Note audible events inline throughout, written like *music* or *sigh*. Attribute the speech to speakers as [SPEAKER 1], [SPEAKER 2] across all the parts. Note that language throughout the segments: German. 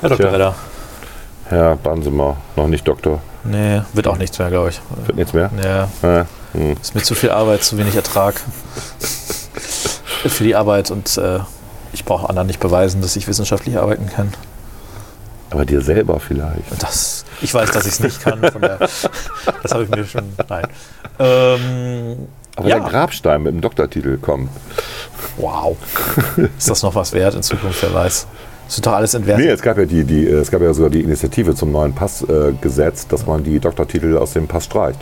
[SPEAKER 1] Herr Dr.
[SPEAKER 2] Tja.
[SPEAKER 1] Redder.
[SPEAKER 2] Herr Bansemer, noch nicht Doktor.
[SPEAKER 1] Nee, wird auch nichts mehr, glaube ich.
[SPEAKER 2] Wird nichts mehr?
[SPEAKER 1] Ja,
[SPEAKER 2] Ja. Hm.
[SPEAKER 1] ist mir zu viel Arbeit, zu wenig Ertrag für die Arbeit und äh, ich brauche anderen nicht beweisen, dass ich wissenschaftlich arbeiten kann.
[SPEAKER 2] Aber dir selber vielleicht.
[SPEAKER 1] Das, ich weiß, dass ich es nicht kann. Von der, das habe ich mir schon. Nein. Ähm,
[SPEAKER 2] Aber
[SPEAKER 1] Ja.
[SPEAKER 2] der Grabstein mit dem Doktortitel kommt.
[SPEAKER 1] wow. Ist das noch was wert in Zukunft? Wer weiß. Das sind doch alles
[SPEAKER 2] Nee,
[SPEAKER 1] entwertet.
[SPEAKER 2] es gab ja die, die, es gab ja sogar die Initiative zum neuen Passgesetz, äh, dass man die Doktortitel aus dem Pass streicht.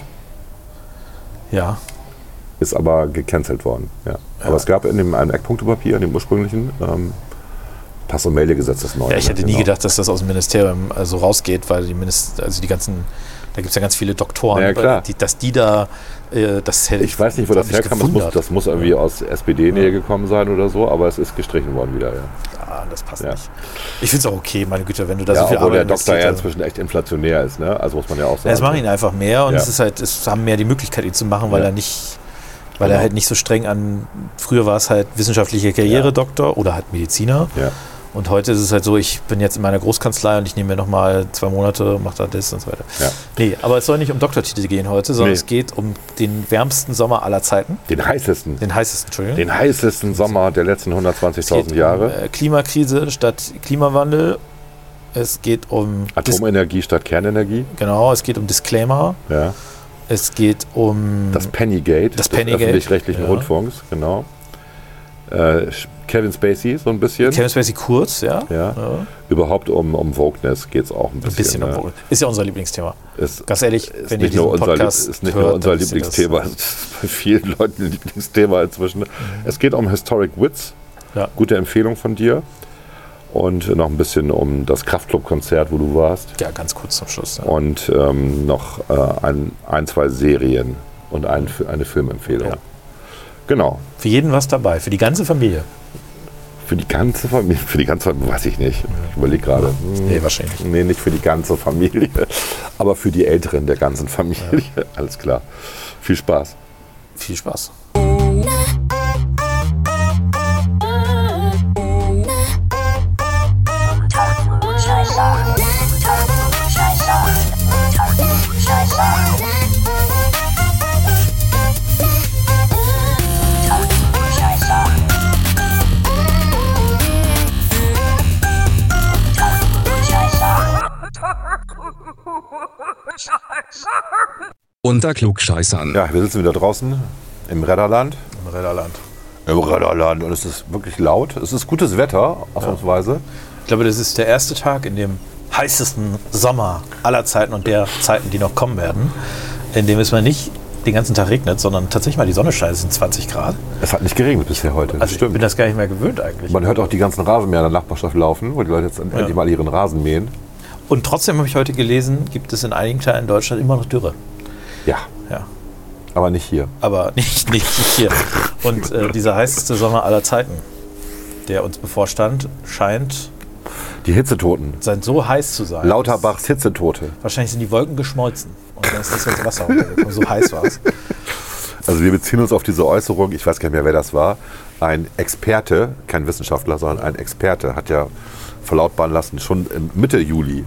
[SPEAKER 1] Ja.
[SPEAKER 2] Ist aber gecancelt worden. Ja. Aber es gab in dem einem Eckpunktepapier, in dem ursprünglichen, ähm, Pass- und Meldegesetz das neue.
[SPEAKER 1] ja, ich hätte nie
[SPEAKER 2] genau.
[SPEAKER 1] gedacht, dass das aus dem Ministerium so rausgeht, weil die Minister, also die ganzen, da gibt es ja ganz viele Doktoren,
[SPEAKER 2] Ja, klar.
[SPEAKER 1] Die, dass die da, äh, das hätte
[SPEAKER 2] Ich weiß nicht, wo das herkam. Das muss, das muss irgendwie aus SPD-Nähe gekommen sein oder so, aber es ist gestrichen worden wieder. Ja,
[SPEAKER 1] Ah, das passt
[SPEAKER 2] Ja.
[SPEAKER 1] nicht. Ich finde es auch okay, meine Güte, wenn du da
[SPEAKER 2] ja
[SPEAKER 1] so viel Arbeit
[SPEAKER 2] der Doktor ja inzwischen echt inflationär ist. Ne? Also muss man ja auch sagen.
[SPEAKER 1] Ja, es machen ihn einfach mehr und
[SPEAKER 2] Ja.
[SPEAKER 1] es ist halt, es haben mehr die Möglichkeit, ihn zu machen, weil
[SPEAKER 2] Ja.
[SPEAKER 1] er nicht, weil er
[SPEAKER 2] Genau.
[SPEAKER 1] halt nicht so streng an, früher war es halt wissenschaftliche Karriere-Doktor oder halt Mediziner
[SPEAKER 2] Ja.
[SPEAKER 1] Und heute ist es halt so, ich bin jetzt in meiner Großkanzlei und ich nehme mir nochmal zwei Monate, mache da das und so weiter.
[SPEAKER 2] Ja.
[SPEAKER 1] Nee, aber es soll nicht um Doktortitel gehen heute, sondern
[SPEAKER 2] Nee.
[SPEAKER 1] es geht um den wärmsten Sommer aller Zeiten,
[SPEAKER 2] Den heißesten.
[SPEAKER 1] den heißesten, Entschuldigung.
[SPEAKER 2] Den heißesten Sommer der letzten
[SPEAKER 1] Es
[SPEAKER 2] 120.000
[SPEAKER 1] geht
[SPEAKER 2] Jahre.
[SPEAKER 1] Um, äh, Klimakrise statt Klimawandel. Es geht um Dis
[SPEAKER 2] Atomenergie statt Kernenergie.
[SPEAKER 1] genau, es geht um Disclaimer.
[SPEAKER 2] Ja.
[SPEAKER 1] Es geht um
[SPEAKER 2] Das Pennygate
[SPEAKER 1] Das Pennygate,
[SPEAKER 2] öffentlich-rechtlichen
[SPEAKER 1] ja.
[SPEAKER 2] Rundfunks, genau. Äh, Kevin Spacey so ein bisschen.
[SPEAKER 1] Kevin Spacey kurz, ja.
[SPEAKER 2] ja. Überhaupt um, um Wokeness geht es auch ein
[SPEAKER 1] Ein
[SPEAKER 2] bisschen.
[SPEAKER 1] bisschen.
[SPEAKER 2] ne?
[SPEAKER 1] obwohl- Ist ja unser Lieblingsthema.
[SPEAKER 2] Ist,
[SPEAKER 1] Ganz ehrlich,
[SPEAKER 2] ist
[SPEAKER 1] wenn ihr
[SPEAKER 2] nicht, nur
[SPEAKER 1] diesen
[SPEAKER 2] unser,
[SPEAKER 1] Podcast
[SPEAKER 2] ist nicht
[SPEAKER 1] hört,
[SPEAKER 2] nur unser
[SPEAKER 1] ihr.
[SPEAKER 2] Lieblingsthema, es ist bei vielen *laughs* Leuten ein Lieblingsthema inzwischen. Es geht um Historic Wits,
[SPEAKER 1] Ja.
[SPEAKER 2] gute Empfehlung von dir. Und noch ein bisschen um das Kraftclub-Konzert, wo du warst.
[SPEAKER 1] Ja, ganz kurz zum Schluss. Ja.
[SPEAKER 2] Und ähm, noch äh, ein, ein, zwei Serien und ein, eine Filmempfehlung.
[SPEAKER 1] Ja.
[SPEAKER 2] Genau.
[SPEAKER 1] Für jeden was dabei, für die ganze Familie.
[SPEAKER 2] Für die ganze Familie, *laughs* für die ganze Familie, weiß ich nicht. Ich überlege gerade. Hm,
[SPEAKER 1] Nee, wahrscheinlich.
[SPEAKER 2] Nee, nicht für die ganze Familie, aber für die Älteren der ganzen Familie. *laughs* Alles klar. Viel Spaß.
[SPEAKER 1] Viel Spaß.
[SPEAKER 3] Unter Klugscheißern.
[SPEAKER 2] Ja, wir sitzen wieder draußen im Redderland.
[SPEAKER 1] Im Räderland.
[SPEAKER 2] Im Redderland. Und es ist wirklich laut. Es ist gutes Wetter, ausnahmsweise.
[SPEAKER 1] Ich glaube, das ist der erste Tag in dem heißesten Sommer aller Zeiten und der Zeiten, die noch kommen werden, in dem es mal nicht den ganzen Tag regnet, sondern tatsächlich mal die Sonne scheint. Es sind 20 Grad.
[SPEAKER 2] Es hat nicht geregnet bisher heute. Das
[SPEAKER 1] Also ich bin das gar nicht mehr gewöhnt eigentlich.
[SPEAKER 2] Man hört auch die ganzen Rasenmäher in der Nachbarschaft laufen, wo die Leute jetzt endlich mal ihren Rasen mähen.
[SPEAKER 1] Und trotzdem habe ich heute gelesen, gibt es in einigen Teilen Deutschland immer noch Dürre.
[SPEAKER 2] Ja,
[SPEAKER 1] Ja.
[SPEAKER 2] aber nicht hier.
[SPEAKER 1] aber *laughs* nicht, nicht hier. Und äh, dieser heißeste Sommer aller Zeiten, der uns bevorstand, scheint
[SPEAKER 2] Die Hitzetoten.
[SPEAKER 1] sein so heiß zu sein.
[SPEAKER 2] Lauterbachs Hitzetote.
[SPEAKER 1] Wahrscheinlich sind die Wolken geschmolzen. Und dann ist das ganze Wasser runtergekommen. So heiß war es.
[SPEAKER 2] Also wir beziehen uns auf diese Äußerung, ich weiß gar nicht mehr, wer das war. Ein Experte, kein Wissenschaftler, sondern ein Experte hat ja verlautbaren lassen, schon im Mitte Juli,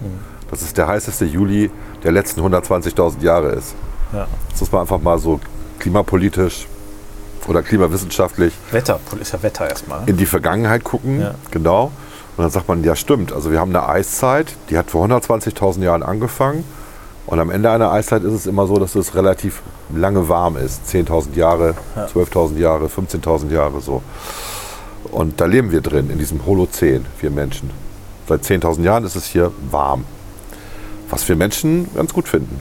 [SPEAKER 2] dass es der heißeste Juli der letzten 120.000 Jahre ist.
[SPEAKER 1] Ja.
[SPEAKER 2] Das muss man einfach mal so klimapolitisch oder klimawissenschaftlich
[SPEAKER 1] Wetter, ist ja Wetter erstmal.
[SPEAKER 2] in die Vergangenheit gucken.
[SPEAKER 1] Ja.
[SPEAKER 2] Genau. Und dann sagt man, ja stimmt, also wir haben eine Eiszeit, die hat vor 120.000 Jahren angefangen. Und am Ende einer Eiszeit ist es immer so, dass es relativ lange warm ist. 10.000 Jahre, 12.000 Jahre, 15.000 Jahre so. Und da leben wir drin, in diesem Holozän, wir Menschen. Seit 10.000 Jahren ist es hier warm. Was wir Menschen ganz gut finden.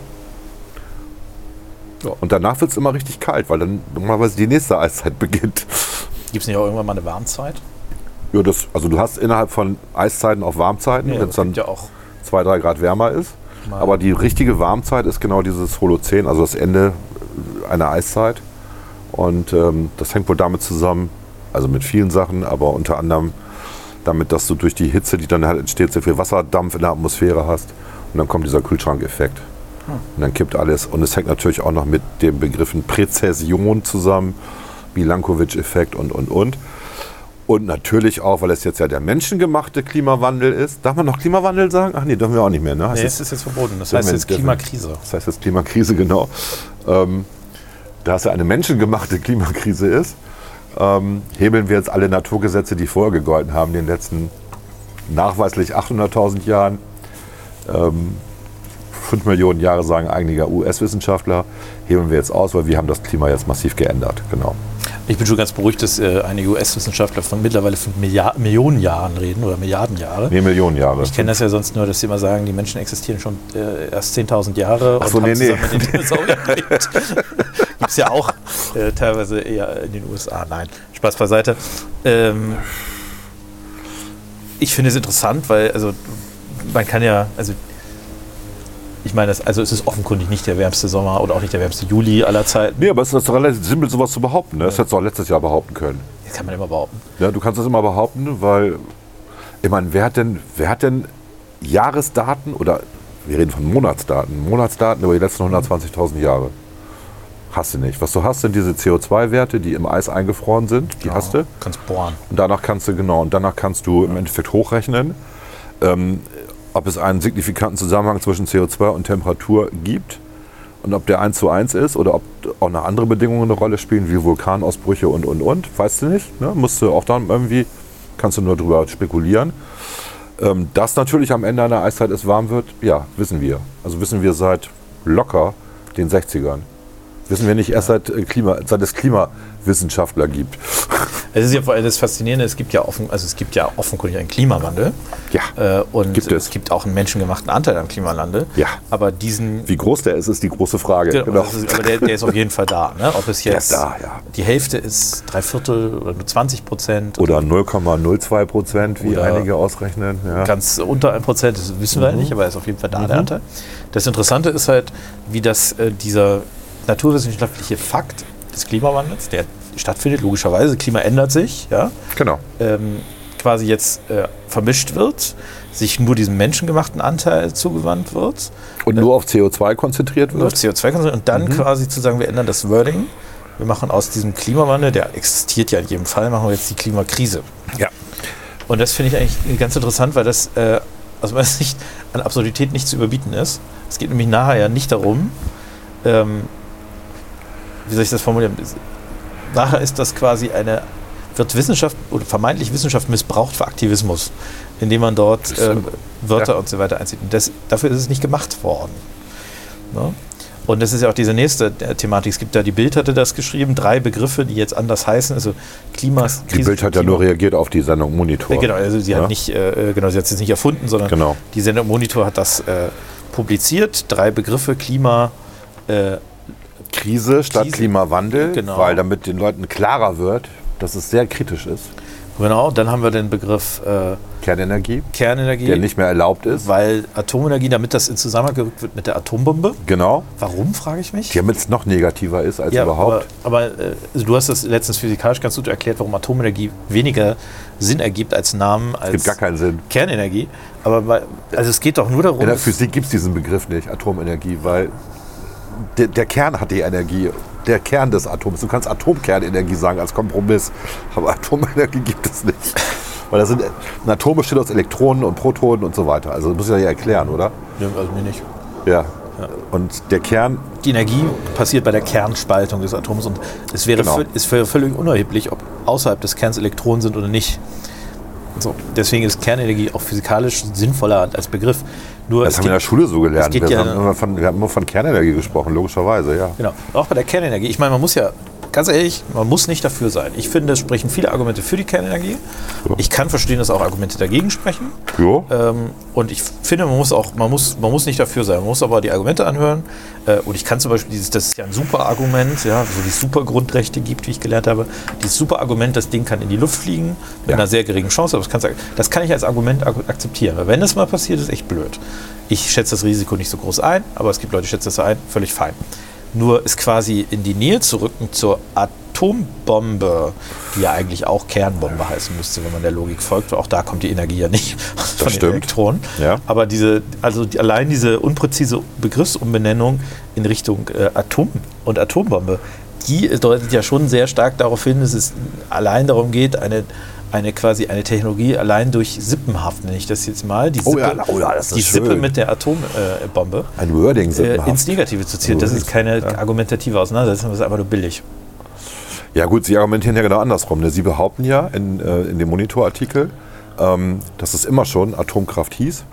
[SPEAKER 1] Ja.
[SPEAKER 2] Und danach wird es immer richtig kalt, weil dann normalerweise die nächste Eiszeit beginnt.
[SPEAKER 1] Gibt es nicht auch irgendwann mal eine Warmzeit?
[SPEAKER 2] Ja, das, also du hast innerhalb von Eiszeiten auch Warmzeiten, wenn es dann
[SPEAKER 1] ja auch.
[SPEAKER 2] zwei, drei Grad wärmer ist.
[SPEAKER 1] Mal-
[SPEAKER 2] Aber die richtige Warmzeit ist genau dieses Holozän, also das Ende einer Eiszeit. Und ähm, das hängt wohl damit zusammen, also mit vielen Sachen, aber unter anderem damit, dass du durch die Hitze, die dann halt entsteht, sehr viel Wasserdampf in der Atmosphäre hast. Und dann kommt dieser Kühlschrankeffekt. Und dann kippt alles. Und es hängt natürlich auch noch mit den Begriffen Präzession zusammen, Milankovic-Effekt und, und, und. Und natürlich auch, weil es jetzt ja der menschengemachte Klimawandel ist. Darf man noch Klimawandel sagen? Ach nee, dürfen wir auch nicht mehr. Ne?
[SPEAKER 1] Nee, es ist jetzt verboten. Das heißt jetzt Klimakrise.
[SPEAKER 2] Das heißt jetzt Klimakrise, genau. Ähm, da es ja eine menschengemachte Klimakrise ist, ähm, hebeln wir jetzt alle Naturgesetze, die vorher gegolten haben, in den letzten nachweislich 800.000 Jahren. Ähm, 5 Millionen Jahre sagen einige US-Wissenschaftler, hebeln wir jetzt aus, weil wir haben das Klima jetzt massiv geändert. Genau.
[SPEAKER 1] Ich bin schon ganz beruhigt, dass äh, einige US-Wissenschaftler von mittlerweile fünf Milliard Millionen Jahren reden oder Milliarden Jahre.
[SPEAKER 2] Nee, Millionen Jahre.
[SPEAKER 1] Ich kenne das ja sonst nur, dass sie immer sagen, die Menschen existieren schon äh, erst 10.000 Jahre
[SPEAKER 2] Ach so,
[SPEAKER 1] und haben
[SPEAKER 2] nee, nee.
[SPEAKER 1] zusammen mit den Dinosauriern *laughs* gelebt. Gibt es ja auch äh, teilweise eher in den USA. Nein, Spaß beiseite. Ähm, ich finde es interessant, weil also man kann ja, also ich meine, das, also es ist offenkundig nicht der wärmste Sommer oder auch nicht der wärmste Juli aller Zeiten.
[SPEAKER 2] Nee, aber es ist doch relativ simpel, sowas zu behaupten. Ne? Das hättest du auch letztes Jahr behaupten können.
[SPEAKER 1] Das kann man immer behaupten.
[SPEAKER 2] Ja, du kannst das immer behaupten, weil, ich meine, wer hat denn, wer hat denn Jahresdaten oder wir reden von Monatsdaten, Monatsdaten über die letzten 120.000 Jahre? Hast du nicht. Was du hast, sind diese CO2-Werte, die im Eis eingefroren sind. Die hast du.
[SPEAKER 1] Kannst bohren.
[SPEAKER 2] Und danach kannst du, genau, und danach kannst du im Endeffekt hochrechnen, ähm, ob es einen signifikanten Zusammenhang zwischen CO2 und Temperatur gibt und ob der 1 zu 1 ist oder ob auch noch andere Bedingungen eine Rolle spielen, wie Vulkanausbrüche und, und, und. Weißt du nicht. Ne? Musst du auch dann irgendwie, kannst du nur drüber spekulieren. Ähm, dass natürlich am Ende einer Eiszeit es warm wird, ja, wissen wir. Also wissen wir seit locker den 60ern. Wissen wir nicht erst seit, äh, Klima, seit es Klimawissenschaftler gibt.
[SPEAKER 1] Es ist ja vor allem das Faszinierende, es gibt ja, offen, also es gibt ja offenkundig einen Klimawandel.
[SPEAKER 2] Ja.
[SPEAKER 1] Äh, und
[SPEAKER 2] Gibt es.
[SPEAKER 1] es gibt auch einen menschengemachten Anteil am Klimawandel.
[SPEAKER 2] Ja.
[SPEAKER 1] Aber diesen.
[SPEAKER 2] Wie groß der ist, ist die große Frage.
[SPEAKER 1] Genau,
[SPEAKER 2] Genau.
[SPEAKER 1] ist, aber der, der ist auf jeden Fall da. Ne? Ob es
[SPEAKER 2] Der
[SPEAKER 1] jetzt
[SPEAKER 2] ist da, ja.
[SPEAKER 1] die Hälfte ist, drei Viertel oder nur 20 Prozent
[SPEAKER 2] Oder 0,02 Prozent, wie einige ausrechnen. Ja.
[SPEAKER 1] ganz unter ein Prozent, das wissen wir nicht, aber er ist auf jeden Fall da, der Anteil. Das Interessante ist halt, wie das äh, dieser naturwissenschaftliche Fakt des Klimawandels, der stattfindet, logischerweise, Klima ändert sich, ja,
[SPEAKER 2] Genau.
[SPEAKER 1] ähm, quasi jetzt äh, vermischt wird, sich nur diesem menschengemachten Anteil zugewandt wird,
[SPEAKER 2] Und nur auf CO2 konzentriert
[SPEAKER 1] nur auf
[SPEAKER 2] wird.
[SPEAKER 1] CO2 konzentriert und dann quasi zu sagen, wir ändern das Wording. Wir machen aus diesem Klimawandel, der existiert ja in jedem Fall, machen wir jetzt die Klimakrise.
[SPEAKER 2] Ja.
[SPEAKER 1] Und das finde ich eigentlich ganz interessant, weil das äh, aus meiner Sicht an Absurdität nicht zu überbieten ist. Es geht nämlich nachher ja nicht darum, ähm, wie soll ich das formulieren? Nachher ist das quasi eine, wird Wissenschaft oder vermeintlich Wissenschaft missbraucht für Aktivismus, indem man dort äh, Wörter
[SPEAKER 2] Ja.
[SPEAKER 1] und so weiter einzieht. Und das, dafür ist es nicht gemacht worden. Ne? Und das ist ja auch diese nächste äh, Thematik. Es gibt ja, die Bild hatte das geschrieben, drei Begriffe, die jetzt anders heißen. Also Klimas.
[SPEAKER 2] Die Bild hat ja nur reagiert auf die Sendung Monitor.
[SPEAKER 1] Ja, Genau, also sie
[SPEAKER 2] Ja.
[SPEAKER 1] hat nicht, äh, genau, sie hat es jetzt nicht erfunden, sondern
[SPEAKER 2] Genau.
[SPEAKER 1] die Sendung Monitor hat das äh, publiziert. Drei Begriffe, Klima, äh,
[SPEAKER 2] Krise statt
[SPEAKER 1] Krise.
[SPEAKER 2] Klimawandel,
[SPEAKER 1] Genau.
[SPEAKER 2] weil damit den Leuten klarer wird, dass es sehr kritisch ist.
[SPEAKER 1] genau. Dann haben wir den Begriff äh,
[SPEAKER 2] Kernenergie,
[SPEAKER 1] Kernenergie,
[SPEAKER 2] der nicht mehr erlaubt ist.
[SPEAKER 1] weil Atomenergie, damit das in Zusammenhang gerückt wird mit der Atombombe.
[SPEAKER 2] Genau.
[SPEAKER 1] Warum, frage ich mich?
[SPEAKER 2] Damit es noch negativer ist als
[SPEAKER 1] Ja,
[SPEAKER 2] überhaupt.
[SPEAKER 1] aber, aber äh, also du hast das letztens physikalisch ganz gut erklärt, warum Atomenergie weniger Sinn ergibt als Namen, als
[SPEAKER 2] Gibt gar keinen Sinn.
[SPEAKER 1] Kernenergie. Aber also es geht doch nur darum,
[SPEAKER 2] In der Physik gibt es diesen Begriff nicht, Atomenergie, weil der, der Kern hat die Energie. Der Kern des Atoms. Du kannst Atomkernenergie sagen als Kompromiss, aber Atomenergie gibt es nicht. Weil das sind, ein Atom besteht aus Elektronen und Protonen und so weiter. Also das muss ich ja erklären, oder?
[SPEAKER 1] Nö, also mir nicht.
[SPEAKER 2] Ja. Und der Kern,
[SPEAKER 1] Die Energie passiert bei der Kernspaltung des Atoms und es wäre
[SPEAKER 2] Genau.
[SPEAKER 1] ist vö- völlig unerheblich, ob außerhalb des Kerns Elektronen sind oder nicht. So, deswegen ist Kernenergie auch physikalisch sinnvoller als Begriff. Nur
[SPEAKER 2] das haben wir in der Schule so gelernt. Wir,
[SPEAKER 1] ja-
[SPEAKER 2] haben von, wir haben immer von Kernenergie gesprochen, logischerweise, ja.
[SPEAKER 1] genau, auch bei der Kernenergie. Ich meine, man muss ja, ganz ehrlich, man muss nicht dafür sein. Ich finde, es sprechen viele Argumente für die Kernenergie.
[SPEAKER 2] Ja.
[SPEAKER 1] Ich kann verstehen, dass auch Argumente dagegen sprechen.
[SPEAKER 2] Jo.
[SPEAKER 1] Ähm, und ich finde, man muss auch, man muss, man muss nicht dafür sein, man muss aber die Argumente anhören. Äh, und ich kann zum Beispiel dieses, das ist ja ein super Argument, ja, so wie es super Grundrechte gibt, wie ich gelernt habe. Dieses super Argument, das Ding kann in die Luft fliegen mit
[SPEAKER 2] Ja.
[SPEAKER 1] einer sehr geringen Chance, aber das, kannst, das kann ich als Argument ak- akzeptieren. Weil wenn das mal passiert, ist echt blöd. Ich schätze das Risiko nicht so groß ein, aber es gibt Leute, die schätzen das ein, völlig fein. Nur ist quasi in die Nähe zu rücken zur Atombombe, die ja eigentlich auch Kernbombe heißen müsste, wenn man der Logik folgt. Auch da kommt die Energie ja nicht *laughs* von den
[SPEAKER 2] stimmt.
[SPEAKER 1] Elektronen.
[SPEAKER 2] Ja.
[SPEAKER 1] Aber diese, also die, allein diese unpräzise Begriffsumbenennung in Richtung äh, Atom und Atombombe, die deutet ja schon sehr stark darauf hin, dass es allein darum geht, eine, eine quasi eine Technologie allein durch Sippenhaft, nenne ich das jetzt mal, die
[SPEAKER 2] Oh
[SPEAKER 1] Sippe,
[SPEAKER 2] ja, oh ja, das ist
[SPEAKER 1] die. Sippe mit der Atombombe
[SPEAKER 2] Ein Wording
[SPEAKER 1] äh, ins Negative zu ziehen. Das ist keine argumentative Auseinandersetzung, das ist einfach nur billig.
[SPEAKER 2] Ja gut, Sie argumentieren ja genau andersrum. Ne? Sie behaupten ja in, äh, in dem Monitorartikel, ähm, dass es immer schon Atomkraft hieß.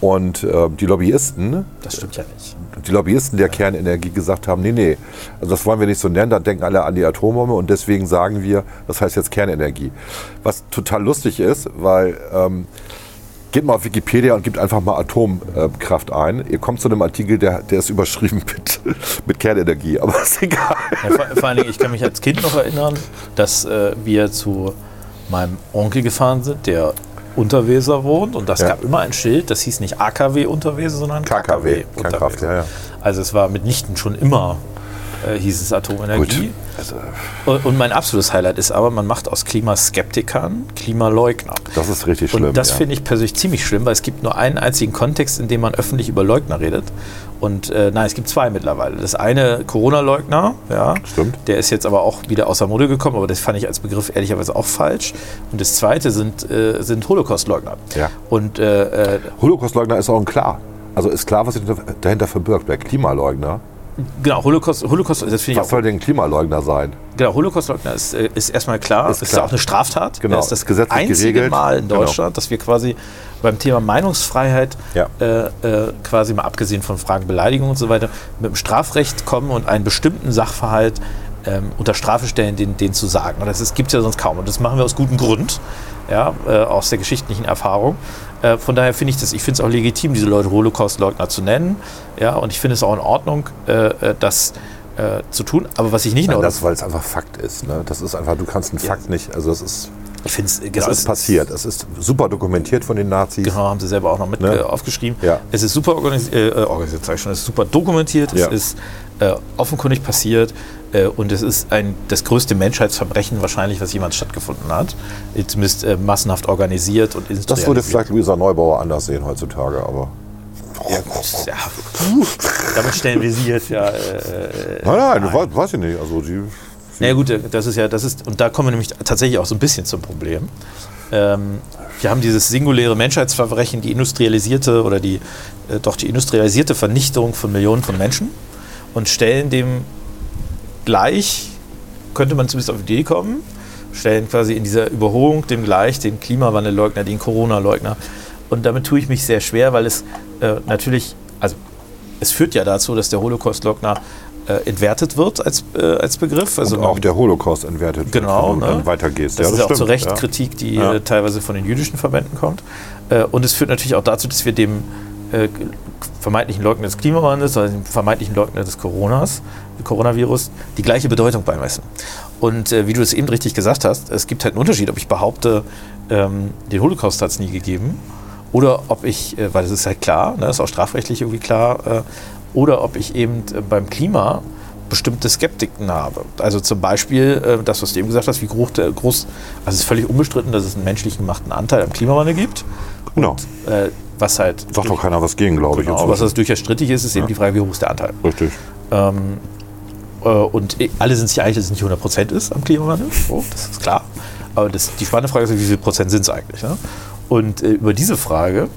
[SPEAKER 2] Und äh, die Lobbyisten,
[SPEAKER 1] Das stimmt ja nicht.
[SPEAKER 2] die Lobbyisten der Kernenergie gesagt haben, nee, nee, also das wollen wir nicht so nennen, dann denken alle an die Atombombe und deswegen sagen wir, das heißt jetzt Kernenergie. Was total lustig ist, weil ähm, geht mal auf Wikipedia und gebt einfach mal Atomkraft ein. Ihr kommt zu einem Artikel, der, der ist überschrieben mit, *laughs* mit Kernenergie, aber ist egal.
[SPEAKER 1] Ja, vor, vor allen Dingen, ich kann mich als Kind noch erinnern, dass äh, wir zu meinem Onkel gefahren sind, der Unterweser wohnt und das
[SPEAKER 2] Ja.
[SPEAKER 1] gab immer ein Schild, das hieß nicht AKW Unterweser, sondern
[SPEAKER 2] KKW,
[SPEAKER 1] KKW
[SPEAKER 2] Kernkraft, ja, ja.
[SPEAKER 1] Also es war mitnichten schon immer, äh, hieß es Atomenergie.
[SPEAKER 2] Also,
[SPEAKER 1] Und, und mein absolutes Highlight ist aber, man macht aus Klimaskeptikern Klimaleugner.
[SPEAKER 2] das ist richtig schlimm.
[SPEAKER 1] Und das
[SPEAKER 2] ja.
[SPEAKER 1] finde ich persönlich ziemlich schlimm, weil es gibt nur einen einzigen Kontext, in dem man öffentlich über Leugner redet. Und äh, nein, es gibt zwei mittlerweile. Das eine Corona-Leugner, ja.
[SPEAKER 2] Stimmt.
[SPEAKER 1] Der ist jetzt aber auch wieder außer Mode gekommen, aber das fand ich als Begriff ehrlicherweise auch falsch. Und das zweite sind, äh, sind Holocaust-Leugner.
[SPEAKER 2] Ja.
[SPEAKER 1] Und äh, äh,
[SPEAKER 2] Holocaust-Leugner ist auch ein klar. Also ist klar, was sich dahinter- dahinter verbirgt. Der Klimaleugner.
[SPEAKER 1] Genau, Holocaust, Holocaust, das finde ich
[SPEAKER 2] Was
[SPEAKER 1] auch
[SPEAKER 2] soll denn ein Klimaleugner sein?
[SPEAKER 1] Genau, Holocaustleugner ist, äh, ist erstmal klar,
[SPEAKER 2] Ist
[SPEAKER 1] ist,
[SPEAKER 2] klar.
[SPEAKER 1] ja auch eine Straftat.
[SPEAKER 2] Genau,
[SPEAKER 1] Das ist das
[SPEAKER 2] gesetzlich
[SPEAKER 1] einzige
[SPEAKER 2] geregelt.
[SPEAKER 1] Mal in
[SPEAKER 2] Genau.
[SPEAKER 1] Deutschland, dass wir quasi beim Thema Meinungsfreiheit,
[SPEAKER 2] Ja.
[SPEAKER 1] äh, äh, quasi mal abgesehen von Fragen Beleidigung und so weiter, mit dem Strafrecht kommen und einen bestimmten Sachverhalt ähm, unter Strafe stellen, den, den zu sagen. Und das gibt es ja sonst kaum. Und das machen wir aus gutem Grund, ja, äh, aus der geschichtlichen Erfahrung. Äh, von daher finde ich das, ich finde es auch legitim, diese Leute Holocaustleugner zu nennen. Ja, und ich finde es auch in Ordnung, äh, äh, das äh, zu tun. Aber was ich nicht in Ordnung
[SPEAKER 2] Das, weil es einfach Fakt ist. Ne? Das ist einfach, du kannst einen Fakt nicht. Also das ist,
[SPEAKER 1] Ich finde es
[SPEAKER 2] das ist passiert. Es ist super dokumentiert von den Nazis.
[SPEAKER 1] Genau, haben sie selber auch noch mit
[SPEAKER 2] Ne?
[SPEAKER 1] äh, aufgeschrieben.
[SPEAKER 2] Ja.
[SPEAKER 1] Es ist super organisiert, äh, organisiert schon, es ist super dokumentiert,
[SPEAKER 2] Ja.
[SPEAKER 1] es ist äh, offenkundig passiert und es ist ein, das größte Menschheitsverbrechen wahrscheinlich, was jemals stattgefunden hat. Äh, Zumindest äh, massenhaft organisiert und
[SPEAKER 2] Das würde
[SPEAKER 1] industrialisiert.
[SPEAKER 2] vielleicht Luisa Neubauer anders sehen heutzutage, aber.
[SPEAKER 1] Ja, gut, ja, damit stellen wir sie jetzt ja. Äh,
[SPEAKER 2] Nein, nein, du weiß, weiß ich nicht. Also die,
[SPEAKER 1] Na ja, gut, das ist ja, das ist, und da kommen wir nämlich tatsächlich auch so ein bisschen zum Problem. Ähm, wir haben dieses singuläre Menschheitsverbrechen, die industrialisierte oder die, äh, doch die industrialisierte Vernichtung von Millionen von Menschen und stellen dem gleich, könnte man zumindest auf die Idee kommen, stellen quasi in dieser Überholung dem gleich den Klimawandelleugner, den Corona-Leugner. Und damit tue ich mich sehr schwer, weil es äh, natürlich, also es führt ja dazu, dass der Holocaust-Leugner äh, entwertet wird als, äh, als Begriff. Also
[SPEAKER 2] und auch
[SPEAKER 1] man-
[SPEAKER 2] der Holocaust entwertet wird,
[SPEAKER 1] Genau,
[SPEAKER 2] wenn du
[SPEAKER 1] ne?
[SPEAKER 2] dann weitergehst.
[SPEAKER 1] das
[SPEAKER 2] ja,
[SPEAKER 1] ist auch zu Recht
[SPEAKER 2] ja.
[SPEAKER 1] Kritik, die
[SPEAKER 2] Ja.
[SPEAKER 1] äh, teilweise von den jüdischen Verbänden kommt. Äh, und es führt natürlich auch dazu, dass wir dem äh, vermeintlichen Leugner des Klimawandels, also dem vermeintlichen Leugner des Coronas, Coronavirus, die gleiche Bedeutung beimessen. Und äh, wie du es eben richtig gesagt hast, es gibt halt einen Unterschied, ob ich behaupte, ähm, den Holocaust hat es nie gegeben, oder ob ich, äh, weil das ist halt klar, ne, ist auch strafrechtlich irgendwie klar, äh, oder ob ich eben äh, beim Klima bestimmte Skeptiken habe. Also zum Beispiel äh, das, was du eben gesagt hast, wie groß, der, groß, also es ist völlig unbestritten, dass es einen menschlich gemachten Anteil am Klimawandel gibt.
[SPEAKER 2] Genau.
[SPEAKER 1] Äh, was halt,
[SPEAKER 2] Sagt doch keiner was gegen, glaube ich.
[SPEAKER 1] genau,
[SPEAKER 2] inzwischen.
[SPEAKER 1] was das durchaus strittig ist, ist eben die Frage, wie hoch ist der Anteil.
[SPEAKER 2] Richtig.
[SPEAKER 1] Ähm, äh, und eh, alle sind sich einig, dass es nicht 100% ist am Klimawandel. So, das ist klar. Aber das, die spannende Frage ist, wie viel Prozent sind es eigentlich? Ne? Und äh, über diese Frage,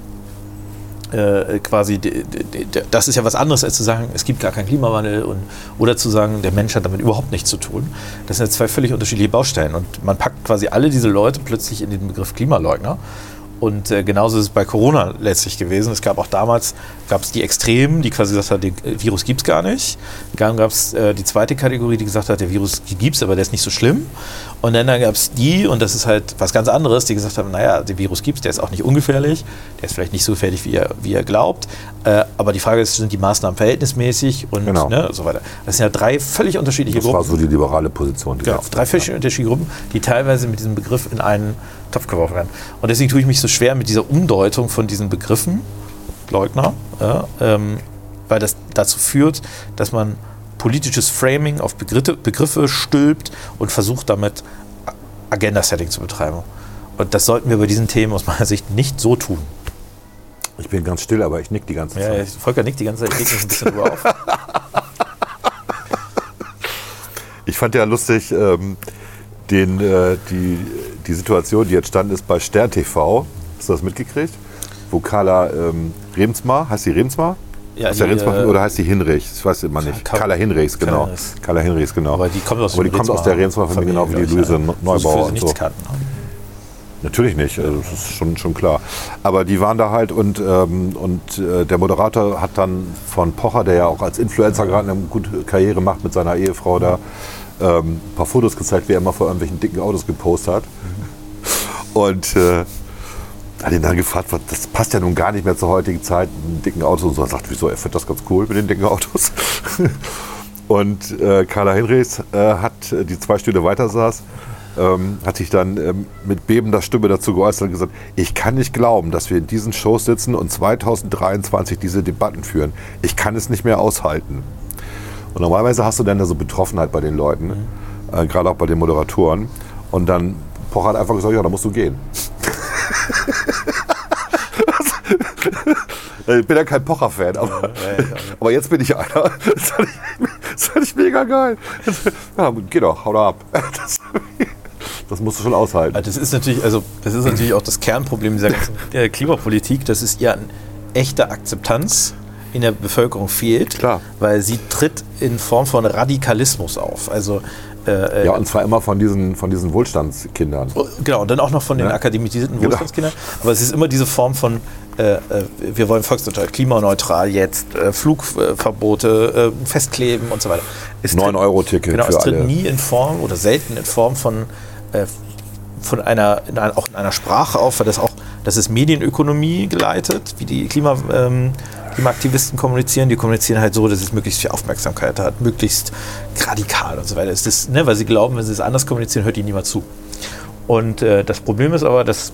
[SPEAKER 1] äh, quasi, de, de, de, das ist ja was anderes, als zu sagen, es gibt gar keinen Klimawandel und, oder zu sagen, der Mensch hat damit überhaupt nichts zu tun. Das sind ja zwei völlig unterschiedliche Baustellen. Und man packt quasi alle diese Leute plötzlich in den Begriff Klimaleugner. Und äh, genauso ist es bei Corona letztlich gewesen. Es gab auch damals gab es die Extremen, die quasi gesagt haben, den äh, Virus gibt es gar nicht. Dann gab es äh, die zweite Kategorie, die gesagt hat, der Virus gibt es, aber der ist nicht so schlimm. Und dann, dann gab es die, und das ist halt was ganz anderes, die gesagt haben, naja, der Virus gibt es, der ist auch nicht ungefährlich, der ist vielleicht nicht so gefährlich, wie er, wie er glaubt. Äh, aber die Frage ist, sind die Maßnahmen verhältnismäßig und
[SPEAKER 2] Genau.
[SPEAKER 1] ne, so weiter. Das sind ja drei völlig unterschiedliche
[SPEAKER 2] Das
[SPEAKER 1] Gruppen.
[SPEAKER 2] war so die liberale Position. Die
[SPEAKER 1] Genau, drei völlig unterschiedliche Gruppen, die teilweise mit diesem Begriff in einen Topf geworfen werden. Und deswegen tue ich mich so schwer mit dieser Umdeutung von diesen Begriffen, Leugner, ja, ähm, weil das dazu führt, dass man politisches Framing auf Begriffe, Begriffe stülpt und versucht damit Agenda-Setting zu betreiben. Und das sollten wir bei diesen Themen aus meiner Sicht nicht so tun.
[SPEAKER 2] Ich bin ganz still, aber ich nick die ganze
[SPEAKER 1] Ja,
[SPEAKER 2] Zeit.
[SPEAKER 1] Volker nickt die ganze Zeit, ich mich ein bisschen drüber auf.
[SPEAKER 2] Ich fand ja lustig, ähm, den, äh, die, die Situation, die entstanden ist bei Stern TV, hast du das mitgekriegt? Wo Carla ähm, Remsmar, heißt die Remsmar?
[SPEAKER 1] Ja,
[SPEAKER 2] heißt der
[SPEAKER 1] die,
[SPEAKER 2] Remsmar
[SPEAKER 1] äh,
[SPEAKER 2] oder heißt die Hinrichs? Ich weiß immer nicht.
[SPEAKER 1] Ka-
[SPEAKER 2] Carla Hinrichs, genau.
[SPEAKER 1] Hinrichs.
[SPEAKER 2] Carla Hinrichs, genau.
[SPEAKER 1] Aber die kommt aus,
[SPEAKER 2] Aber die kommt aus der Remsmar-Familie, genau wie die
[SPEAKER 1] ich,
[SPEAKER 2] Luise
[SPEAKER 1] ja.
[SPEAKER 2] Neubauer
[SPEAKER 1] sie
[SPEAKER 2] und so.
[SPEAKER 1] kannten.
[SPEAKER 2] Natürlich nicht, also das ist schon, schon klar. Aber die waren da halt und, ähm, und äh, der Moderator hat dann von Pocher, der ja auch als Influencer gerade eine gute Karriere macht mit seiner Ehefrau da, ähm, ein paar Fotos gezeigt, wie er immer vor irgendwelchen dicken Autos gepostet hat. Und äh, hat ihn dann gefragt, das passt ja nun gar nicht mehr zur heutigen Zeit, mit dicken Autos und so. Er sagt, wieso, er findet das ganz cool mit den dicken Autos. *laughs* Und äh, Carla Hinrichs äh, hat, äh, die zwei Stühle weiter saß, ähm, hat sich dann ähm, mit bebender Stimme dazu geäußert und gesagt, ich kann nicht glauben, dass wir in diesen Shows sitzen und 2023 diese Debatten führen. Ich kann es nicht mehr aushalten. Und normalerweise hast du dann da so Betroffenheit bei den Leuten, äh, gerade auch bei den Moderatoren. Und dann Pocher hat einfach gesagt, ja, da musst du gehen. *laughs* ich bin ja kein Pocher-Fan, aber, aber jetzt bin ich einer. Das fand ich, das fand ich mega geil. Ja, geh doch, hau da ab. Das, das musst du schon aushalten.
[SPEAKER 1] Also Das ist natürlich, also das ist natürlich auch das Kernproblem dieser ganzen äh, Klimapolitik, dass es ihr an echter Akzeptanz in der Bevölkerung fehlt,
[SPEAKER 2] Klar.
[SPEAKER 1] weil sie tritt in Form von Radikalismus auf. Also äh,
[SPEAKER 2] Ja, und zwar immer von diesen, von diesen Wohlstandskindern.
[SPEAKER 1] Genau, und dann auch noch von den
[SPEAKER 2] Ja.
[SPEAKER 1] akademisierten
[SPEAKER 2] Genau.
[SPEAKER 1] Wohlstandskindern. Aber es ist immer diese Form von, äh, äh, wir wollen volksneutral, klimaneutral jetzt, äh, Flugverbote äh, festkleben und so weiter. Es tritt-
[SPEAKER 2] 9-Euro-Ticket
[SPEAKER 1] Genau, es
[SPEAKER 2] für
[SPEAKER 1] tritt
[SPEAKER 2] alle.
[SPEAKER 1] nie in Form oder selten in Form von, äh, von einer, in einer, auch in einer Sprache auf, weil das auch, das ist Medienökonomie geleitet, wie die Klima, ähm, Klimaaktivisten kommunizieren. Die kommunizieren halt so, dass es möglichst viel Aufmerksamkeit hat, möglichst radikal und so weiter. Ist, ne, weil sie glauben, wenn sie es anders kommunizieren, hört ihnen niemand zu. Und äh, das Problem ist aber, dass,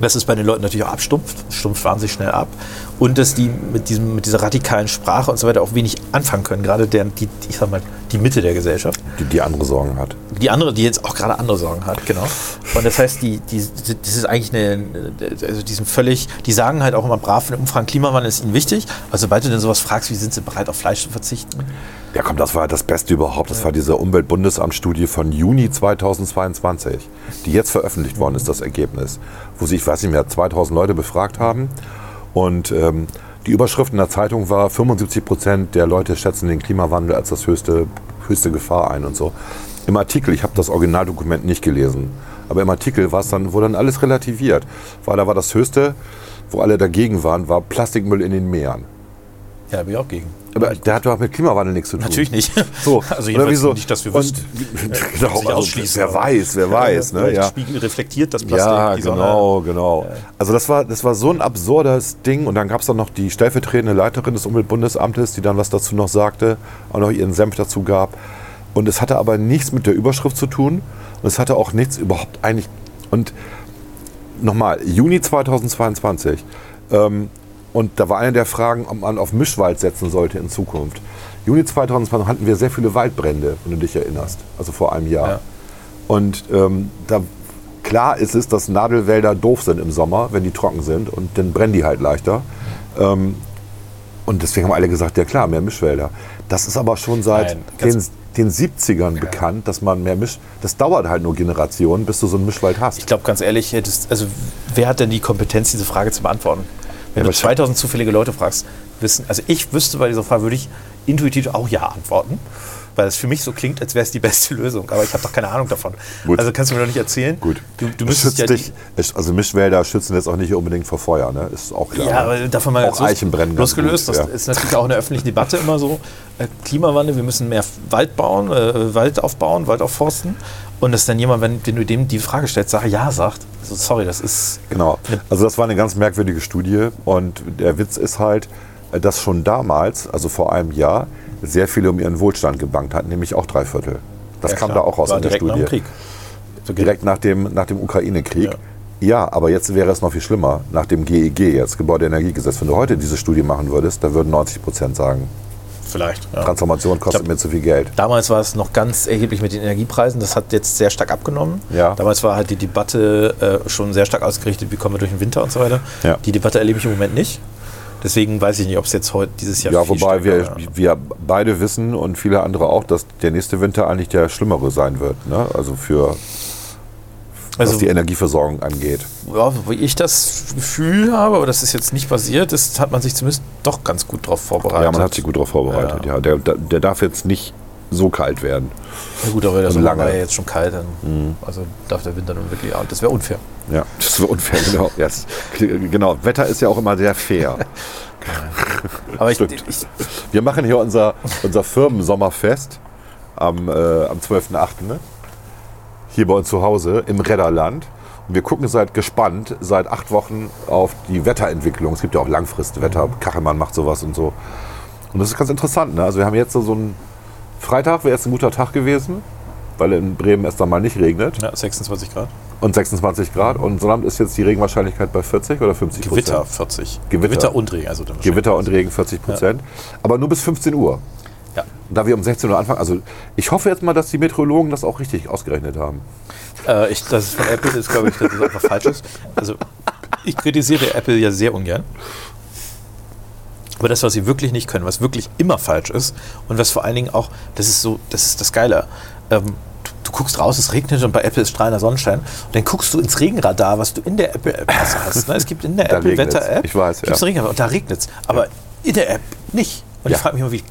[SPEAKER 1] dass es bei den Leuten natürlich auch abstumpft, stumpft wahnsinnig schnell ab und dass die mit, diesem, mit dieser radikalen Sprache und so weiter auch wenig anfangen können, gerade der, die, ich sag mal, die Mitte der Gesellschaft.
[SPEAKER 2] Die, die andere Sorgen hat.
[SPEAKER 1] Die andere, die jetzt auch gerade andere Sorgen hat, genau. Und das heißt, die, die, das ist eigentlich eine, also die sind völlig, die sagen halt auch immer brav in den Umfragen, Klimawandel ist ihnen wichtig. Also sobald du denn sowas fragst, wie sind sie bereit, auf Fleisch zu verzichten?
[SPEAKER 2] Ja, komm, das war das Beste überhaupt. Das war diese Umweltbundesamtsstudie von Juni 2022, die jetzt veröffentlicht worden ist, das Ergebnis. Wo sie, ich weiß nicht mehr, 2000 Leute befragt haben. Und ähm, die Überschrift in der Zeitung war, 75 Prozent der Leute schätzen den Klimawandel als das höchste, höchste Gefahr ein und so. Im Artikel, ich habe das Originaldokument nicht gelesen, aber im Artikel war es dann, wurde dann alles relativiert. Weil da war das höchste, wo alle dagegen waren, war Plastikmüll in den Meeren.
[SPEAKER 1] Ja, da bin ich auch gegen.
[SPEAKER 2] Aber der hat doch mit Klimawandel nichts zu tun.
[SPEAKER 1] Natürlich nicht.
[SPEAKER 2] So, *laughs*
[SPEAKER 1] also
[SPEAKER 2] oder wieso?
[SPEAKER 1] nicht, dass wir wüssten. *laughs*
[SPEAKER 2] genau, also, wer weiß, wer weiß, *laughs* ne? Ja.
[SPEAKER 1] Spiegel reflektiert das Plastik.
[SPEAKER 2] Ja, genau, genau. Also das war, das war so ein absurdes Ding. Und dann gab es dann noch die stellvertretende Leiterin des Umweltbundesamtes, die dann was dazu noch sagte, auch noch ihren Senf dazu gab. Und es hatte aber nichts mit der Überschrift zu tun. Und es hatte auch nichts überhaupt eigentlich. Und nochmal, Juni 2022. Ähm, und da war eine der Fragen, ob man auf Mischwald setzen sollte in Zukunft. Juni 2020 hatten wir sehr viele Waldbrände, wenn du dich erinnerst. Also vor einem Jahr.
[SPEAKER 1] Ja.
[SPEAKER 2] Und ähm, da, klar ist es, dass Nadelwälder doof sind im Sommer, wenn die trocken sind. Und dann brennen die halt leichter. Ähm, und deswegen haben alle gesagt, ja klar, mehr Mischwälder. Das ist aber schon seit
[SPEAKER 1] Nein,
[SPEAKER 2] den, den 70ern bekannt, dass man mehr Misch... Das dauert halt nur Generationen, bis du so einen Mischwald hast.
[SPEAKER 1] Ich glaube, ganz ehrlich, also wer hat denn die Kompetenz, diese Frage zu beantworten? Wenn
[SPEAKER 2] Ja,
[SPEAKER 1] du
[SPEAKER 2] aber
[SPEAKER 1] 2000 zufällige Leute fragst, wissen, also ich wüsste bei dieser Frage, würde ich intuitiv auch ja antworten, weil es für mich so klingt, als wäre es die beste Lösung. Aber ich habe doch keine Ahnung davon.
[SPEAKER 2] Gut.
[SPEAKER 1] Also kannst du mir doch nicht erzählen.
[SPEAKER 2] Gut.
[SPEAKER 1] Du, du
[SPEAKER 2] Es
[SPEAKER 1] müsstest ja
[SPEAKER 2] dich, es- also Mischwälder schützen jetzt auch nicht unbedingt vor Feuer, ne? Ist auch klar.
[SPEAKER 1] ja,
[SPEAKER 2] ne?
[SPEAKER 1] aber davon mal
[SPEAKER 2] Auch
[SPEAKER 1] ganz los-
[SPEAKER 2] Eichen brennen ganz
[SPEAKER 1] losgelöst.
[SPEAKER 2] gut,
[SPEAKER 1] das
[SPEAKER 2] ja.
[SPEAKER 1] ist natürlich auch in der öffentlichen Debatte immer so. Äh, Klimawandel, wir müssen mehr Wald bauen, äh, Wald aufbauen, Wald aufforsten. Und dass dann jemand, wenn, wenn du dem die Frage stellst, sagt, ja, sagt, also sorry, das ist
[SPEAKER 2] Genau. Also das war eine ganz merkwürdige Studie und der Witz ist halt, dass schon damals, also vor einem Jahr, sehr viele um ihren Wohlstand gebankt hatten, nämlich auch drei Viertel. Das
[SPEAKER 1] Ja,
[SPEAKER 2] kam
[SPEAKER 1] klar.
[SPEAKER 2] da auch raus
[SPEAKER 1] War
[SPEAKER 2] in der
[SPEAKER 1] direkt nach
[SPEAKER 2] Studie.
[SPEAKER 1] dem Krieg. So
[SPEAKER 2] Direkt nach dem, nach dem Ukraine-Krieg.
[SPEAKER 1] Ja.
[SPEAKER 2] Ja. aber jetzt wäre es noch viel schlimmer. Nach dem GEG jetzt, Gebäudeenergiegesetz. Wenn du heute diese Studie machen würdest, da würden 90 Prozent sagen,
[SPEAKER 1] Vielleicht. Ja.
[SPEAKER 2] Transformation kostet
[SPEAKER 1] Ich
[SPEAKER 2] mir zu viel Geld.
[SPEAKER 1] Damals war es noch ganz erheblich mit den Energiepreisen. Das hat jetzt sehr stark abgenommen.
[SPEAKER 2] Ja.
[SPEAKER 1] Damals war halt die Debatte äh, schon sehr stark ausgerichtet, wie kommen wir durch den Winter und so weiter.
[SPEAKER 2] Ja.
[SPEAKER 1] Die Debatte erlebe ich im Moment nicht. Deswegen weiß ich nicht, ob es jetzt heute dieses Jahr
[SPEAKER 2] Ja, wobei wir, wir beide wissen und viele andere auch, dass der nächste Winter eigentlich der schlimmere sein wird. Ne? Also für,
[SPEAKER 1] Also-
[SPEAKER 2] was die Energieversorgung angeht.
[SPEAKER 1] Ja, wie ich das Gefühl habe, aber das ist jetzt nicht passiert, ist, hat man sich zumindest doch ganz gut darauf vorbereitet.
[SPEAKER 2] Ja, man hat sich gut darauf vorbereitet. Ja. Der, der, der darf jetzt nicht so kalt werden.
[SPEAKER 1] Ja gut, aber der Sommer
[SPEAKER 2] lange.
[SPEAKER 1] war ja jetzt schon kalt, dann, also darf der Winter nun wirklich, das wäre unfair.
[SPEAKER 2] Ja, das wäre unfair, genau. *laughs* Yes. Genau, Wetter ist ja auch immer sehr fair. *laughs*
[SPEAKER 1] Aber ich, ich,
[SPEAKER 2] Wir machen hier unser, unser Firmensommerfest am, äh, am 12.8. Ne? Hier bei uns zu Hause im Redderland. Und wir gucken seit gespannt seit acht Wochen auf die Wetterentwicklung. Es gibt ja auch Langfristwetter. Kachelmann macht sowas und so. Und das ist ganz interessant. Ne? Also wir haben jetzt so einen Freitag, wäre jetzt ein guter Tag gewesen, weil in Bremen erst einmal nicht regnet.
[SPEAKER 1] ja, 26 Grad.
[SPEAKER 2] Und 26 Grad. Und Sonnabend ist jetzt die Regenwahrscheinlichkeit bei 40 oder 50%
[SPEAKER 1] Gewitter 40.
[SPEAKER 2] Gewitter.
[SPEAKER 1] und Regen, also dann
[SPEAKER 2] Gewitter und Regen 40 Prozent. Aber nur bis 15 Uhr.
[SPEAKER 1] Ja.
[SPEAKER 2] Da wir um 16 Uhr anfangen, also ich hoffe jetzt mal, dass die Meteorologen das auch richtig ausgerechnet haben.
[SPEAKER 1] Äh, ich, das ist von Apple ist, glaube ich, dass das einfach falsch ist. Also, ich kritisiere Apple ja sehr ungern. Aber das, was sie wirklich nicht können, was wirklich immer falsch ist und was vor allen Dingen auch, das ist so, das ist das Geile. Ähm, du, guckst raus, es regnet und bei Apple ist strahlender Sonnenschein. Und dann guckst du ins Regenradar, was du in der Apple-App hast. Ne? *laughs* Es gibt in der. Apple-Wetter-App
[SPEAKER 2] Ich weiß, ja.
[SPEAKER 1] Regenradar und da regnet es. Aber in der App nicht. Und
[SPEAKER 2] Ja.
[SPEAKER 1] ich frage mich immer, wie,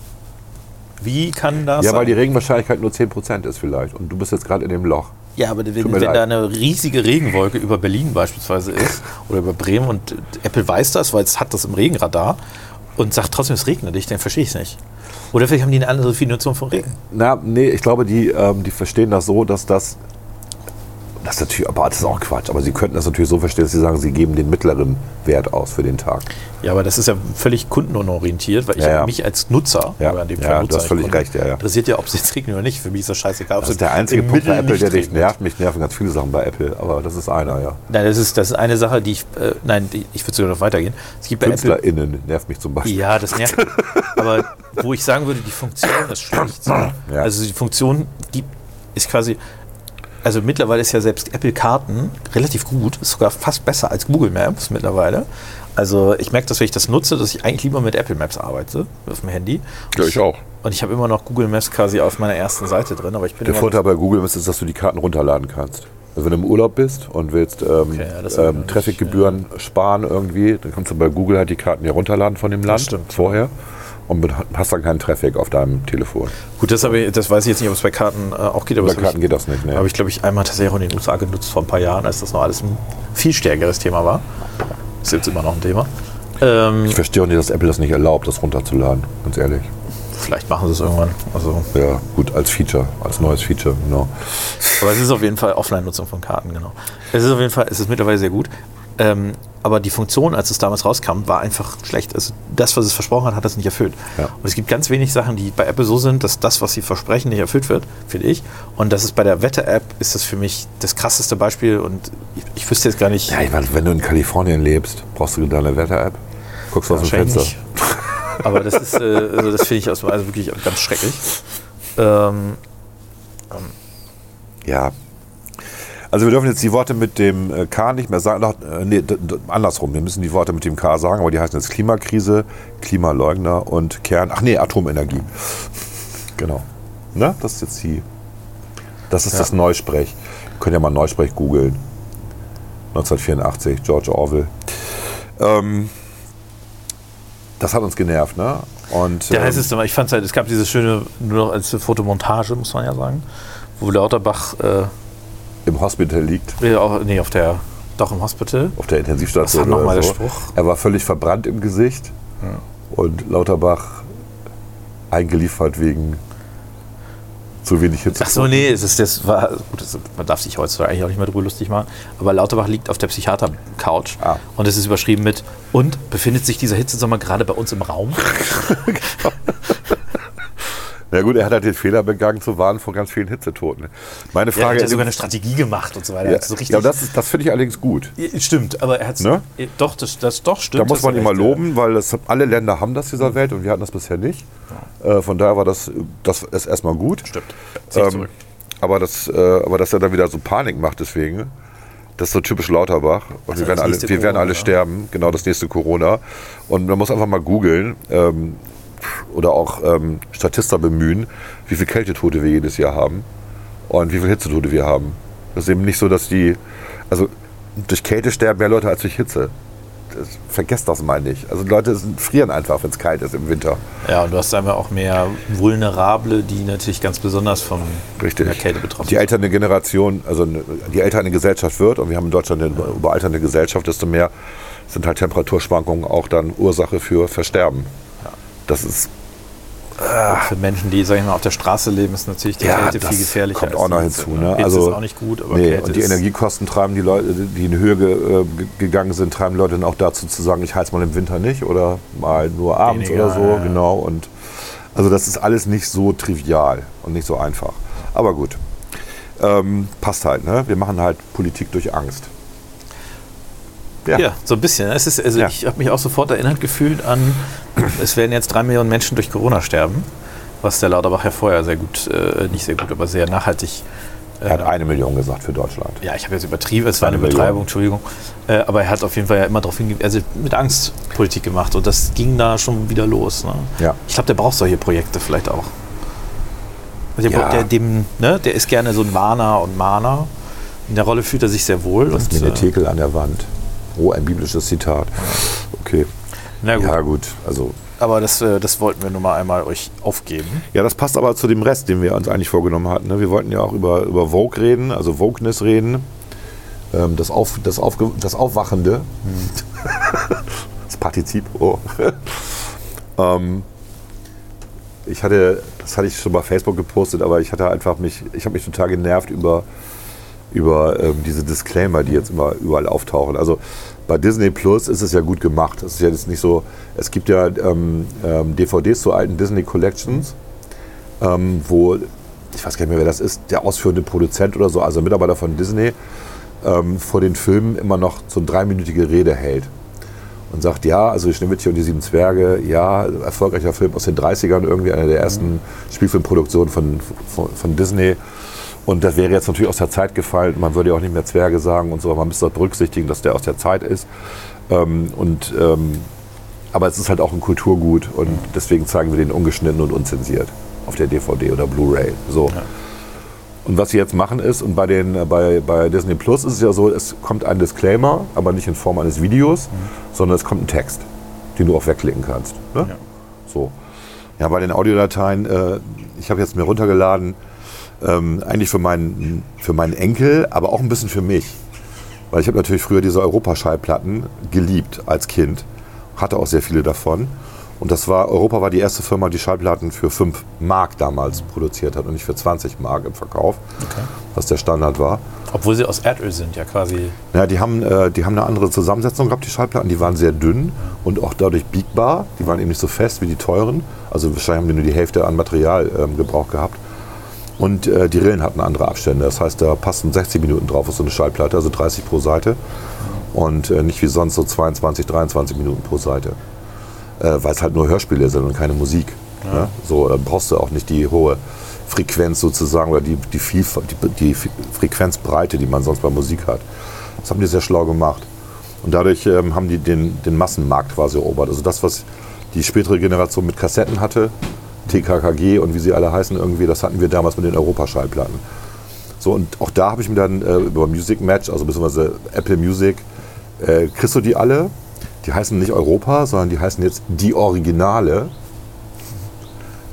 [SPEAKER 1] wie kann das
[SPEAKER 2] Ja, weil die? Regenwahrscheinlichkeit nur 10 Prozent ist vielleicht. Und du bist jetzt gerade in dem Loch.
[SPEAKER 1] Ja, aber wenn, wenn da eine riesige Regenwolke über Berlin beispielsweise ist *laughs* oder über Bremen und Apple weiß das, weil es hat das im Regenradar und sagt trotzdem, es regnet nicht, dann verstehe ich es nicht. Oder vielleicht haben die eine andere Definition von Regen.
[SPEAKER 2] Na, nee, ich glaube, die, ähm, die verstehen das so, dass das. Das ist natürlich, aber das ist auch Quatsch. Aber sie könnten das natürlich so verstehen, dass sie sagen, sie geben den mittleren Wert aus für den Tag.
[SPEAKER 1] Ja, aber das ist ja völlig kundenorientiert, weil ich
[SPEAKER 2] Ja, ja.
[SPEAKER 1] mich als Nutzer,
[SPEAKER 2] Ja,
[SPEAKER 1] oder in dem
[SPEAKER 2] ja,
[SPEAKER 1] Fall
[SPEAKER 2] du
[SPEAKER 1] Nutzer,
[SPEAKER 2] hast völlig
[SPEAKER 1] Kunde,
[SPEAKER 2] recht, ja, ja.
[SPEAKER 1] interessiert ja, ob es jetzt regnet oder nicht. Für mich ist das scheißegal.
[SPEAKER 2] Das ist der einzige Punkt bei Apple, der dich nervt. Mich nerven ganz viele Sachen bei Apple, aber das ist einer, ja.
[SPEAKER 1] Nein, das ist, das ist eine Sache, die ich, äh, nein, die, ich würde sogar noch weitergehen. Es gibt bei Apple
[SPEAKER 2] KünstlerInnen nervt mich zum Beispiel.
[SPEAKER 1] Ja, das nervt. mich. Aber wo ich sagen würde, die Funktion ist schlecht.
[SPEAKER 2] Ja.
[SPEAKER 1] Also die Funktion, die ist quasi. Also mittlerweile ist ja selbst Apple Karten relativ gut, ist sogar fast besser als Google Maps mittlerweile. Also ich merke, dass wenn ich das nutze, dass ich eigentlich lieber mit Apple Maps arbeite auf dem Handy.
[SPEAKER 2] Ja, ich auch.
[SPEAKER 1] Und ich habe immer noch Google Maps quasi auf meiner ersten Seite drin, aber ich bin
[SPEAKER 2] Der Vorteil bei Google ist, dass du die Karten runterladen kannst. Also wenn du im Urlaub bist und willst ähm,
[SPEAKER 1] Okay, ja,
[SPEAKER 2] ähm, Trafficgebühren sparen irgendwie, dann kannst du bei Google halt die Karten ja runterladen von dem Land vorher und hast dann keinen Traffic auf deinem Telefon.
[SPEAKER 1] Gut, das, ich, das weiß ich jetzt nicht, ob es bei Karten äh, auch geht,
[SPEAKER 2] Bei Karten
[SPEAKER 1] ich,
[SPEAKER 2] geht das nicht. Ne?
[SPEAKER 1] habe ich glaube ich, einmal tatsächlich auch in den USA genutzt vor ein paar Jahren, als das noch alles ein viel stärkeres Thema war. Ist jetzt immer noch ein Thema. Ähm,
[SPEAKER 2] ich verstehe auch nicht, dass Apple das nicht erlaubt, das runterzuladen, ganz ehrlich.
[SPEAKER 1] vielleicht machen sie es irgendwann. Also,
[SPEAKER 2] Ja, gut, als Feature, als neues Feature, genau.
[SPEAKER 1] aber es ist auf jeden Fall Offline-Nutzung von Karten, genau. Es ist auf jeden Fall, es ist mittlerweile sehr gut. Ähm, aber die Funktion, als es damals rauskam, war einfach schlecht. Also das, was es versprochen hat, hat es nicht erfüllt.
[SPEAKER 2] Ja.
[SPEAKER 1] Und es gibt ganz wenig Sachen, die bei Apple so sind, dass das, was sie versprechen, nicht erfüllt wird, finde ich. Und das ist bei der Wetter-App, ist das für mich das krasseste Beispiel. Und ich, ich wüsste jetzt gar nicht.
[SPEAKER 2] Ja, ich meine, wenn du in Kalifornien lebst, brauchst du deine Wetter-App, guckst aus dem Fenster.
[SPEAKER 1] nicht. *laughs* Aber das ist, äh, also das finde ich also wirklich ganz schrecklich. Ähm,
[SPEAKER 2] Ja. Also wir dürfen jetzt die Worte mit dem äh, K nicht mehr sagen. Äh, nee, andersrum. Wir müssen die Worte mit dem K sagen, aber die heißen jetzt Klimakrise, Klimaleugner und Kern. Ach nee, Atomenergie. *laughs* Genau. Ne? Das ist jetzt die. Das ist
[SPEAKER 1] Ja.
[SPEAKER 2] das Neusprech. Wir können ja mal Neusprech googeln. 1984, George Orwell. Ähm, das hat uns genervt, ne? Und,
[SPEAKER 1] Der
[SPEAKER 2] ähm,
[SPEAKER 1] heißeste, Mal, ich fand halt, es gab diese schöne, nur noch als Fotomontage, muss man ja sagen, wo Lauterbach, äh,
[SPEAKER 2] im Hospital liegt.
[SPEAKER 1] nee, auf der, doch im Hospital.
[SPEAKER 2] auf der Intensivstation.
[SPEAKER 1] Was war noch mal
[SPEAKER 2] oder
[SPEAKER 1] der
[SPEAKER 2] so.
[SPEAKER 1] Spruch?
[SPEAKER 2] Er war völlig verbrannt im Gesicht und Lauterbach eingeliefert wegen zu wenig Hitze.
[SPEAKER 1] Ach so, nee, es ist, das war, gut, das, man darf sich heutzutage eigentlich auch nicht mehr drüber lustig machen, aber Lauterbach liegt auf der Psychiater-Couch
[SPEAKER 2] Ah.
[SPEAKER 1] und es ist überschrieben mit, und befindet sich dieser Hitzesommer gerade bei uns im Raum? *laughs* *laughs*
[SPEAKER 2] Na gut, er hat halt den Fehler begangen zu warnen vor ganz vielen Hitzetoten. Meine
[SPEAKER 1] Er hat
[SPEAKER 2] Frage
[SPEAKER 1] ja sogar eine Strategie gemacht und so weiter.
[SPEAKER 2] ja,
[SPEAKER 1] Also so
[SPEAKER 2] ja, das, ist- das finde ich allerdings gut.
[SPEAKER 1] Ja, Stimmt, aber er hat
[SPEAKER 2] Ne?
[SPEAKER 1] Doch, das, das doch stimmt.
[SPEAKER 2] Da muss man ihn mal
[SPEAKER 1] ja.
[SPEAKER 2] loben, weil das, alle Länder haben das dieser Welt und wir hatten das bisher nicht. Äh, von daher war das, das ist erstmal gut.
[SPEAKER 1] Stimmt.
[SPEAKER 2] Ähm, aber, das, äh, aber dass er dann wieder so Panik macht deswegen, das ist so typisch Lauterbach. Und
[SPEAKER 1] Also
[SPEAKER 2] wir werden, alle, wir werden alle sterben, genau das nächste Corona. Und man muss einfach mal googeln ähm, oder auch ähm, Statista bemühen, wie viele Kältetote wir jedes Jahr haben und wie viele Hitzetote wir haben. Das ist eben nicht so, dass die, also durch Kälte sterben mehr Leute als durch Hitze. Das, vergesst das mal nicht. Also Leute sind, frieren einfach, wenn es kalt ist im Winter.
[SPEAKER 1] Ja, und du hast einfach auch mehr Vulnerable, die natürlich ganz besonders von
[SPEAKER 2] Richtig.
[SPEAKER 1] der Kälte betroffen
[SPEAKER 2] Die ältere Generation, also je älter eine Gesellschaft wird, und wir haben in Deutschland eine überalternde Gesellschaft, desto mehr sind halt Temperaturschwankungen auch dann Ursache für Versterben. Das ist
[SPEAKER 1] Und Für Menschen, die, sag ich mal, auf der Straße leben, ist natürlich die
[SPEAKER 2] Ja,
[SPEAKER 1] Kälte
[SPEAKER 2] das
[SPEAKER 1] viel gefährlicher.
[SPEAKER 2] kommt auch noch hinzu, ne? Also-
[SPEAKER 1] ist auch nicht gut, aber
[SPEAKER 2] Nee,
[SPEAKER 1] Kälte
[SPEAKER 2] und die Energiekosten treiben die Leute, die in Höhe äh, ge- gegangen sind, treiben Leute dann auch dazu zu sagen, ich heiz mal im Winter nicht oder mal nur abends
[SPEAKER 1] Weniger,
[SPEAKER 2] oder so,
[SPEAKER 1] ja.
[SPEAKER 2] genau. Und also das ist alles nicht so trivial und nicht so einfach. Aber gut, ähm, passt halt. Ne? Wir machen halt Politik durch Angst.
[SPEAKER 1] Ja, so ein bisschen. Es ist, also
[SPEAKER 2] Ja.
[SPEAKER 1] Ich habe mich auch sofort erinnert gefühlt an, es werden jetzt drei Millionen Menschen durch Corona sterben, was der Lauterbach ja vorher sehr gut, äh, nicht sehr gut, aber sehr nachhaltig.
[SPEAKER 2] Er hat eine Million gesagt für Deutschland.
[SPEAKER 1] Ja, ich habe jetzt übertrieben, es war eine. Übertreibung, Entschuldigung. Äh, aber er hat auf jeden Fall ja immer darauf hingewiesen, also mit Angst Politik gemacht und das ging da schon wieder los. Ne?
[SPEAKER 2] Ja.
[SPEAKER 1] Ich glaube, der braucht solche Projekte vielleicht auch. Also der,
[SPEAKER 2] Ja.
[SPEAKER 1] der, dem, ne, der ist gerne so ein Warner und Mahner. In der Rolle fühlt er sich sehr wohl. Und,
[SPEAKER 2] mir eine
[SPEAKER 1] äh,
[SPEAKER 2] Tekel an der Wand. Oh, ein biblisches Zitat. Okay.
[SPEAKER 1] na gut.
[SPEAKER 2] Ja, gut. Also
[SPEAKER 1] Aber das, äh, das wollten wir nun mal einmal euch aufgeben.
[SPEAKER 2] Ja, das passt aber zu dem Rest, den wir uns eigentlich vorgenommen hatten. ne? Wir wollten ja auch über, über Vogue reden, also Wokeness reden. Ähm, das, Auf, das, Aufge, das Aufwachende. *laughs* das Partizip. Oh. *laughs* ähm, ich hatte, das hatte ich schon bei Facebook gepostet, aber ich hatte einfach mich, ich habe mich total genervt über, über ähm, diese Disclaimer, die jetzt immer überall auftauchen. Also bei Disney Plus ist es ja gut gemacht. Es ist ja jetzt nicht so, es gibt ja ähm, ähm, DVDs zu alten Disney Collections, ähm, wo, ich weiß gar nicht mehr, wer das ist, der ausführende Produzent oder so, also Mitarbeiter von Disney, ähm, vor den Filmen immer noch so eine dreiminütige Rede hält. Und sagt, ja, also Schneewittchen und die sieben Zwerge, ja, erfolgreicher Film aus den 30ern, irgendwie einer der ersten Spielfilmproduktionen von, von, von Disney. Und das wäre jetzt natürlich aus der Zeit gefallen. Man würde ja auch nicht mehr Zwerge sagen und so, aber man müsste berücksichtigen, dass der aus der Zeit ist. Ähm, und, ähm, aber es ist halt auch ein Kulturgut und deswegen zeigen wir den ungeschnitten und unzensiert auf der DVD oder Blu-ray. So. Und was sie jetzt machen ist, und bei, den, äh, bei, bei Disney Plus ist es ja so, es kommt ein Disclaimer, aber nicht in Form eines Videos, sondern es kommt ein Text, den du auch wegklicken kannst. Ne?
[SPEAKER 1] Ja.
[SPEAKER 2] So. Ja, bei den Audiodateien, äh, ich habe jetzt mir runtergeladen, ähm, eigentlich für meinen, für meinen Enkel, aber auch ein bisschen für mich. Weil ich habe natürlich früher diese Europaschallplatten geliebt als Kind, hatte auch sehr viele davon. Und das war, Europa war die erste Firma, die Schallplatten für 5 Mark damals produziert hat und nicht für 20 Mark im Verkauf, was der Standard war.
[SPEAKER 1] Obwohl sie aus Erdöl sind, ja quasi.
[SPEAKER 2] Ja, die haben, äh, die haben eine andere Zusammensetzung gehabt, die Schallplatten. Die waren sehr dünn und auch dadurch biegbar. Die waren eben nicht so fest wie die teuren. Also wahrscheinlich haben die nur die Hälfte an Material ähm, gebraucht gehabt. Und äh, die Rillen hatten andere Abstände. Das heißt, da passen 60 Minuten drauf auf so eine Schallplatte, also 30 pro Seite. Und äh, nicht wie sonst so 22, 23 Minuten pro Seite. Äh, Weil es halt nur Hörspiele sind und keine Musik. Ne? So äh, brauchst du auch nicht die hohe Frequenz sozusagen oder die, die, Vielfalt, die, die Frequenzbreite, die man sonst bei Musik hat. Das haben die sehr schlau gemacht. Und dadurch ähm, haben die den, den Massenmarkt quasi erobert. Also das, was die spätere Generation mit Kassetten hatte, TKKG und wie sie alle heißen irgendwie, das hatten wir damals mit den Europaschallplatten. So, und auch da habe ich mir dann äh, über Music Match, also beziehungsweise Apple Music, äh, kriegst du die alle. Die heißen nicht Europa, sondern die heißen jetzt die Originale.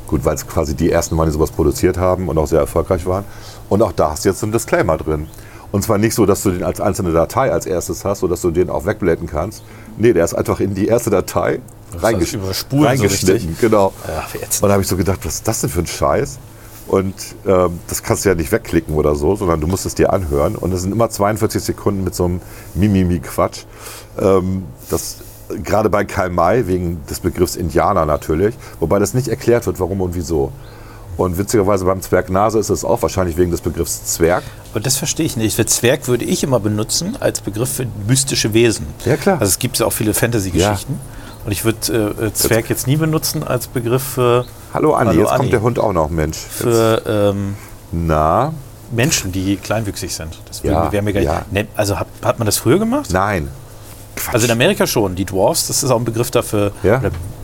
[SPEAKER 2] Gut, weil es quasi die ersten waren, die sowas produziert haben und auch sehr erfolgreich waren. Und auch da hast du jetzt einen Disclaimer drin. Und zwar nicht so, dass du den als einzelne Datei als erstes hast, sodass du den auch wegblenden kannst. Nee, der ist einfach in die erste Datei reingesch
[SPEAKER 1] so
[SPEAKER 2] reingeschnitten.
[SPEAKER 1] richtig.
[SPEAKER 2] genau.
[SPEAKER 1] Ja.
[SPEAKER 2] Und da habe ich so gedacht, was ist das denn für ein Scheiß? Und ähm, das kannst du ja nicht wegklicken oder so, sondern du musst es dir anhören. Und es sind immer 42 Sekunden mit so einem Mimimi-Quatsch. Ähm, das gerade bei Karl May, wegen des Begriffs Indianer natürlich, wobei das nicht erklärt wird, warum und wieso. Und witzigerweise beim Zwerg Nase ist es auch wahrscheinlich wegen des Begriffs Zwerg.
[SPEAKER 1] Und das verstehe ich nicht. Für Zwerg würde ich immer benutzen als Begriff für mystische Wesen.
[SPEAKER 2] Ja, klar.
[SPEAKER 1] Also es gibt ja auch viele Fantasy-Geschichten. Und ich würde äh, Zwerg jetzt nie benutzen als Begriff für,
[SPEAKER 2] Hallo Andi,
[SPEAKER 1] Hallo
[SPEAKER 2] jetzt
[SPEAKER 1] Anni.
[SPEAKER 2] kommt der Hund auch noch, Mensch.
[SPEAKER 1] Für ähm,
[SPEAKER 2] na,
[SPEAKER 1] Menschen, die kleinwüchsig sind. Das
[SPEAKER 2] Ja,
[SPEAKER 1] wäre mir gar nicht.
[SPEAKER 2] ja.
[SPEAKER 1] Ne, also hat, hat man das früher gemacht?
[SPEAKER 2] nein. Quatsch.
[SPEAKER 1] Also in Amerika schon. Die Dwarfs, das ist auch ein Begriff dafür.
[SPEAKER 2] Ja?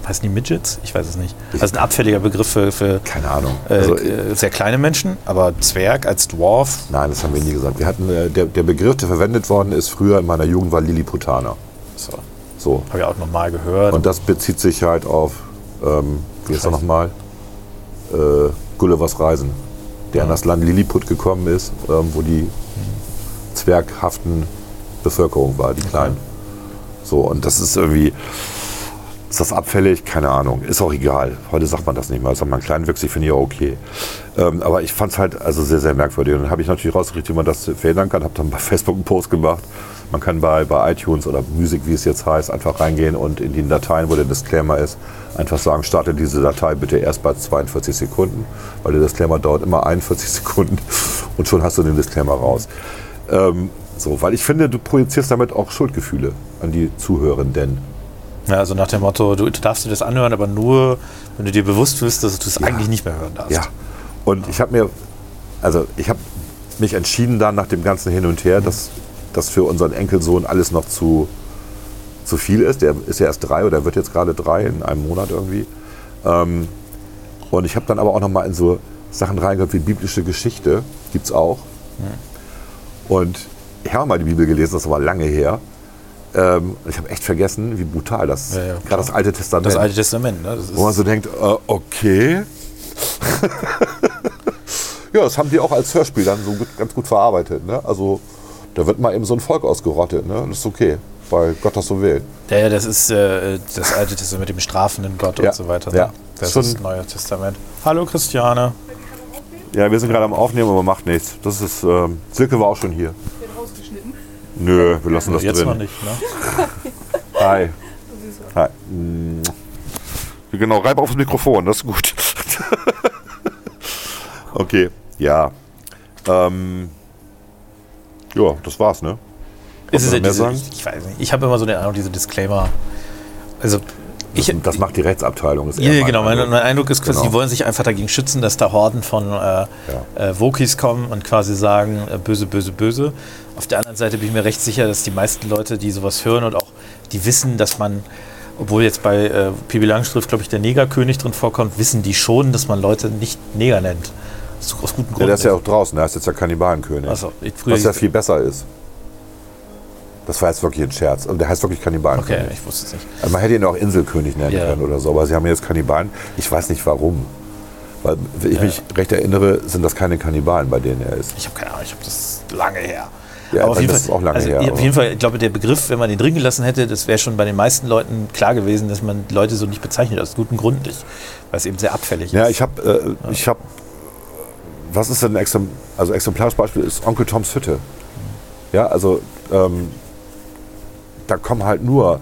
[SPEAKER 1] Heißen die Midgets? Ich weiß es nicht. Also ein abfälliger Begriff für, für
[SPEAKER 2] Keine Ahnung.
[SPEAKER 1] äh,
[SPEAKER 2] Also,
[SPEAKER 1] äh, sehr kleine Menschen, aber Zwerg als Dwarf.
[SPEAKER 2] nein, das haben wir nie gesagt. Wir hatten, äh, der, der Begriff, der verwendet worden ist früher in meiner Jugend, war Lilliputaner.
[SPEAKER 1] So,
[SPEAKER 2] So.
[SPEAKER 1] habe ich auch nochmal gehört.
[SPEAKER 2] Und das bezieht sich halt auf, ähm, wie ist er nochmal? Äh, Gullivers Reisen. Der in das Land Lilliput gekommen ist, ähm, wo die zwerghaften Bevölkerung war, die kleinen. So, und das ist irgendwie, ist das abfällig? Keine Ahnung. Ist auch egal. Heute sagt man das nicht mehr. Sagt man kleinwüchsig, finde ich auch okay. Ähm, aber ich fand es halt also sehr, sehr merkwürdig. Und dann habe ich natürlich rausgekriegt, wie man das verhindern kann. Habe dann bei *laughs* Facebook einen Post gemacht. Man kann bei, bei iTunes oder Musik, wie es jetzt heißt, einfach reingehen und in die Dateien, wo der Disclaimer ist, einfach sagen, starte diese Datei bitte erst bei 42 Sekunden, weil der Disclaimer dauert immer 41 *laughs* Sekunden und schon hast du den Disclaimer raus. Ähm, so, weil ich finde, du projizierst damit auch Schuldgefühle an die Zuhörenden.
[SPEAKER 1] Ja, also nach dem Motto, du darfst dir das anhören, aber nur, wenn du dir bewusst bist, dass du es
[SPEAKER 2] Ja.
[SPEAKER 1] eigentlich nicht mehr hören darfst.
[SPEAKER 2] Ja. Und ich habe mir, also ich habe mich entschieden dann nach dem ganzen Hin und Her, dass das für unseren Enkelsohn alles noch zu, zu viel ist. Der ist ja erst drei oder wird jetzt gerade drei in einem Monat irgendwie. Ähm, und ich habe dann aber auch noch mal in so Sachen reingehört wie biblische Geschichte, gibt es auch. Und ich habe mal die Bibel gelesen, das war lange her. Ähm, ich habe echt vergessen, wie brutal das,
[SPEAKER 1] Ja, ja,
[SPEAKER 2] gerade das Alte Testament,
[SPEAKER 1] Das Alte Testament, ne? Das ist,
[SPEAKER 2] wo man so denkt, äh, okay. *laughs* ja, das haben die auch als Hörspiel dann so gut, ganz gut verarbeitet. Ne? Also da wird mal eben so ein Volk ausgerottet. Ne? Das ist okay, weil Gott das so will.
[SPEAKER 1] ja, ja, das ist äh, das Alte Testament mit dem strafenden Gott
[SPEAKER 2] Ja,
[SPEAKER 1] und so weiter.
[SPEAKER 2] ja.
[SPEAKER 1] Ne? Das
[SPEAKER 2] Schon-
[SPEAKER 1] ist das Neue Testament. Hallo Christiane.
[SPEAKER 2] Ja, wir sind gerade am Aufnehmen, aber macht nichts. Das ist, ähm, Silke war auch schon hier. Nö, wir lassen das
[SPEAKER 1] Jetzt
[SPEAKER 2] drin.
[SPEAKER 1] noch nicht, ne? *laughs*
[SPEAKER 2] Hi. Hi. Genau, reib aufs Mikrofon, das ist gut. *laughs* okay, ja. Ähm, ja, das war's, ne?
[SPEAKER 1] Ist es ja diese, ich, ich weiß nicht. Ich habe immer so den Eindruck, diese Disclaimer. Also, ich,
[SPEAKER 2] Das macht die Rechtsabteilung. Ist
[SPEAKER 1] Ja,
[SPEAKER 2] eher
[SPEAKER 1] genau. Mein,
[SPEAKER 2] Eindruck.
[SPEAKER 1] mein Eindruck ist quasi,
[SPEAKER 2] Genau.
[SPEAKER 1] die wollen sich einfach dagegen schützen, dass da Horden von äh, äh, Wokis kommen und quasi sagen, äh, böse, böse, böse. Auf der anderen Seite bin ich mir recht sicher, dass die meisten Leute, die sowas hören und auch die wissen, dass man, obwohl jetzt bei äh, Pippi Langstrumpf, glaube ich, der Negerkönig drin vorkommt, wissen die schon, dass man Leute nicht Neger nennt. Das ist aus gutem
[SPEAKER 2] Ja,
[SPEAKER 1] Grund.
[SPEAKER 2] der ist ja auch draußen, der ist jetzt ja Kannibalenkönig.
[SPEAKER 1] Früher
[SPEAKER 2] was ja viel besser ist. Das war jetzt wirklich ein Scherz. Und der heißt wirklich Kannibalenkönig.
[SPEAKER 1] Okay, ich wusste es nicht.
[SPEAKER 2] Also man hätte ihn auch Inselkönig nennen
[SPEAKER 1] Ja.
[SPEAKER 2] können oder so, aber sie haben jetzt Kannibalen. Ich weiß nicht warum. Weil, wenn ich mich recht erinnere, sind das keine Kannibalen, bei denen er ist.
[SPEAKER 1] Ich habe keine Ahnung, ich habe das lange her.
[SPEAKER 2] Ja,
[SPEAKER 1] aber auf jeden,
[SPEAKER 2] das
[SPEAKER 1] Fall,
[SPEAKER 2] ist auch lange
[SPEAKER 1] also
[SPEAKER 2] her,
[SPEAKER 1] auf jeden Fall, ich glaube, der Begriff, wenn man den drin gelassen hätte, das wäre schon bei den meisten Leuten klar gewesen, dass man Leute so nicht bezeichnet, aus gutem Grund nicht, weil es eben sehr abfällig
[SPEAKER 2] Ja,
[SPEAKER 1] ist.
[SPEAKER 2] ich habe, äh, ich habe, was ist denn ein Exempl also exemplarisches Beispiel ist Onkel Toms Hütte. Ja, also ähm, da kommen halt nur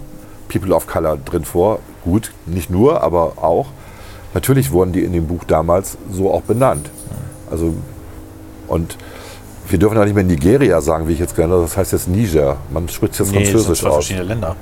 [SPEAKER 2] People of Color drin vor. Gut, nicht nur, aber auch. Natürlich wurden die in dem Buch damals so auch benannt. Also und wir dürfen auch nicht mehr Nigeria sagen, wie ich jetzt habe. Das heißt jetzt Niger. Man spricht es jetzt
[SPEAKER 1] nee, das sind
[SPEAKER 2] Französisch
[SPEAKER 1] zwei
[SPEAKER 2] aus.
[SPEAKER 1] verschiedene Länder.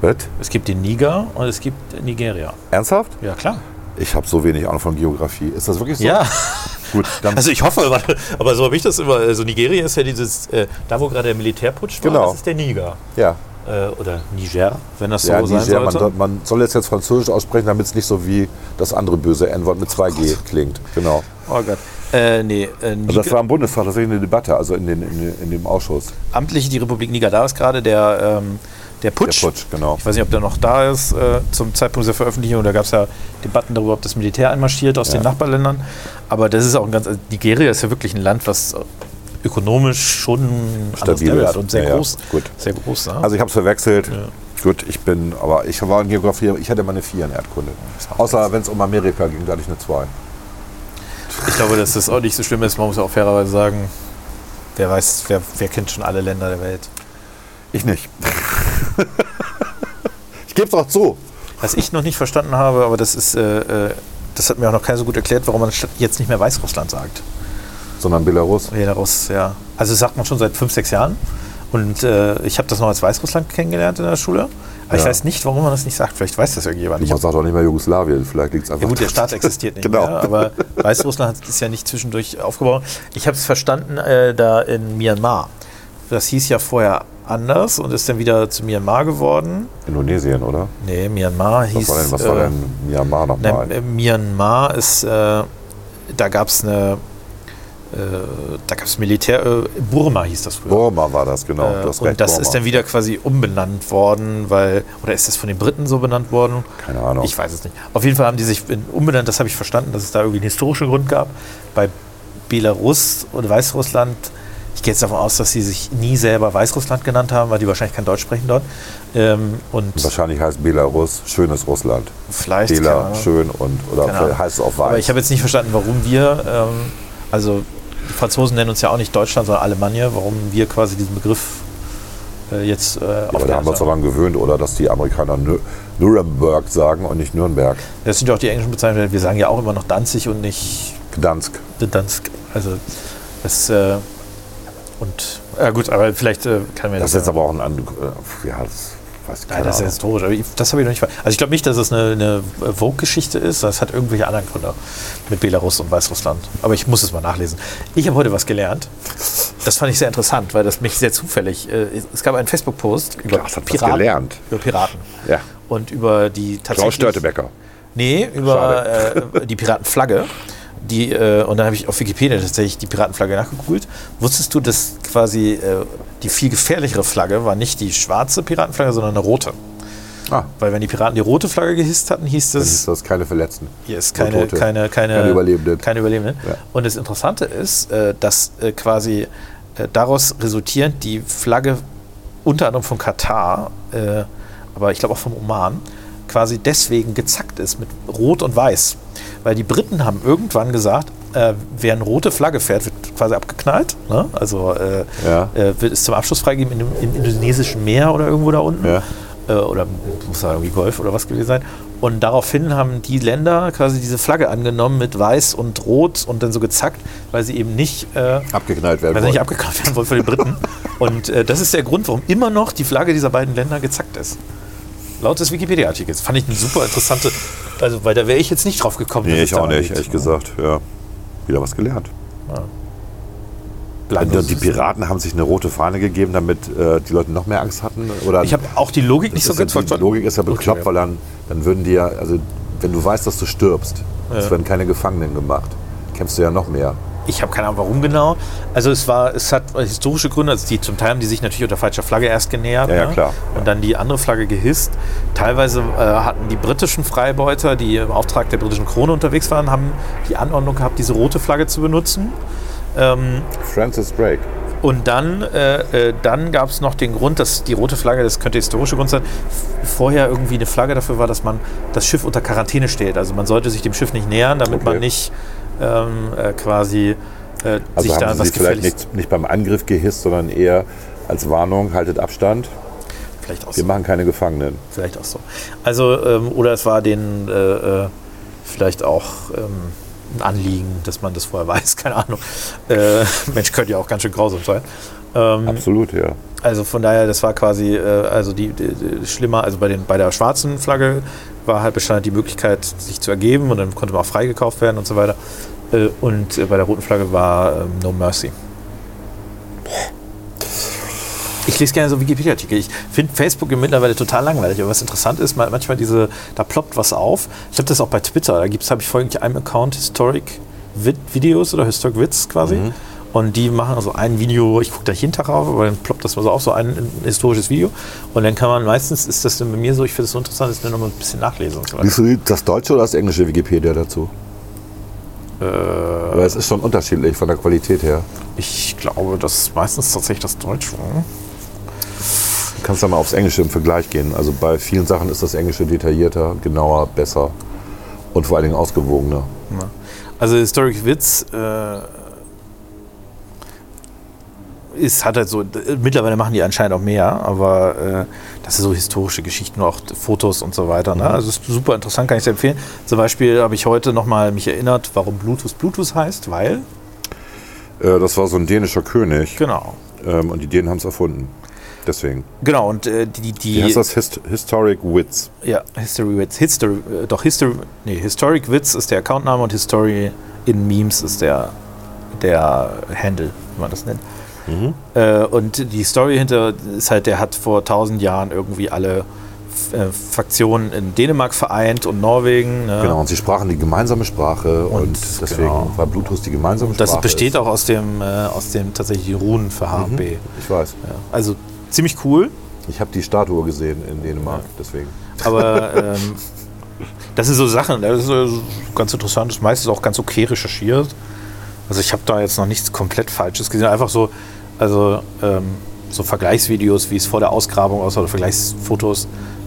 [SPEAKER 2] Was?
[SPEAKER 1] Es gibt den Niger und es gibt Nigeria.
[SPEAKER 2] Ernsthaft?
[SPEAKER 1] Ja, klar.
[SPEAKER 2] Ich habe so wenig Ahnung von Geografie. Ist das wirklich so?
[SPEAKER 1] Ja, *laughs*
[SPEAKER 2] Gut, dann
[SPEAKER 1] also ich hoffe, aber, aber so habe ich das immer. Also Nigeria ist ja dieses, äh, da wo gerade der Militärputsch war,
[SPEAKER 2] Genau.
[SPEAKER 1] das ist der Niger.
[SPEAKER 2] ja.
[SPEAKER 1] Äh, oder Niger, wenn das so
[SPEAKER 2] Ja,
[SPEAKER 1] sein
[SPEAKER 2] Niger, man,
[SPEAKER 1] sollte.
[SPEAKER 2] soll- man soll es jetzt Französisch aussprechen, damit es nicht so wie das andere böse N-Wort mit 2G klingt. Genau.
[SPEAKER 1] oh Gott. Äh, nee, äh,
[SPEAKER 2] Also das war im Bundestag tatsächlich eine Debatte, also in, den, in, in dem Ausschuss.
[SPEAKER 1] amtlich die Republik Niger. Da ist gerade der, ähm, der
[SPEAKER 2] Der
[SPEAKER 1] Putsch.
[SPEAKER 2] Putsch, genau.
[SPEAKER 1] Ich weiß nicht, ob der noch da ist äh, zum Zeitpunkt der Veröffentlichung. Da gab es ja Debatten darüber, ob das Militär einmarschiert aus
[SPEAKER 2] Ja.
[SPEAKER 1] den Nachbarländern. Aber das ist auch ein ganz. Also Nigeria ist ja wirklich ein Land, was ökonomisch schon
[SPEAKER 2] Stabil ist.
[SPEAKER 1] und sehr
[SPEAKER 2] Ja, ja.
[SPEAKER 1] groß.
[SPEAKER 2] Gut.
[SPEAKER 1] Sehr groß. Ne?
[SPEAKER 2] Also ich habe es verwechselt. Gut, ich bin, aber ich war in Geografie, ich hatte mal eine 4 in Erdkunde. Außer wenn es um Amerika ging, da hatte ich eine 2.
[SPEAKER 1] ich glaube, dass das auch nicht so schlimm ist. Man muss auch fairerweise sagen, wer weiß, wer, wer kennt schon alle Länder der Welt.
[SPEAKER 2] Ich nicht. *laughs* ich gebe es auch zu.
[SPEAKER 1] Was ich noch nicht verstanden habe, aber das ist, äh, äh, das hat mir auch noch keiner so gut erklärt, warum man jetzt nicht mehr Weißrussland sagt.
[SPEAKER 2] Sondern Belarus.
[SPEAKER 1] Belarus, ja. Also das sagt man schon seit fünf, sechs Jahren. Und äh, ich habe das noch als Weißrussland kennengelernt in der Schule. Aber ich
[SPEAKER 2] Ja.
[SPEAKER 1] weiß nicht, warum man das nicht sagt. Vielleicht weiß das irgendjemand. Ich
[SPEAKER 2] Man sagt auch nicht mehr Jugoslawien, vielleicht liegt es einfach
[SPEAKER 1] ja gut, der. Staat existiert *laughs* nicht
[SPEAKER 2] Genau.
[SPEAKER 1] mehr, aber Weißrussland ist ja nicht zwischendurch aufgebaut. Ich habe es verstanden, äh, da in Myanmar, das hieß ja vorher anders und ist dann wieder zu Myanmar geworden.
[SPEAKER 2] Indonesien, oder?
[SPEAKER 1] Nee, Myanmar
[SPEAKER 2] Was
[SPEAKER 1] hieß.
[SPEAKER 2] war denn, was war
[SPEAKER 1] äh,
[SPEAKER 2] denn Myanmar nochmal?
[SPEAKER 1] Äh, Myanmar ist, äh, da gab es eine, äh, da gab es Militär, äh, Burma hieß das früher.
[SPEAKER 2] Burma war das, genau.
[SPEAKER 1] Äh, und
[SPEAKER 2] recht,
[SPEAKER 1] das
[SPEAKER 2] Burma.
[SPEAKER 1] ist dann wieder quasi umbenannt worden, weil, oder ist das von den Briten so benannt worden?
[SPEAKER 2] Keine Ahnung.
[SPEAKER 1] Ich weiß es nicht. Auf jeden Fall haben die sich umbenannt, das habe ich verstanden, dass es da irgendwie einen historischen Grund gab. Bei Belarus und Weißrussland, ich gehe jetzt davon aus, dass sie sich nie selber Weißrussland genannt haben, weil die wahrscheinlich kein Deutsch sprechen dort. Ähm, und
[SPEAKER 2] Wahrscheinlich heißt Belarus schönes Russland.
[SPEAKER 1] vielleicht.
[SPEAKER 2] Bela, schön und oder heißt es auch weiß.
[SPEAKER 1] Aber ich habe jetzt nicht verstanden, warum wir, ähm, also die Franzosen nennen uns ja auch nicht Deutschland, sondern Alemannia, warum wir quasi diesen Begriff äh, jetzt äh,
[SPEAKER 2] Aber da haben wir uns daran gewöhnt, oder dass die Amerikaner Nü Nuremberg sagen und nicht Nürnberg.
[SPEAKER 1] Das sind ja auch die englischen Bezeichnungen. Wir sagen ja auch immer noch Danzig und nicht
[SPEAKER 2] Gdansk.
[SPEAKER 1] Dansk. Also das äh, und ja gut, aber vielleicht äh, kann mir
[SPEAKER 2] Das
[SPEAKER 1] das.
[SPEAKER 2] ist jetzt aber auch ein anderes. Ja, das weiß keine
[SPEAKER 1] das ist ja historisch. Aber ich, das habe ich noch nicht. Also ich glaube nicht, dass es eine, eine Vogue-Geschichte ist. Das hat irgendwelche anderen Gründe mit Belarus und Weißrussland. Aber ich muss es mal nachlesen. Ich habe heute was gelernt. Das fand ich sehr interessant, weil das mich sehr zufällig. Äh, es gab einen Facebook-Post über
[SPEAKER 2] Klaas hat was gelernt.
[SPEAKER 1] über Piraten
[SPEAKER 2] Ja.
[SPEAKER 1] und über die
[SPEAKER 2] Klaus
[SPEAKER 1] tatsächlich.
[SPEAKER 2] Störtebecker.
[SPEAKER 1] Nee, über äh, die Piratenflagge. Die, äh, und dann habe ich auf Wikipedia tatsächlich die Piratenflagge nachgegoogelt. Wusstest du, dass quasi äh, die viel gefährlichere Flagge war nicht die schwarze Piratenflagge, sondern eine rote?
[SPEAKER 2] Ah,
[SPEAKER 1] Weil wenn die Piraten die rote Flagge gehisst hatten, hieß
[SPEAKER 2] dann
[SPEAKER 1] es,
[SPEAKER 2] ist das keine Verletzten.
[SPEAKER 1] hier ist keine, keine, keine,
[SPEAKER 2] Keine Überlebenden.
[SPEAKER 1] Keine Überlebenden.
[SPEAKER 2] Ja.
[SPEAKER 1] Und das Interessante ist, äh, dass äh, quasi äh, daraus resultierend die Flagge unter anderem von Katar, äh, aber ich glaube auch vom Oman, quasi deswegen gezackt ist mit Rot und Weiß. Weil die Briten haben irgendwann gesagt, äh, wer eine rote Flagge fährt, wird quasi abgeknallt. Ne? Also äh,
[SPEAKER 2] Ja.
[SPEAKER 1] äh, wird es zum Abschluss freigegeben in dem, im indonesischen Meer oder irgendwo da unten.
[SPEAKER 2] Ja.
[SPEAKER 1] Äh, oder muss da irgendwie Golf oder was gewesen sein. Und daraufhin haben die Länder quasi diese Flagge angenommen mit Weiß und Rot und dann so gezackt, weil sie eben nicht, äh,
[SPEAKER 2] Abgeknallt werden
[SPEAKER 1] weil sie nicht
[SPEAKER 2] wollen.
[SPEAKER 1] abgekauft werden wollen von den Briten. *laughs* und äh, das ist der Grund, warum immer noch die Flagge dieser beiden Länder gezackt ist. Laut des Wikipedia-Artikels. Fand ich eine super interessante, also weil da wäre ich jetzt nicht drauf gekommen.
[SPEAKER 2] Nee, ich auch nicht,
[SPEAKER 1] liegt.
[SPEAKER 2] ehrlich gesagt. Ja. Wieder was gelernt.
[SPEAKER 1] Bleibt
[SPEAKER 2] Und die Piraten haben sich eine rote Fahne gegeben, damit äh, die Leute noch mehr Angst hatten? Oder
[SPEAKER 1] Ich habe auch die Logik nicht so ganz
[SPEAKER 2] ja, die
[SPEAKER 1] verstanden.
[SPEAKER 2] Logik ist ja bekloppt,
[SPEAKER 1] Okay.
[SPEAKER 2] weil dann, dann würden die ja, also wenn du weißt, dass du stirbst, es werden keine Gefangenen gemacht, kämpfst du ja noch mehr.
[SPEAKER 1] Ich habe keine Ahnung, warum genau. Also es war, es hat historische Gründe. Also die, zum Teil haben die sich natürlich unter falscher Flagge erst genähert.
[SPEAKER 2] Ja, ja,
[SPEAKER 1] ne?
[SPEAKER 2] klar.
[SPEAKER 1] Und dann die andere Flagge gehisst. Teilweise äh, hatten die britischen Freibeuter, die im Auftrag der britischen Krone unterwegs waren, haben die Anordnung gehabt, diese rote Flagge zu benutzen. Ähm,
[SPEAKER 2] Francis Drake.
[SPEAKER 1] und dann, äh, äh, dann gab es noch den Grund, dass die rote Flagge, das könnte historische Grund sein, vorher irgendwie eine Flagge dafür war, dass man das Schiff unter Quarantäne steht. Also man sollte sich dem Schiff nicht nähern, damit
[SPEAKER 2] Okay.
[SPEAKER 1] man nicht ähm, äh, quasi äh,
[SPEAKER 2] Also
[SPEAKER 1] sich da
[SPEAKER 2] haben sie
[SPEAKER 1] was
[SPEAKER 2] sie vielleicht nicht, nicht beim Angriff gehisst, sondern eher als Warnung, haltet Abstand,
[SPEAKER 1] Vielleicht auch
[SPEAKER 2] wir
[SPEAKER 1] so.
[SPEAKER 2] machen keine Gefangenen.
[SPEAKER 1] Vielleicht auch so. Also, ähm, oder es war denen äh, äh, vielleicht auch ähm, ein Anliegen, dass man das vorher *laughs* weiß, keine Ahnung. Äh, Mensch, könnte ja auch ganz schön grausam sein. Ähm,
[SPEAKER 2] Absolut, ja.
[SPEAKER 1] also von daher, das war quasi, äh, also die, die, die schlimmer, also bei, den, bei der schwarzen Flagge war halt bestand die Möglichkeit, sich zu ergeben und dann konnte man auch freigekauft werden und so weiter. Äh, und äh, bei der roten Flagge war ähm, No Mercy. Ich lese gerne so Wikipedia-Artikel. Ich finde Facebook mittlerweile total langweilig. Aber was interessant ist, mal- manchmal diese, da ploppt was auf. Ich habe das auch bei Twitter. Da habe ich folglich einem Account Historic Vid Videos oder Historic Wits quasi. Und die machen so ein Video, ich gucke da jeden Tag drauf, aber dann ploppt das mal so auf, so ein, historisches Video. Und dann kann man meistens, ist das dann bei mir so, ich finde es so interessant, dass ich dann nochmal ein bisschen nachlese und so weiter.
[SPEAKER 2] Liest du das deutsche oder das englische Wikipedia dazu?
[SPEAKER 1] Äh,
[SPEAKER 2] Weil es ist schon unterschiedlich von der Qualität her.
[SPEAKER 1] ich glaube, das ist meistens tatsächlich das Deutsche. hm?
[SPEAKER 2] Du kannst dann mal aufs Englische im Vergleich gehen. Also bei vielen Sachen ist das Englische detaillierter, genauer, besser und vor allen Dingen ausgewogener.
[SPEAKER 1] Also Historic Witz äh, ist, hat halt so, mittlerweile machen die anscheinend auch mehr, aber äh, das sind so historische Geschichten, auch Fotos und so weiter. Ne? Also ist super interessant, kann ich sehr empfehlen. Zum Beispiel habe ich heute nochmal mich erinnert, warum Bluetooth Bluetooth heißt, weil,
[SPEAKER 2] Äh, das war so ein dänischer König
[SPEAKER 1] genau,
[SPEAKER 2] ähm, und die Dänen haben es erfunden. Deswegen.
[SPEAKER 1] genau, und äh, die, die,
[SPEAKER 2] Wie heißt das? Hist Historic Wits.
[SPEAKER 1] Ja, History Wits. History, äh, doch, History, nee, Historic Wits ist der Accountname und History in Memes ist der, der Handle, wie man das nennt. Äh, und die Story hinter ist halt, der hat vor tausend Jahren irgendwie alle äh, Faktionen in Dänemark vereint und Norwegen. Ne?
[SPEAKER 2] Genau, und sie sprachen die gemeinsame Sprache und,
[SPEAKER 1] Und
[SPEAKER 2] deswegen
[SPEAKER 1] genau.
[SPEAKER 2] war Bluetooth die gemeinsame
[SPEAKER 1] Das
[SPEAKER 2] Sprache.
[SPEAKER 1] besteht
[SPEAKER 2] ist.
[SPEAKER 1] auch aus dem, äh, aus dem tatsächlich Runen für HB.
[SPEAKER 2] Ich weiß.
[SPEAKER 1] Ja. Also ziemlich cool,
[SPEAKER 2] Ich habe die Statue gesehen in Dänemark, deswegen.
[SPEAKER 1] aber *laughs* ähm, das sind so Sachen, das ist ganz interessant, das meiste ist auch ganz okay recherchiert. Also ich habe da jetzt noch nichts komplett Falsches gesehen, einfach so, also ähm, so Vergleichsvideos, wie es vor der Ausgrabung aussah, oder Vergleichsfotos,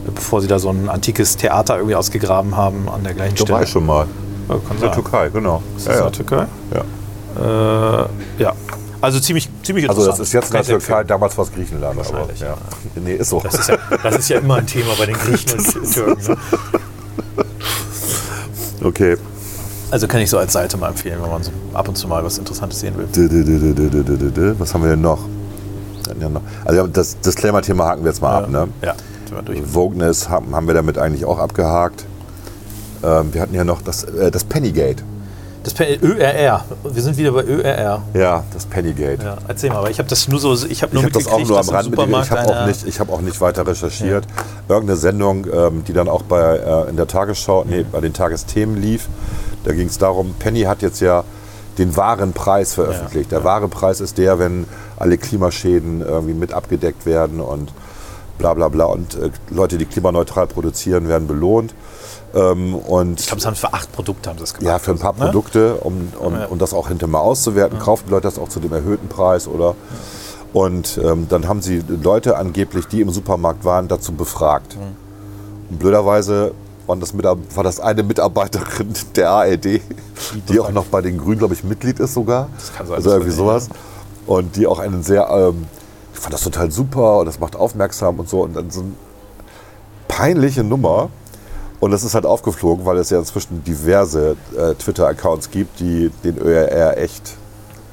[SPEAKER 1] äh, bevor sie da so ein antikes Theater irgendwie ausgegraben haben an der gleichen
[SPEAKER 2] Da
[SPEAKER 1] Stelle.
[SPEAKER 2] schon mal.
[SPEAKER 1] Ja,
[SPEAKER 2] In der. Türkei, genau.
[SPEAKER 1] Ist
[SPEAKER 2] Ja,
[SPEAKER 1] das in
[SPEAKER 2] ja.
[SPEAKER 1] der Türkei?
[SPEAKER 2] Ja.
[SPEAKER 1] Äh, ja. Also ziemlich, ziemlich
[SPEAKER 2] Also
[SPEAKER 1] interessant.
[SPEAKER 2] das ist jetzt in der Türkei, damals war es Griechenland. Aber, ja. Nee, ist so.
[SPEAKER 1] Das ist, ja, das ist ja immer ein Thema bei den Griechen und *laughs* Türken. Ne?
[SPEAKER 2] Okay.
[SPEAKER 1] Also kann ich so als Seite mal empfehlen, wenn man so ab und zu mal was Interessantes sehen will.
[SPEAKER 2] Was haben wir denn noch? Ja Also das Disclaimer-Thema haken wir jetzt mal ab. Ne?
[SPEAKER 1] Ja.
[SPEAKER 2] Vogueness haben, haben wir damit eigentlich auch abgehakt. Ähm, wir hatten ja noch das, äh, das Pennygate.
[SPEAKER 1] Das Pe- ÖRR. Wir sind wieder bei ÖRR.
[SPEAKER 2] Ja, das Pennygate.
[SPEAKER 1] Ja, erzähl mal, aber ich habe das nur so, ich habe nur
[SPEAKER 2] Ich habe das auch nur am Rand mitgekriegt. Ich habe auch, nicht- ich hab auch nicht weiter recherchiert. Irgendeine Sendung, ähm, die dann auch bei, äh, in der Tagesschau, nee, bei den Tagesthemen lief. Da ging es darum, Penny hat jetzt ja den wahren Preis veröffentlicht. Der wahre Preis ist der, wenn alle Klimaschäden irgendwie mit abgedeckt werden und bla bla bla. Und äh, Leute, die klimaneutral produzieren, werden belohnt. Ähm, und
[SPEAKER 1] Ich glaube, es haben für acht Produkte haben sie das gemacht.
[SPEAKER 2] ja, für ein paar
[SPEAKER 1] Ne?
[SPEAKER 2] Produkte, um, um,
[SPEAKER 1] Ja.
[SPEAKER 2] um das auch hinterher mal auszuwerten, kaufen die Leute das auch zu dem erhöhten Preis oder. Und ähm, dann haben sie Leute angeblich, die im Supermarkt waren, dazu befragt. Und blöderweise waren das war das eine Mitarbeiterin *laughs* der ARD, die auch noch bei den Grünen, glaube ich, Mitglied ist sogar.
[SPEAKER 1] Das kann sein,
[SPEAKER 2] Also irgendwie sowas. Und die auch einen sehr, ähm, ich fand das total super und das macht aufmerksam und so. Und dann so eine peinliche Nummer. Und das ist halt aufgeflogen, weil es ja inzwischen diverse äh, Twitter-Accounts gibt, die den ÖRR echt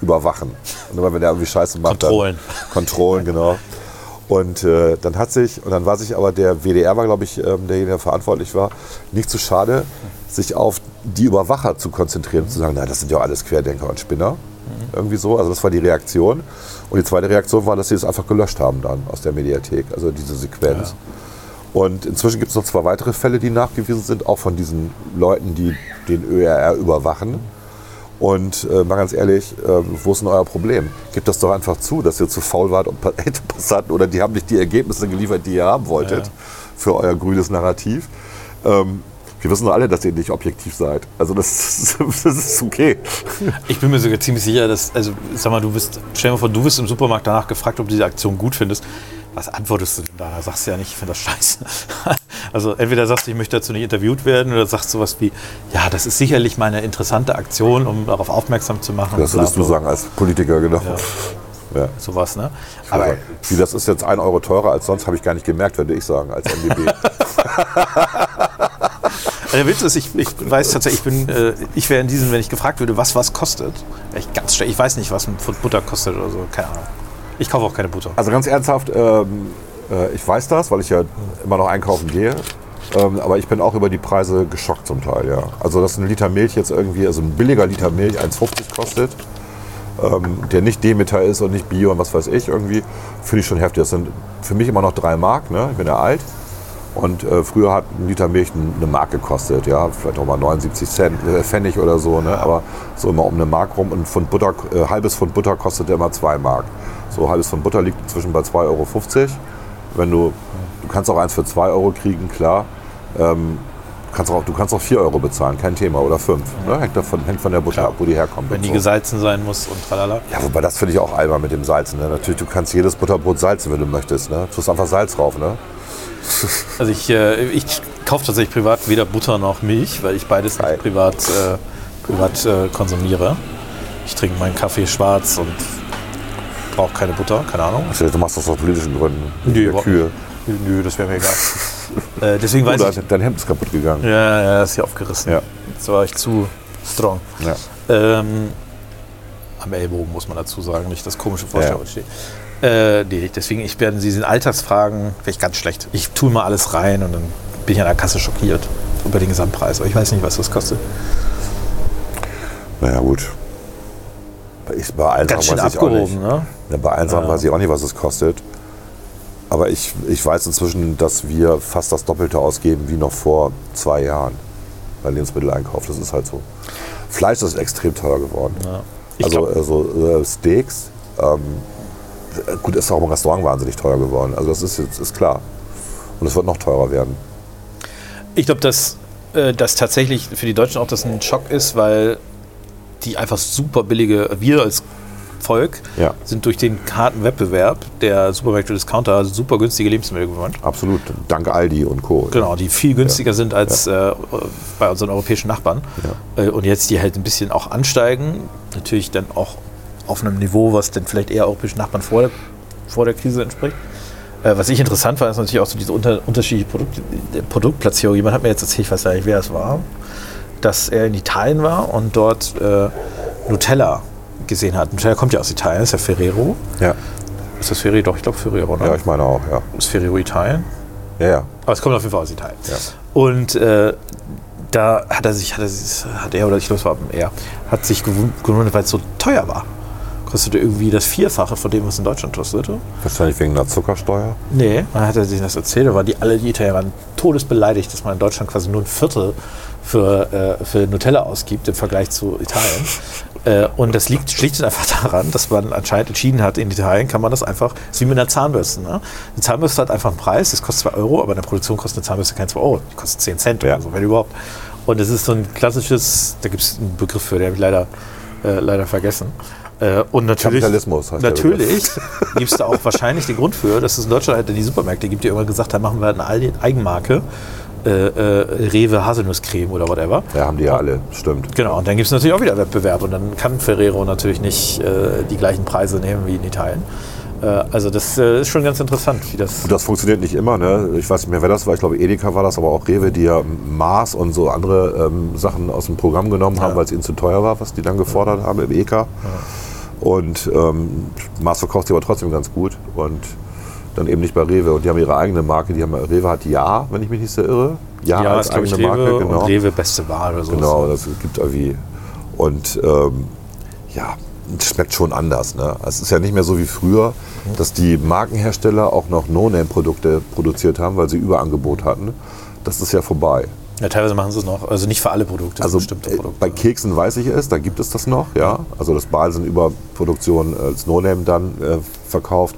[SPEAKER 2] überwachen. Und immer wenn der irgendwie Scheiße macht,
[SPEAKER 1] Kontrollen.
[SPEAKER 2] dann Kontrollen, genau. *laughs* Und äh, dann hat sich, und dann war sich aber der WDR war, glaube ich, ähm, derjenige, der verantwortlich war, nicht zu schade, sich auf die Überwacher zu konzentrieren und zu sagen, na, das sind ja alles Querdenker und Spinner. Irgendwie so. Also das war die Reaktion. Und die zweite Reaktion war, dass sie es einfach gelöscht haben dann aus der Mediathek, also diese Sequenz. Und inzwischen gibt es noch zwei weitere Fälle, die nachgewiesen sind, auch von diesen Leuten, die den ÖRR überwachen. Und äh, mal ganz ehrlich, äh, wo ist denn euer Problem? Gebt das doch einfach zu, dass ihr zu faul wart und Pa- *laughs* Passanten oder die haben nicht die Ergebnisse geliefert, die ihr haben wolltet
[SPEAKER 1] Ja.
[SPEAKER 2] für euer grünes Narrativ. Ähm, wir wissen doch alle, dass ihr nicht objektiv seid. Also das, *laughs* das ist okay.
[SPEAKER 1] Ich bin mir sogar ziemlich sicher, dass, also sag mal, du bist, stell dir mal vor, du wirst im Supermarkt danach gefragt, ob du diese Aktion gut findest. Was antwortest du denn da? Da sagst du ja nicht, ich finde das scheiße. *laughs* Also entweder sagst du, ich möchte dazu nicht interviewt werden oder sagst sowas wie, ja, das ist sicherlich mal eine interessante Aktion, um darauf aufmerksam zu machen.
[SPEAKER 2] Das würdest du sagen als Politiker, genau. Ja. *laughs*
[SPEAKER 1] Sowas, ne?
[SPEAKER 2] Aber
[SPEAKER 1] Aber
[SPEAKER 2] wie das ist jetzt ein Euro teurer als sonst, habe ich gar nicht gemerkt, würde ich sagen, als MDB. *laughs*
[SPEAKER 1] Der Witz ist, ich, ich weiß tatsächlich, ich bin, äh, ich wäre in diesem, wenn ich gefragt würde, was was kostet, ich ganz schlecht. Ich weiß nicht, was ein Pfund Butter kostet oder so, keine Ahnung. Ich kaufe auch keine Butter.
[SPEAKER 2] Also ganz ernsthaft, ähm, äh, ich weiß das, weil ich ja immer noch einkaufen gehe. Ähm, aber ich bin auch über die Preise geschockt zum Teil, ja. Also dass ein Liter Milch jetzt irgendwie, also ein billiger Liter Milch 1,50 kostet, ähm, der nicht Demeter ist und nicht Bio und was weiß ich irgendwie, finde ich schon heftig. Das sind für mich immer noch drei Mark, ne? ich bin ja alt. Und äh, früher hat ein Liter Milch eine Mark gekostet, ja, vielleicht auch mal 79 Cent, äh, Pfennig oder so, ne? aber so immer um eine Mark rum. Und ein Pfund Butter, äh, halbes Pfund Butter kostet immer zwei Mark. So halbes Pfund Butter liegt inzwischen bei 2,50 Euro. Wenn du, du kannst auch eins für 2 Euro kriegen, klar. Ähm, du, kannst auch, du kannst auch 4 Euro bezahlen, kein Thema, oder 5. Ne? Hängt, davon, hängt von der Butter ab, wo die herkommt.
[SPEAKER 1] Wenn die
[SPEAKER 2] so.
[SPEAKER 1] gesalzen sein muss und tralala.
[SPEAKER 2] Ja, wobei das finde ich auch albern mit dem Salzen. Ne? Natürlich, du kannst jedes Butterbrot salzen, wenn du möchtest. Ne? Du tust einfach Salz drauf. Ne?
[SPEAKER 1] Also ich, äh, ich kaufe tatsächlich privat weder Butter noch Milch, weil ich beides nicht privat, äh, privat äh, konsumiere. Ich trinke meinen Kaffee schwarz und brauche keine Butter, keine Ahnung.
[SPEAKER 2] Also, du machst das aus politischen Gründen.
[SPEAKER 1] Nö,
[SPEAKER 2] Der
[SPEAKER 1] überhaupt
[SPEAKER 2] Kühe.
[SPEAKER 1] Nö, das wäre mir egal. *laughs* äh, deswegen weiß
[SPEAKER 2] da-
[SPEAKER 1] ich.
[SPEAKER 2] dein Hemd ist kaputt gegangen.
[SPEAKER 1] Ja, ja, ist hier aufgerissen.
[SPEAKER 2] Ja.
[SPEAKER 1] Jetzt war ich zu strong.
[SPEAKER 2] Ja.
[SPEAKER 1] Ähm, am Ellbogen muss man dazu sagen, nicht das komische
[SPEAKER 2] Ja.
[SPEAKER 1] Vorstellung steht. Äh, nee, deswegen, ich werde Sie in Alltagsfragen, wäre ich ganz schlecht. Ich tue mal alles rein und dann bin ich an der Kasse schockiert über den Gesamtpreis. Aber ich weiß nicht, was das kostet.
[SPEAKER 2] Naja, gut. Ich, bei allen
[SPEAKER 1] Ganz schön
[SPEAKER 2] weiß ich auch nicht.
[SPEAKER 1] abgehoben, ne?
[SPEAKER 2] Ja, bei Sachen
[SPEAKER 1] Ja.
[SPEAKER 2] weiß ich auch nicht, was es kostet. Aber ich, ich weiß inzwischen, dass wir fast das Doppelte ausgeben wie noch vor zwei Jahren bei Lebensmitteleinkauf. Das ist halt so. Fleisch ist extrem teuer geworden.
[SPEAKER 1] Ja.
[SPEAKER 2] Also, also äh, Steaks, ähm, gut, ist auch im Restaurant wahnsinnig teuer geworden. Also das ist jetzt ist klar. Und es wird noch teurer werden.
[SPEAKER 1] Ich glaube, dass äh, das tatsächlich für die Deutschen auch das ein Schock ist, weil die einfach super billige, wir als Volk
[SPEAKER 2] Ja.
[SPEAKER 1] sind durch den harten Wettbewerb der Supermärkte Discounter super günstige Lebensmittel gewohnt.
[SPEAKER 2] Absolut. Dank Aldi und Co.
[SPEAKER 1] Genau, die viel günstiger sind als äh, bei unseren europäischen Nachbarn. Äh, und jetzt die halt ein bisschen auch ansteigen. Natürlich dann auch auf einem Niveau, was dann vielleicht eher europäischen Nachbarn vor der, vor der Krise entspricht. Äh, was ich interessant fand, ist natürlich auch so diese unter, unterschiedliche Produkt, äh, Produktplatzierung. Jemand hat mir jetzt erzählt, ich weiß gar nicht, wer es war, dass er in Italien war und dort äh, Nutella gesehen hat. Nutella kommt ja aus Italien, ist ja Ferrero.
[SPEAKER 2] Ja.
[SPEAKER 1] Ist das Ferrero? Doch, ich glaube Ferrero, ne?
[SPEAKER 2] ja, ich meine auch, ja.
[SPEAKER 1] ist Ferrero Italien?
[SPEAKER 2] Ja, ja.
[SPEAKER 1] Aber es kommt auf jeden Fall aus Italien.
[SPEAKER 2] Ja.
[SPEAKER 1] Und äh, da hat er sich, hat er, sich- hat er oder ich glaube, es war er, hat sich gewun- gewundert, weil es so teuer war. Kostete irgendwie das Vierfache von dem, was in Deutschland kostete.
[SPEAKER 2] Wahrscheinlich wegen einer Zuckersteuer.
[SPEAKER 1] Nee, dann hat sich das erzählt, da waren die alle die Italiener waren todesbeleidigt, dass man in Deutschland quasi nur ein Viertel für, äh, für Nutella ausgibt im Vergleich zu Italien. *laughs* Äh, und das liegt schlicht und einfach daran, dass man anscheinend entschieden hat, in Italien kann man das einfach, das ist wie mit einer Zahnbürste. Ne? Eine Zahnbürste hat einfach einen Preis, das kostet 2 Euro, aber in der Produktion kostet eine Zahnbürste kein 2 Euro, die kostet 10 Cent
[SPEAKER 2] Ja.
[SPEAKER 1] oder so, wenn überhaupt. Und es ist so ein klassisches, da gibt es einen Begriff für, den habe ich leider, äh, leider vergessen. Äh, und natürlich,
[SPEAKER 2] Kapitalismus heißt
[SPEAKER 1] natürlich *laughs* gibt es da auch wahrscheinlich den Grund für, dass es in Deutschland halt die Supermärkte gibt, die irgendwann gesagt haben, machen wir eine Aldi- Eigenmarke, äh, äh, Rewe Haselnusscreme oder whatever.
[SPEAKER 2] Ja, haben die ja alle. Stimmt.
[SPEAKER 1] Genau, und dann gibt es natürlich auch wieder Wettbewerb und dann kann Ferrero natürlich nicht äh, die gleichen Preise nehmen wie in Italien. Äh, also das äh, ist schon ganz interessant, wie das...
[SPEAKER 2] Und das funktioniert nicht immer. Ne? Ich weiß nicht mehr, wer das war. Ich glaube, Edeka war das, aber auch Rewe, die ja Maß und so andere ähm, Sachen aus dem Programm genommen haben,
[SPEAKER 1] Ja.
[SPEAKER 2] weil es ihnen zu teuer war, was die dann gefordert haben im EK. Und ähm, Maß verkauft sie aber trotzdem ganz gut. Und dann eben nicht bei Rewe. Und die haben ihre eigene Marke. Die haben, Rewe hat Ja, wenn ich mich nicht so irre. Ja,
[SPEAKER 1] ja,
[SPEAKER 2] als
[SPEAKER 1] ist glaube ich
[SPEAKER 2] eigene
[SPEAKER 1] Rewe
[SPEAKER 2] Marke. Genau.
[SPEAKER 1] Rewe beste Wahl oder so.
[SPEAKER 2] Genau, das gibt irgendwie. Und ähm, ja, es schmeckt schon anders. Ne? Es ist ja nicht mehr so wie früher, dass die Markenhersteller auch noch No-Name-Produkte produziert haben, weil sie Überangebot hatten. Das ist ja vorbei.
[SPEAKER 1] Ja, teilweise machen sie es noch, also nicht für alle Produkte,
[SPEAKER 2] Also
[SPEAKER 1] bestimmte
[SPEAKER 2] äh,
[SPEAKER 1] Produkte.
[SPEAKER 2] bei Keksen weiß ich es, da gibt es das noch, ja. Also das Balsen Überproduktion als No-Name dann äh, verkauft.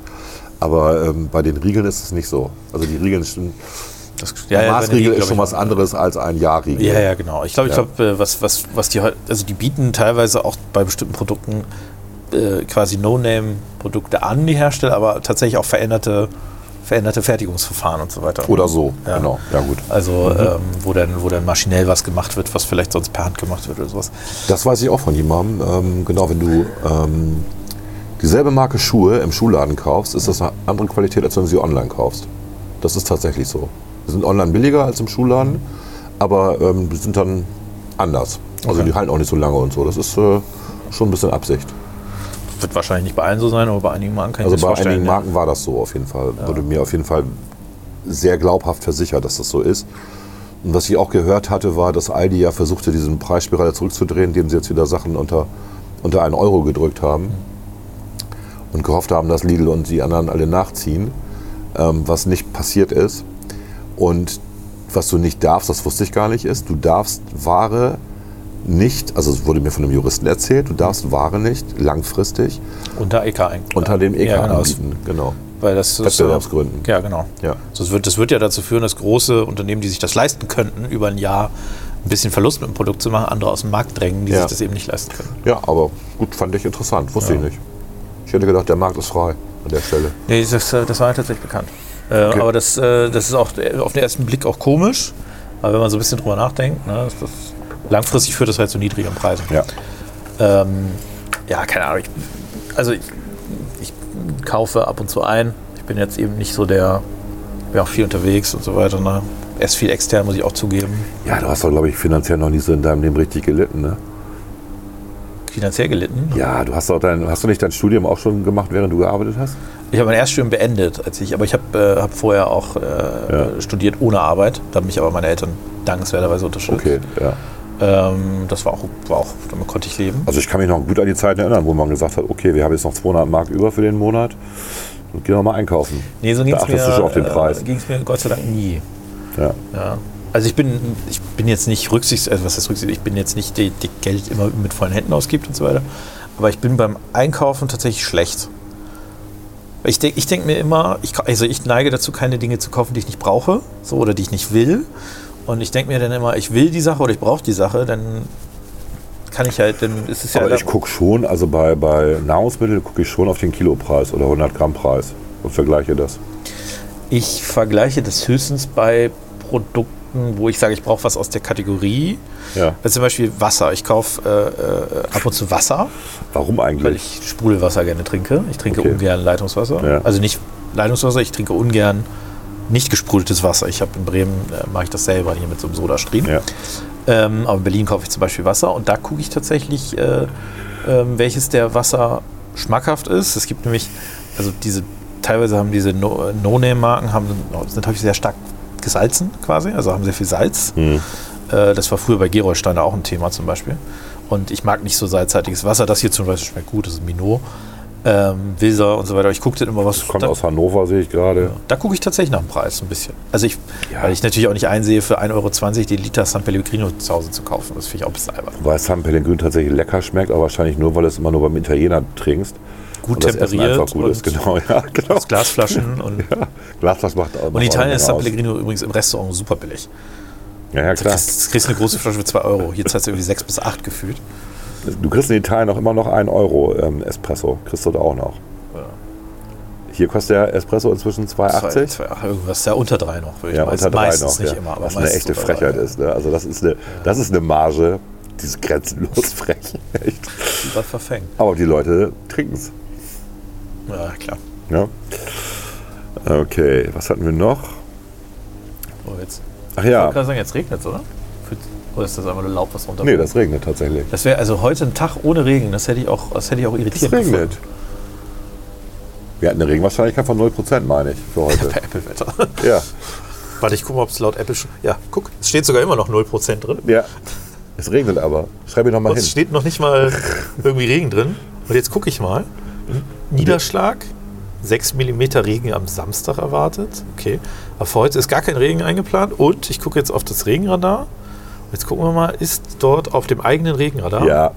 [SPEAKER 2] Aber ähm, bei den Riegeln ist es nicht so. Also die Riegeln sind,
[SPEAKER 1] Das,
[SPEAKER 2] der
[SPEAKER 1] bei
[SPEAKER 2] Maßriegel ist schon was anderes als ein Ja-Riegel.
[SPEAKER 1] Ja, ja, genau. Ich glaube, ich
[SPEAKER 2] Ja.
[SPEAKER 1] glaube, äh, was, was, was die also die bieten teilweise auch bei bestimmten Produkten äh, quasi No-Name-Produkte an, die Hersteller, aber tatsächlich auch veränderte, veränderte Fertigungsverfahren und so weiter.
[SPEAKER 2] Oder so,
[SPEAKER 1] Ja.
[SPEAKER 2] genau. Ja gut.
[SPEAKER 1] Also, ähm, wo, dann, wo dann maschinell was gemacht wird, was vielleicht sonst per Hand gemacht wird oder sowas.
[SPEAKER 2] Das weiß ich auch von jemandem. Ähm, genau, wenn du ähm, dieselbe Marke Schuhe im Schuhladen kaufst, ist das eine andere Qualität, als wenn du sie online kaufst. Das ist tatsächlich so. Die sind online billiger als im Schuhladen, aber ähm, die sind dann anders. Also
[SPEAKER 1] Okay.
[SPEAKER 2] die halten auch nicht so lange und so. Das ist äh, schon ein bisschen Absicht.
[SPEAKER 1] Wird wahrscheinlich nicht bei allen so sein, aber bei einigen Marken kann ich
[SPEAKER 2] Also bei einigen
[SPEAKER 1] ja.
[SPEAKER 2] Marken war das so auf jeden Fall. Wurde mir auf jeden Fall sehr glaubhaft versichert, dass das so ist. Und was ich auch gehört hatte, war, dass Aldi ja versuchte, diesen Preisspirale zurückzudrehen, indem sie jetzt wieder Sachen unter, unter einen Euro gedrückt haben. Und gehofft haben, dass Lidl und die anderen alle nachziehen, ähm, was nicht passiert ist. Und was du nicht darfst, das wusste ich gar nicht, ist, du darfst Ware nicht, also es wurde mir von einem Juristen erzählt, du darfst Ware nicht langfristig
[SPEAKER 1] Unter EK eigentlich.
[SPEAKER 2] unter dem EK
[SPEAKER 1] ja, genau.
[SPEAKER 2] anbieten. Genau.
[SPEAKER 1] Weil das
[SPEAKER 2] Wettbewerbsgründen.
[SPEAKER 1] Ja, genau.
[SPEAKER 2] Ja.
[SPEAKER 1] Das, wird, das wird ja dazu führen, dass große Unternehmen, die sich das leisten könnten, über ein Jahr ein bisschen Verlust mit dem Produkt zu machen, andere aus dem Markt drängen, die
[SPEAKER 2] Ja.
[SPEAKER 1] sich das eben nicht leisten können.
[SPEAKER 2] ja, aber gut, fand ich interessant. Wusste
[SPEAKER 1] Ja.
[SPEAKER 2] ich nicht. Ich hätte gedacht, der Markt ist frei an der Stelle.
[SPEAKER 1] Nee, das, äh, das war mir tatsächlich bekannt. Äh,
[SPEAKER 2] Okay.
[SPEAKER 1] Aber das, äh, das ist auch auf den ersten Blick auch komisch. Aber wenn man so ein bisschen drüber nachdenkt, ne, ist das, langfristig führt das halt zu niedrigeren Preisen.
[SPEAKER 2] Ja.
[SPEAKER 1] Ähm, ja, keine Ahnung. Ich, also ich, ich kaufe ab und zu ein. Ich bin jetzt eben nicht so der, bin auch viel unterwegs und so weiter. Ne? Erst viel extern, muss ich auch zugeben.
[SPEAKER 2] Ja, du hast doch, glaube ich, finanziell noch nicht so in deinem Leben richtig gelitten, ne?
[SPEAKER 1] Finanziell gelitten.
[SPEAKER 2] Ja, du hast doch dein, hast du nicht dein Studium auch schon gemacht, während du gearbeitet hast?
[SPEAKER 1] Ich habe mein Erststudium beendet, als ich, aber ich habe äh, hab vorher auch äh,
[SPEAKER 2] Ja.
[SPEAKER 1] studiert ohne Arbeit. Da haben mich aber meine Eltern dankenswerterweise unterstützt.
[SPEAKER 2] Okay, ja.
[SPEAKER 1] Ähm, das war auch, war auch, damit konnte ich leben.
[SPEAKER 2] Also ich kann mich noch gut an die Zeiten erinnern, wo man gesagt hat, okay, wir haben jetzt noch 200 Mark über für den Monat und gehen wir mal einkaufen.
[SPEAKER 1] Nee, so ging es mir. Äh, ging's mir Gott sei Dank nie.
[SPEAKER 2] Ja.
[SPEAKER 1] Ja. Also ich bin, ich bin jetzt nicht rücksichts, also was ist rücksichts, ich bin jetzt nicht die, die Geld immer mit vollen Händen ausgibt und so weiter. Aber ich bin beim Einkaufen tatsächlich schlecht. Ich denke ich denk mir immer, ich, also ich neige dazu, keine Dinge zu kaufen, die ich nicht brauche, so oder die ich nicht will. Und ich denke mir dann immer, ich will die Sache oder ich brauche die Sache, dann kann ich halt, dann ist es ja.
[SPEAKER 2] Aber ich gucke schon, also bei, bei Nahrungsmitteln gucke ich schon auf den Kilopreis oder 100 Gramm Preis und vergleiche das.
[SPEAKER 1] Ich vergleiche das höchstens bei Produkten, wo ich sage, ich brauche was aus der Kategorie.
[SPEAKER 2] Ja.
[SPEAKER 1] Also zum Beispiel Wasser. Ich kaufe äh, äh, ab und zu Wasser,
[SPEAKER 2] Warum
[SPEAKER 1] weil
[SPEAKER 2] eigentlich?
[SPEAKER 1] ich Sprudelwasser gerne trinke. Ich trinke
[SPEAKER 2] Okay.
[SPEAKER 1] ungern Leitungswasser.
[SPEAKER 2] Ja.
[SPEAKER 1] Also nicht Leitungswasser, ich trinke ungern nicht gesprudeltes Wasser. Ich habe in Bremen, äh, mache ich das selber hier mit so einem Sodastriem.
[SPEAKER 2] Ja.
[SPEAKER 1] Ähm, aber in Berlin kaufe ich zum Beispiel Wasser und da gucke ich tatsächlich, äh, ähm, welches der Wasser schmackhaft ist. Es gibt nämlich, also diese, teilweise haben diese No- No-Name-Marken, haben, sind häufig sehr stark gesalzen quasi, also haben sehr viel Salz.
[SPEAKER 2] Hm.
[SPEAKER 1] Äh, das war früher bei Gerolsteiner auch ein Thema zum Beispiel. Und ich mag nicht so salzhaltiges Wasser. Das hier zum Beispiel schmeckt gut, das ist Minot. Ähm, Wilser und so weiter. Ich gucke dann immer, was
[SPEAKER 2] Kommt
[SPEAKER 1] da,
[SPEAKER 2] aus Hannover, sehe ich gerade.
[SPEAKER 1] da gucke ich tatsächlich nach dem Preis ein bisschen. Also ich,
[SPEAKER 2] Ja.
[SPEAKER 1] weil ich natürlich auch nicht einsehe, für 1,20 Euro den Liter San Pellegrino zu Hause zu kaufen. Das finde ich auch ein bisschen albern.
[SPEAKER 2] Weil San Pellegrino tatsächlich lecker schmeckt, aber wahrscheinlich nur, weil du es immer nur beim Italiener trinkst.
[SPEAKER 1] Gut
[SPEAKER 2] und das
[SPEAKER 1] temperiert
[SPEAKER 2] einfach gut ist. Genau, *laughs* ja, genau.
[SPEAKER 1] aus Glasflaschen. Und, *laughs*
[SPEAKER 2] Ja, Glasflasch macht auch
[SPEAKER 1] und in Italien ist San
[SPEAKER 2] aus.
[SPEAKER 1] Pellegrino übrigens im Restaurant super billig.
[SPEAKER 2] Ja, ja,
[SPEAKER 1] Du
[SPEAKER 2] klar.
[SPEAKER 1] kriegst, kriegst eine große Flasche für 2 Euro. Hier zahlst du irgendwie 6 bis 8 gefühlt.
[SPEAKER 2] Du kriegst in Italien auch immer noch 1 Euro ähm, Espresso. Kriegst du da auch noch.
[SPEAKER 1] Ja.
[SPEAKER 2] Hier kostet der Espresso inzwischen 2,80.
[SPEAKER 1] Zwei- zwei- ach, irgendwas, ja, unter 3 noch. Würde ich
[SPEAKER 2] Ja,
[SPEAKER 1] meist-
[SPEAKER 2] unter drei
[SPEAKER 1] meistens
[SPEAKER 2] noch.
[SPEAKER 1] nicht
[SPEAKER 2] ja.
[SPEAKER 1] immer. Aber
[SPEAKER 2] was eine echte
[SPEAKER 1] drei,
[SPEAKER 2] Frechheit
[SPEAKER 1] ja.
[SPEAKER 2] ist. Ne? Also das ist, eine, das ist eine Marge, die ist grenzenlos *laughs* frech. Echt.
[SPEAKER 1] War verfängt.
[SPEAKER 2] Aber die Leute trinken es.
[SPEAKER 1] Ja, klar.
[SPEAKER 2] Ja. Okay, was hatten wir noch?
[SPEAKER 1] Oh, jetzt.
[SPEAKER 2] Ach
[SPEAKER 1] Ich
[SPEAKER 2] ja,
[SPEAKER 1] wollte gerade sagen, jetzt regnet es, oder? Oder ist das einfach nur Laub, was runter?
[SPEAKER 2] nee, das regnet tatsächlich.
[SPEAKER 1] Das wäre also heute ein Tag ohne Regen. Das hätte ich auch, das hätte ich auch
[SPEAKER 2] Es
[SPEAKER 1] irritiert.
[SPEAKER 2] regnet. Wir hatten eine Regenwahrscheinlichkeit von 0%, meine ich, für heute. *laughs*
[SPEAKER 1] Per Apple-Wetter.
[SPEAKER 2] Ja,
[SPEAKER 1] Warte, ich gucke mal, ob es laut Apple schon. Ja, guck, es steht sogar immer noch 0% drin.
[SPEAKER 2] ja. Es regnet aber. Schreib mir noch mal
[SPEAKER 1] Und
[SPEAKER 2] hin.
[SPEAKER 1] es steht noch nicht mal *laughs* irgendwie Regen drin. Und jetzt gucke ich mal. Niederschlag, 6 mm Regen am Samstag erwartet. Okay. Aber für heute ist gar kein Regen eingeplant. Und ich gucke jetzt auf das Regenradar. Jetzt gucken wir mal, ist dort auf dem eigenen Regenradar,
[SPEAKER 2] Ja.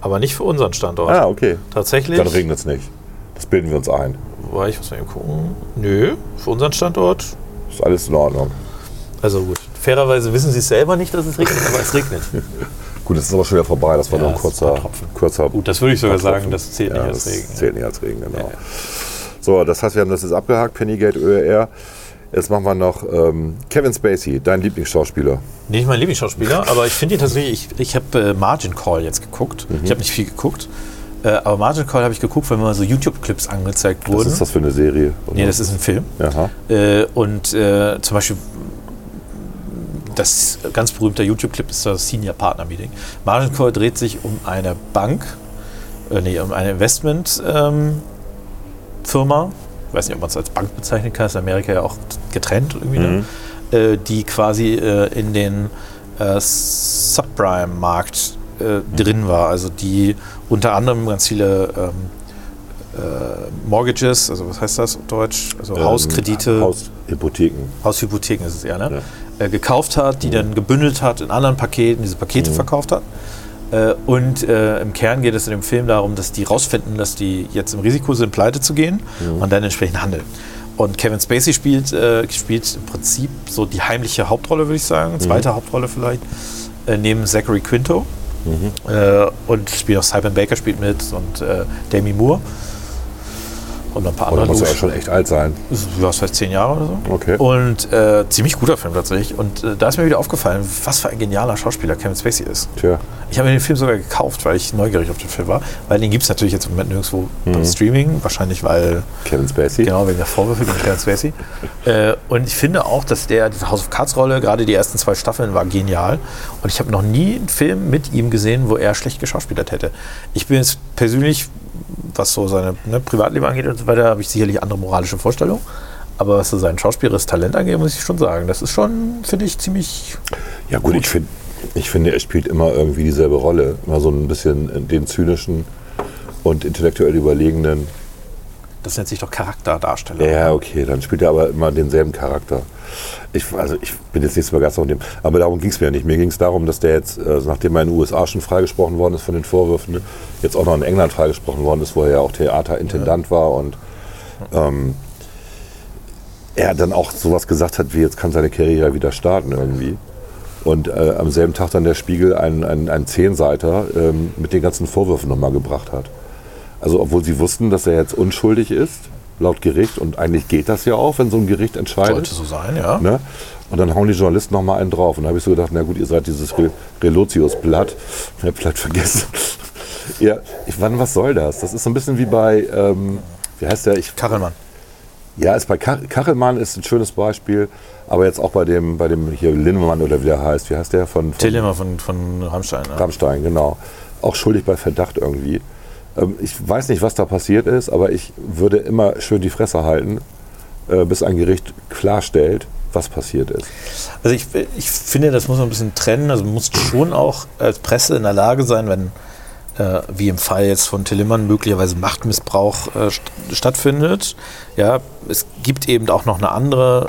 [SPEAKER 1] aber nicht für unseren Standort.
[SPEAKER 2] Ah, okay.
[SPEAKER 1] Tatsächlich.
[SPEAKER 2] Dann regnet es nicht. Das bilden wir uns ein.
[SPEAKER 1] Wobei, ich muss mal eben gucken. Nö, für unseren Standort.
[SPEAKER 2] Ist alles in Ordnung.
[SPEAKER 1] Also gut. Fairerweise wissen Sie es selber nicht, dass es regnet, aber es regnet. *laughs*
[SPEAKER 2] Gut, das ist aber schon wieder vorbei. Das war
[SPEAKER 1] Ja,
[SPEAKER 2] nur ein
[SPEAKER 1] das ist ein
[SPEAKER 2] kurzer, kurzer.
[SPEAKER 1] Gut, das würde ich sogar sagen, das zählt
[SPEAKER 2] ja,
[SPEAKER 1] nicht als
[SPEAKER 2] das
[SPEAKER 1] Regen.
[SPEAKER 2] Zählt nicht als Regen, genau.
[SPEAKER 1] Ja.
[SPEAKER 2] So, das heißt, wir haben das jetzt abgehakt. Pennygate, OER. Jetzt machen wir noch ähm, Kevin Spacey, dein Lieblingsschauspieler.
[SPEAKER 1] Nicht mein Lieblingsschauspieler, aber ich finde ihn tatsächlich, ich, ich habe äh, Margin Call jetzt geguckt.
[SPEAKER 2] Mhm.
[SPEAKER 1] Ich habe nicht viel geguckt. Äh, aber Margin Call habe ich geguckt, weil mir mal so YouTube-Clips angezeigt
[SPEAKER 2] Was
[SPEAKER 1] wurden.
[SPEAKER 2] ist das für eine Serie?
[SPEAKER 1] Nee, das ist ein Film. Äh, und äh, zum Beispiel das ganz berühmte YouTube-Clip ist das Senior Partner Meeting. Margin Call dreht sich um eine Bank, äh, nee, um eine Investment-Firma. Ich weiß nicht, ob man es als Bank bezeichnen kann, ist in Amerika ja auch getrennt irgendwie, ne?
[SPEAKER 2] Mhm.
[SPEAKER 1] äh, die quasi äh, in den äh, Subprime-Markt äh, drin war. Also die unter anderem ganz viele ähm, äh, Mortgages, also was heißt das auf Deutsch? Also Hauskredite.
[SPEAKER 2] Ähm, Haushypotheken.
[SPEAKER 1] Haushypotheken ist es eher, ne? Äh, gekauft hat, die dann gebündelt hat in anderen Paketen, diese Pakete verkauft hat. Äh, und äh, im Kern geht es in dem Film darum, dass die rausfinden, dass die jetzt im Risiko sind, pleite zu gehen und dann entsprechend handeln. Und Kevin Spacey spielt, äh, spielt im Prinzip so die heimliche Hauptrolle, würde ich sagen, zweite Hauptrolle vielleicht, äh, neben Zachary Quinto. Äh, und spielt auch Simon Baker spielt mit und äh, Demi Moore. Und ein paar
[SPEAKER 2] Oder
[SPEAKER 1] andere.
[SPEAKER 2] muss ja auch schon echt alt sein.
[SPEAKER 1] Das heißt zehn Jahre oder so.
[SPEAKER 2] Okay.
[SPEAKER 1] Und äh, ziemlich guter Film tatsächlich. Und äh, da ist mir wieder aufgefallen, was für ein genialer Schauspieler Kevin Spacey ist.
[SPEAKER 2] Tja.
[SPEAKER 1] Ich habe mir den Film sogar gekauft, weil ich neugierig auf den Film war. Weil den gibt es natürlich jetzt im Moment nirgendwo
[SPEAKER 2] Mhm.
[SPEAKER 1] beim Streaming. Wahrscheinlich, weil,
[SPEAKER 2] Kevin Spacey.
[SPEAKER 1] genau wegen der Vorwürfe gegen Kevin Spacey. *laughs* äh, und ich finde auch, dass der, diese House of Cards Rolle, gerade die ersten zwei Staffeln, war genial. Und ich habe noch nie einen Film mit ihm gesehen, wo er schlecht geschauspielert hätte. Ich bin jetzt persönlich, was so seine ne, Privatleben angeht und so weiter, habe ich sicherlich andere moralische Vorstellungen. Aber was so sein schauspielerisches Talent angeht, muss ich schon sagen, das ist schon, finde ich, ziemlich
[SPEAKER 2] Ja gut, ich finde Ich finde, er spielt immer irgendwie dieselbe Rolle. Immer so ein bisschen den zynischen und intellektuell überlegenen.
[SPEAKER 1] Das nennt sich doch Charakterdarsteller.
[SPEAKER 2] Ja, okay, dann spielt er aber immer denselben Charakter. Ich, also ich bin jetzt nicht so begeistert von dem. Aber darum ging es mir nicht. Mir ging es darum, dass der jetzt, äh, nachdem er in den USA schon freigesprochen worden ist von den Vorwürfen, jetzt auch noch in England freigesprochen worden ist, wo er ja auch Theaterintendant war und ähm, er dann auch sowas gesagt hat, wie jetzt kann seine Karriere wieder starten irgendwie. Und äh, am selben Tag dann der Spiegel einen, einen, einen Zehnseiter ähm, mit den ganzen Vorwürfen nochmal gebracht hat. Also obwohl sie wussten, dass er jetzt unschuldig ist, laut Gericht, und eigentlich geht das ja auch, wenn so ein Gericht entscheidet.
[SPEAKER 1] Sollte so sein, ja.
[SPEAKER 2] Ne? Und dann hauen die Journalisten nochmal einen drauf. Und da habe ich so gedacht, na gut, ihr seid dieses Re Relotius-Blatt. Ich habe vielleicht vergessen. *laughs* ja, ich, wann, was soll das? Das ist so ein bisschen wie bei, ähm, wie heißt der? Ich,
[SPEAKER 1] Kachelmann.
[SPEAKER 2] ja, ist bei Kach Kachelmann ist ein schönes Beispiel. Aber jetzt auch bei dem, bei dem hier Linnemann oder wie der heißt. Wie heißt der? Von, von
[SPEAKER 1] Telemann von, von Rammstein. Ne?
[SPEAKER 2] Rammstein, genau. Auch schuldig bei Verdacht irgendwie. Ähm, ich weiß nicht, was da passiert ist, aber ich würde immer schön die Fresse halten, äh, bis ein Gericht klarstellt, was passiert ist.
[SPEAKER 1] Also ich, ich finde, das muss man ein bisschen trennen. Also man muss schon auch als Presse in der Lage sein, wenn, äh, wie im Fall jetzt von Tillimann, möglicherweise Machtmissbrauch äh, st stattfindet. Ja, es gibt eben auch noch eine andere,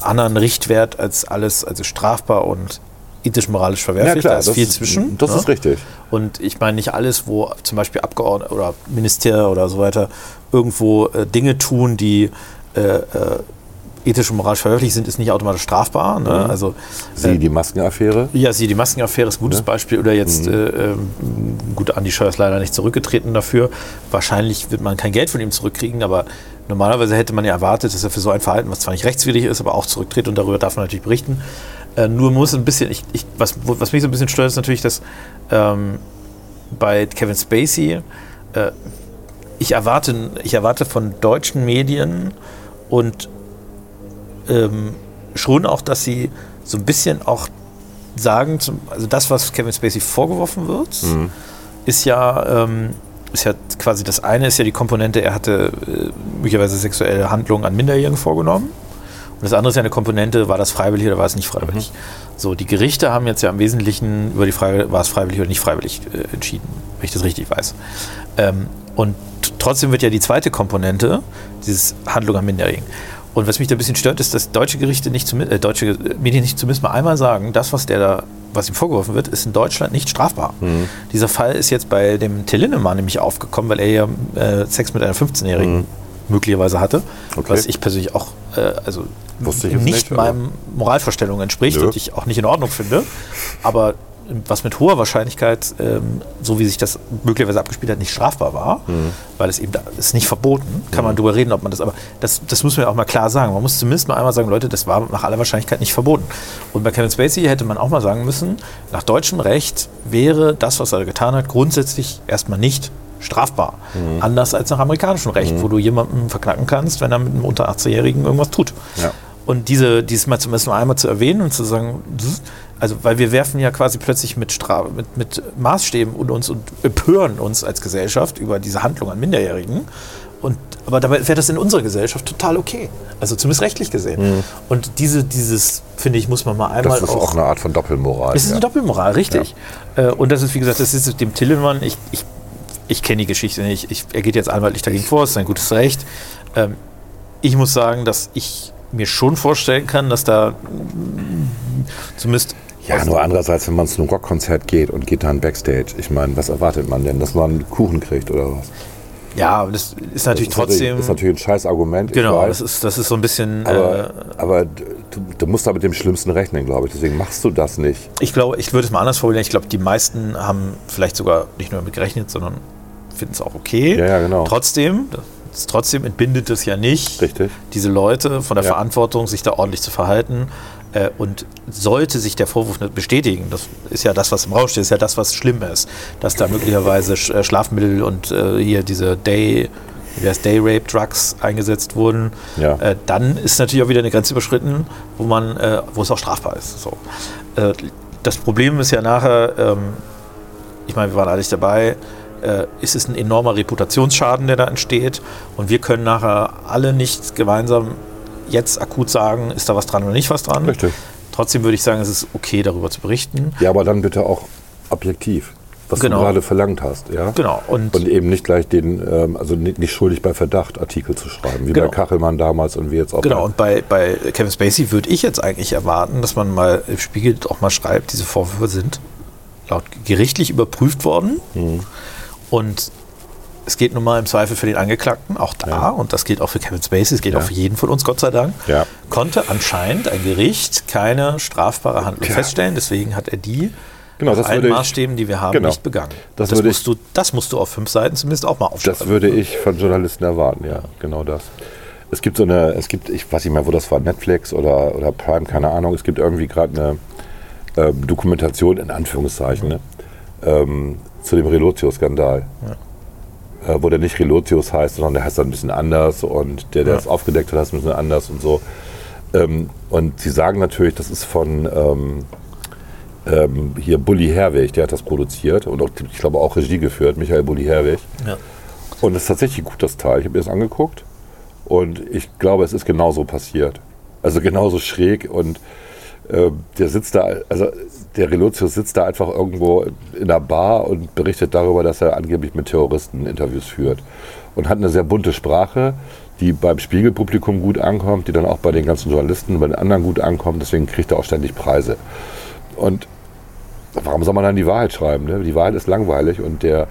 [SPEAKER 1] anderen Richtwert als alles, also strafbar und ethisch-moralisch verwerflich. da ist
[SPEAKER 2] das
[SPEAKER 1] viel zwischen.
[SPEAKER 2] Das
[SPEAKER 1] ne?
[SPEAKER 2] ist richtig.
[SPEAKER 1] Und ich meine nicht alles, wo zum Beispiel Abgeordnete oder Minister oder so weiter irgendwo äh, Dinge tun, die äh, äh, ethisch und moralisch verwerflich sind, ist nicht automatisch strafbar. Ne?
[SPEAKER 2] Mhm.
[SPEAKER 1] Also
[SPEAKER 2] Sie,
[SPEAKER 1] äh,
[SPEAKER 2] die Maskenaffäre.
[SPEAKER 1] ja, sie, die Maskenaffäre ist ein gutes
[SPEAKER 2] Ja.
[SPEAKER 1] Beispiel. Oder jetzt,
[SPEAKER 2] Mhm.
[SPEAKER 1] äh, ähm, gut, Andi Scheuer ist leider nicht zurückgetreten dafür. Wahrscheinlich wird man kein Geld von ihm zurückkriegen, aber normalerweise hätte man ja erwartet, dass er für so ein Verhalten, was zwar nicht rechtswidrig ist, aber auch zurücktritt und darüber darf man natürlich berichten. Äh, nur muss ein bisschen, ich, ich, was, was mich so ein bisschen stört, ist natürlich, dass ähm, bei Kevin Spacey äh, ich, erwarte, ich erwarte von deutschen Medien und ähm, schon auch, dass sie so ein bisschen auch sagen, zum, also das, was Kevin Spacey vorgeworfen wird,
[SPEAKER 2] Mhm.
[SPEAKER 1] ist ja, ähm, ist ja quasi das eine ist ja die Komponente, er hatte äh, möglicherweise sexuelle Handlungen an Minderjährigen vorgenommen. Und das andere ist ja eine Komponente, war das freiwillig oder war es nicht freiwillig? So, die Gerichte haben jetzt ja im Wesentlichen über die Frage, war es freiwillig oder nicht freiwillig, äh, entschieden, wenn ich das richtig weiß. Ähm, und trotzdem wird ja die zweite Komponente, dieses Handlung an Minderjährigen. Und was mich da ein bisschen stört, ist, dass deutsche Gerichte nicht, zumi- äh, deutsche Medien nicht zumindest mal einmal sagen, das, was der da, was ihm vorgeworfen wird, ist in Deutschland nicht strafbar.
[SPEAKER 2] Mhm.
[SPEAKER 1] Dieser Fall ist jetzt bei dem Till Lindemann nämlich aufgekommen, weil er ja äh, Sex mit einer 15-Jährigen
[SPEAKER 2] Mhm.
[SPEAKER 1] Möglicherweise hatte,
[SPEAKER 2] Okay.
[SPEAKER 1] was ich persönlich auch, äh, also
[SPEAKER 2] Wusste ich
[SPEAKER 1] nicht,
[SPEAKER 2] nicht,
[SPEAKER 1] meinem Moralvorstellung entspricht
[SPEAKER 2] Nö.
[SPEAKER 1] und ich auch nicht in Ordnung finde. Aber was mit hoher Wahrscheinlichkeit, ähm, so wie sich das möglicherweise abgespielt hat, nicht strafbar war,
[SPEAKER 2] Mhm.
[SPEAKER 1] weil es eben da ist nicht verboten, kann man drüber reden, ob man das, aber das, das muss man ja auch mal klar sagen. Man muss zumindest mal einmal sagen, Leute, das war nach aller Wahrscheinlichkeit nicht verboten. Und bei Kevin Spacey hätte man auch mal sagen müssen, nach deutschem Recht wäre das, was er getan hat, grundsätzlich erstmal nicht strafbar.
[SPEAKER 2] Mhm.
[SPEAKER 1] Anders als nach amerikanischem Recht, wo du jemanden verknacken kannst, wenn er mit einem unter 18-Jährigen irgendwas tut.
[SPEAKER 2] Ja.
[SPEAKER 1] Und diese, dieses mal zumindest mal einmal zu erwähnen und zu sagen, das- also weil wir werfen ja quasi plötzlich mit, Stra mit, mit Maßstäben und uns und empören uns als Gesellschaft über diese Handlung an Minderjährigen. Und, aber dabei wäre das in unserer Gesellschaft total okay. Also zumindest rechtlich gesehen. Und diese, dieses, finde ich, muss man mal einmal
[SPEAKER 2] Das ist auch eine Art von Doppelmoral.
[SPEAKER 1] es ist
[SPEAKER 2] ja.
[SPEAKER 1] eine Doppelmoral, richtig. Äh, Und das ist, wie gesagt, das ist dem Tillenmann, ich, ich, ich kenne die Geschichte nicht, ich, er geht jetzt anwaltlich dagegen vor, ist sein gutes Recht. Ähm, ich muss sagen, dass ich mir schon vorstellen kann, dass da mm, zumindest
[SPEAKER 2] Ja, nur andererseits, wenn man zu einem Rockkonzert geht und geht dann Backstage, ich meine, was erwartet man denn? Dass man Kuchen kriegt oder was?
[SPEAKER 1] ja, das ist natürlich
[SPEAKER 2] das ist
[SPEAKER 1] trotzdem,
[SPEAKER 2] Natürlich, ist natürlich ein scheiß Argument.
[SPEAKER 1] genau, das ist, das ist so ein bisschen,
[SPEAKER 2] aber,
[SPEAKER 1] äh,
[SPEAKER 2] aber du, du musst da mit dem Schlimmsten rechnen, glaube ich. Deswegen machst du das nicht.
[SPEAKER 1] ich glaube, ich würde es mal anders formulieren, ich glaube, die meisten haben vielleicht sogar nicht nur damit gerechnet, sondern finden es auch okay.
[SPEAKER 2] Ja, ja, genau.
[SPEAKER 1] Trotzdem, das, trotzdem entbindet es ja nicht,
[SPEAKER 2] Richtig.
[SPEAKER 1] diese Leute von der
[SPEAKER 2] Ja.
[SPEAKER 1] Verantwortung, sich da ordentlich zu verhalten. Äh, und sollte sich der Vorwurf nicht bestätigen, das ist ja das, was im Raum steht, ist ja das, was schlimm ist, dass da möglicherweise äh, Schlafmittel und äh, hier diese Day, wie heißt Day Rape Drugs eingesetzt wurden,
[SPEAKER 2] Ja.
[SPEAKER 1] äh, dann ist natürlich auch wieder eine Grenze überschritten, wo man, äh, wo es auch strafbar ist. So. Äh, das Problem ist ja nachher, ähm, ich meine, wir waren alle nicht dabei, äh, ist es ein enormer Reputationsschaden, der da entsteht. Und wir können nachher alle nicht gemeinsam jetzt akut sagen, ist da was dran oder nicht was dran.
[SPEAKER 2] Richtig.
[SPEAKER 1] Trotzdem würde ich sagen, es ist okay, darüber zu berichten.
[SPEAKER 2] Ja, aber dann bitte auch objektiv, was
[SPEAKER 1] Genau.
[SPEAKER 2] du gerade verlangt hast. Ja?
[SPEAKER 1] Genau. Und,
[SPEAKER 2] Und eben nicht gleich den, ähm, also nicht, nicht schuldig bei Verdacht Artikel zu schreiben, wie
[SPEAKER 1] Genau.
[SPEAKER 2] bei Kachelmann damals und wie jetzt auch
[SPEAKER 1] genau,
[SPEAKER 2] bei
[SPEAKER 1] und bei, bei Kevin Spacey würde ich jetzt eigentlich erwarten, dass man mal im Spiegel auch mal schreibt, diese Vorwürfe sind laut gerichtlich überprüft worden.
[SPEAKER 2] Mhm.
[SPEAKER 1] Und es geht nun mal im Zweifel für den Angeklagten, auch da,
[SPEAKER 2] Ja.
[SPEAKER 1] und das gilt auch für Kevin Spacey, es geht
[SPEAKER 2] Ja.
[SPEAKER 1] auch für jeden von uns, Gott sei Dank,
[SPEAKER 2] Ja.
[SPEAKER 1] konnte anscheinend ein Gericht keine strafbare Handlung
[SPEAKER 2] Ja.
[SPEAKER 1] feststellen. Deswegen hat er die
[SPEAKER 2] Genau,
[SPEAKER 1] nach allen
[SPEAKER 2] ich-
[SPEAKER 1] Maßstäben, die wir haben,
[SPEAKER 2] Genau.
[SPEAKER 1] nicht begangen.
[SPEAKER 2] Das
[SPEAKER 1] Das, musst du, das musst du auf fünf Seiten zumindest auch mal aufschreiben.
[SPEAKER 2] Das würde ich von Journalisten erwarten, ja, genau das. Es gibt so eine, es gibt, ich weiß nicht mehr, wo das war, Netflix oder, oder Prime, keine Ahnung, es gibt irgendwie gerade eine ähm, Dokumentation, in Anführungszeichen, ne, ähm, zu dem Relotio-Skandal. Äh, wo der nicht Relotius heißt, sondern der heißt dann ein bisschen anders und der, der
[SPEAKER 1] Ja.
[SPEAKER 2] es aufgedeckt hat, heißt ein bisschen anders und so. Ähm, und sie sagen natürlich, das ist von ähm, ähm, hier Bully Herwig, der hat das produziert und auch, ich glaube auch Regie geführt, Michael Bully Herwig.
[SPEAKER 1] Ja.
[SPEAKER 2] Und es ist tatsächlich gut, das Teil. Ich habe mir das angeguckt und ich glaube, es ist genauso passiert. Also genauso schräg und der sitzt da, also der Relotius sitzt da einfach irgendwo in einer Bar und berichtet darüber, dass er angeblich mit Terroristen Interviews führt. Und hat eine sehr bunte Sprache, die beim Spiegelpublikum gut ankommt, die dann auch bei den ganzen Journalisten, bei den anderen gut ankommt. Deswegen kriegt er auch ständig Preise. Und warum soll man dann die Wahrheit schreiben? Ne? Die Wahrheit ist langweilig und der,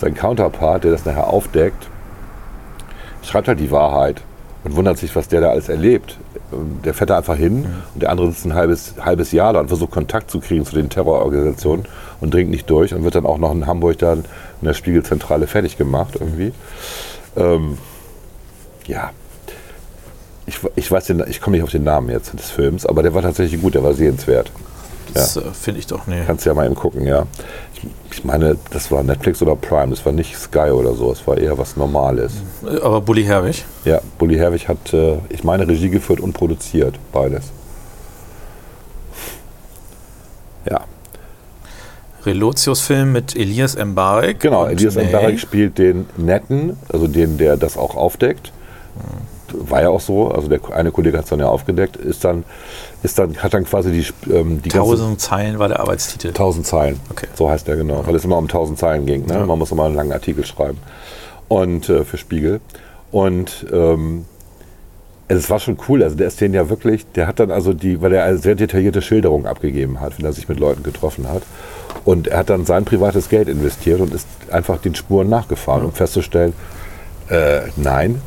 [SPEAKER 2] sein Counterpart, der das nachher aufdeckt, schreibt halt die Wahrheit und wundert sich, was der da alles erlebt. Der fährt da einfach hin und der andere sitzt ein halbes, halbes Jahr da und versucht Kontakt zu kriegen zu den Terrororganisationen und dringt nicht durch und wird dann auch noch in Hamburg dann in der Spiegelzentrale fertig gemacht irgendwie. Ähm, ja. Ich, ich weiß den, ich komme nicht auf den Namen jetzt des Films, aber der war tatsächlich gut, der war sehenswert.
[SPEAKER 1] Das äh, finde ich doch, nee.
[SPEAKER 2] Kannst ja mal eben gucken, ja. Ich, meine, das war Netflix oder Prime, das war nicht Sky oder so, es war eher was Normales.
[SPEAKER 1] Aber Bully Herwig.
[SPEAKER 2] Ja, Bully Herwig hat, äh, ich meine, Regie geführt und produziert, beides. Ja,
[SPEAKER 1] Relotius-Film mit Elias Mbarek.
[SPEAKER 2] genau. Elias. Mbarek spielt den Netten, also den, der das auch aufdeckt. War ja auch so, also der eine Kollege hat es dann ja aufgedeckt, ist dann, ist dann, hat dann quasi die, ähm, die
[SPEAKER 1] Tausend Zeilen war der Arbeitstitel.
[SPEAKER 2] 1000 Zeilen.
[SPEAKER 1] Okay.
[SPEAKER 2] So heißt der genau, weil es immer um 1000 Zeilen ging. Ne?
[SPEAKER 1] Ja.
[SPEAKER 2] Man muss immer einen langen Artikel schreiben. Und äh, für Spiegel. Und ähm, es war schon cool. Also der ist den ja wirklich, der hat dann also die, weil er eine sehr detaillierte Schilderung abgegeben hat, wenn er sich mit Leuten getroffen hat. Und er hat dann sein privates Geld investiert und ist einfach den Spuren nachgefahren, um festzustellen, äh, nein,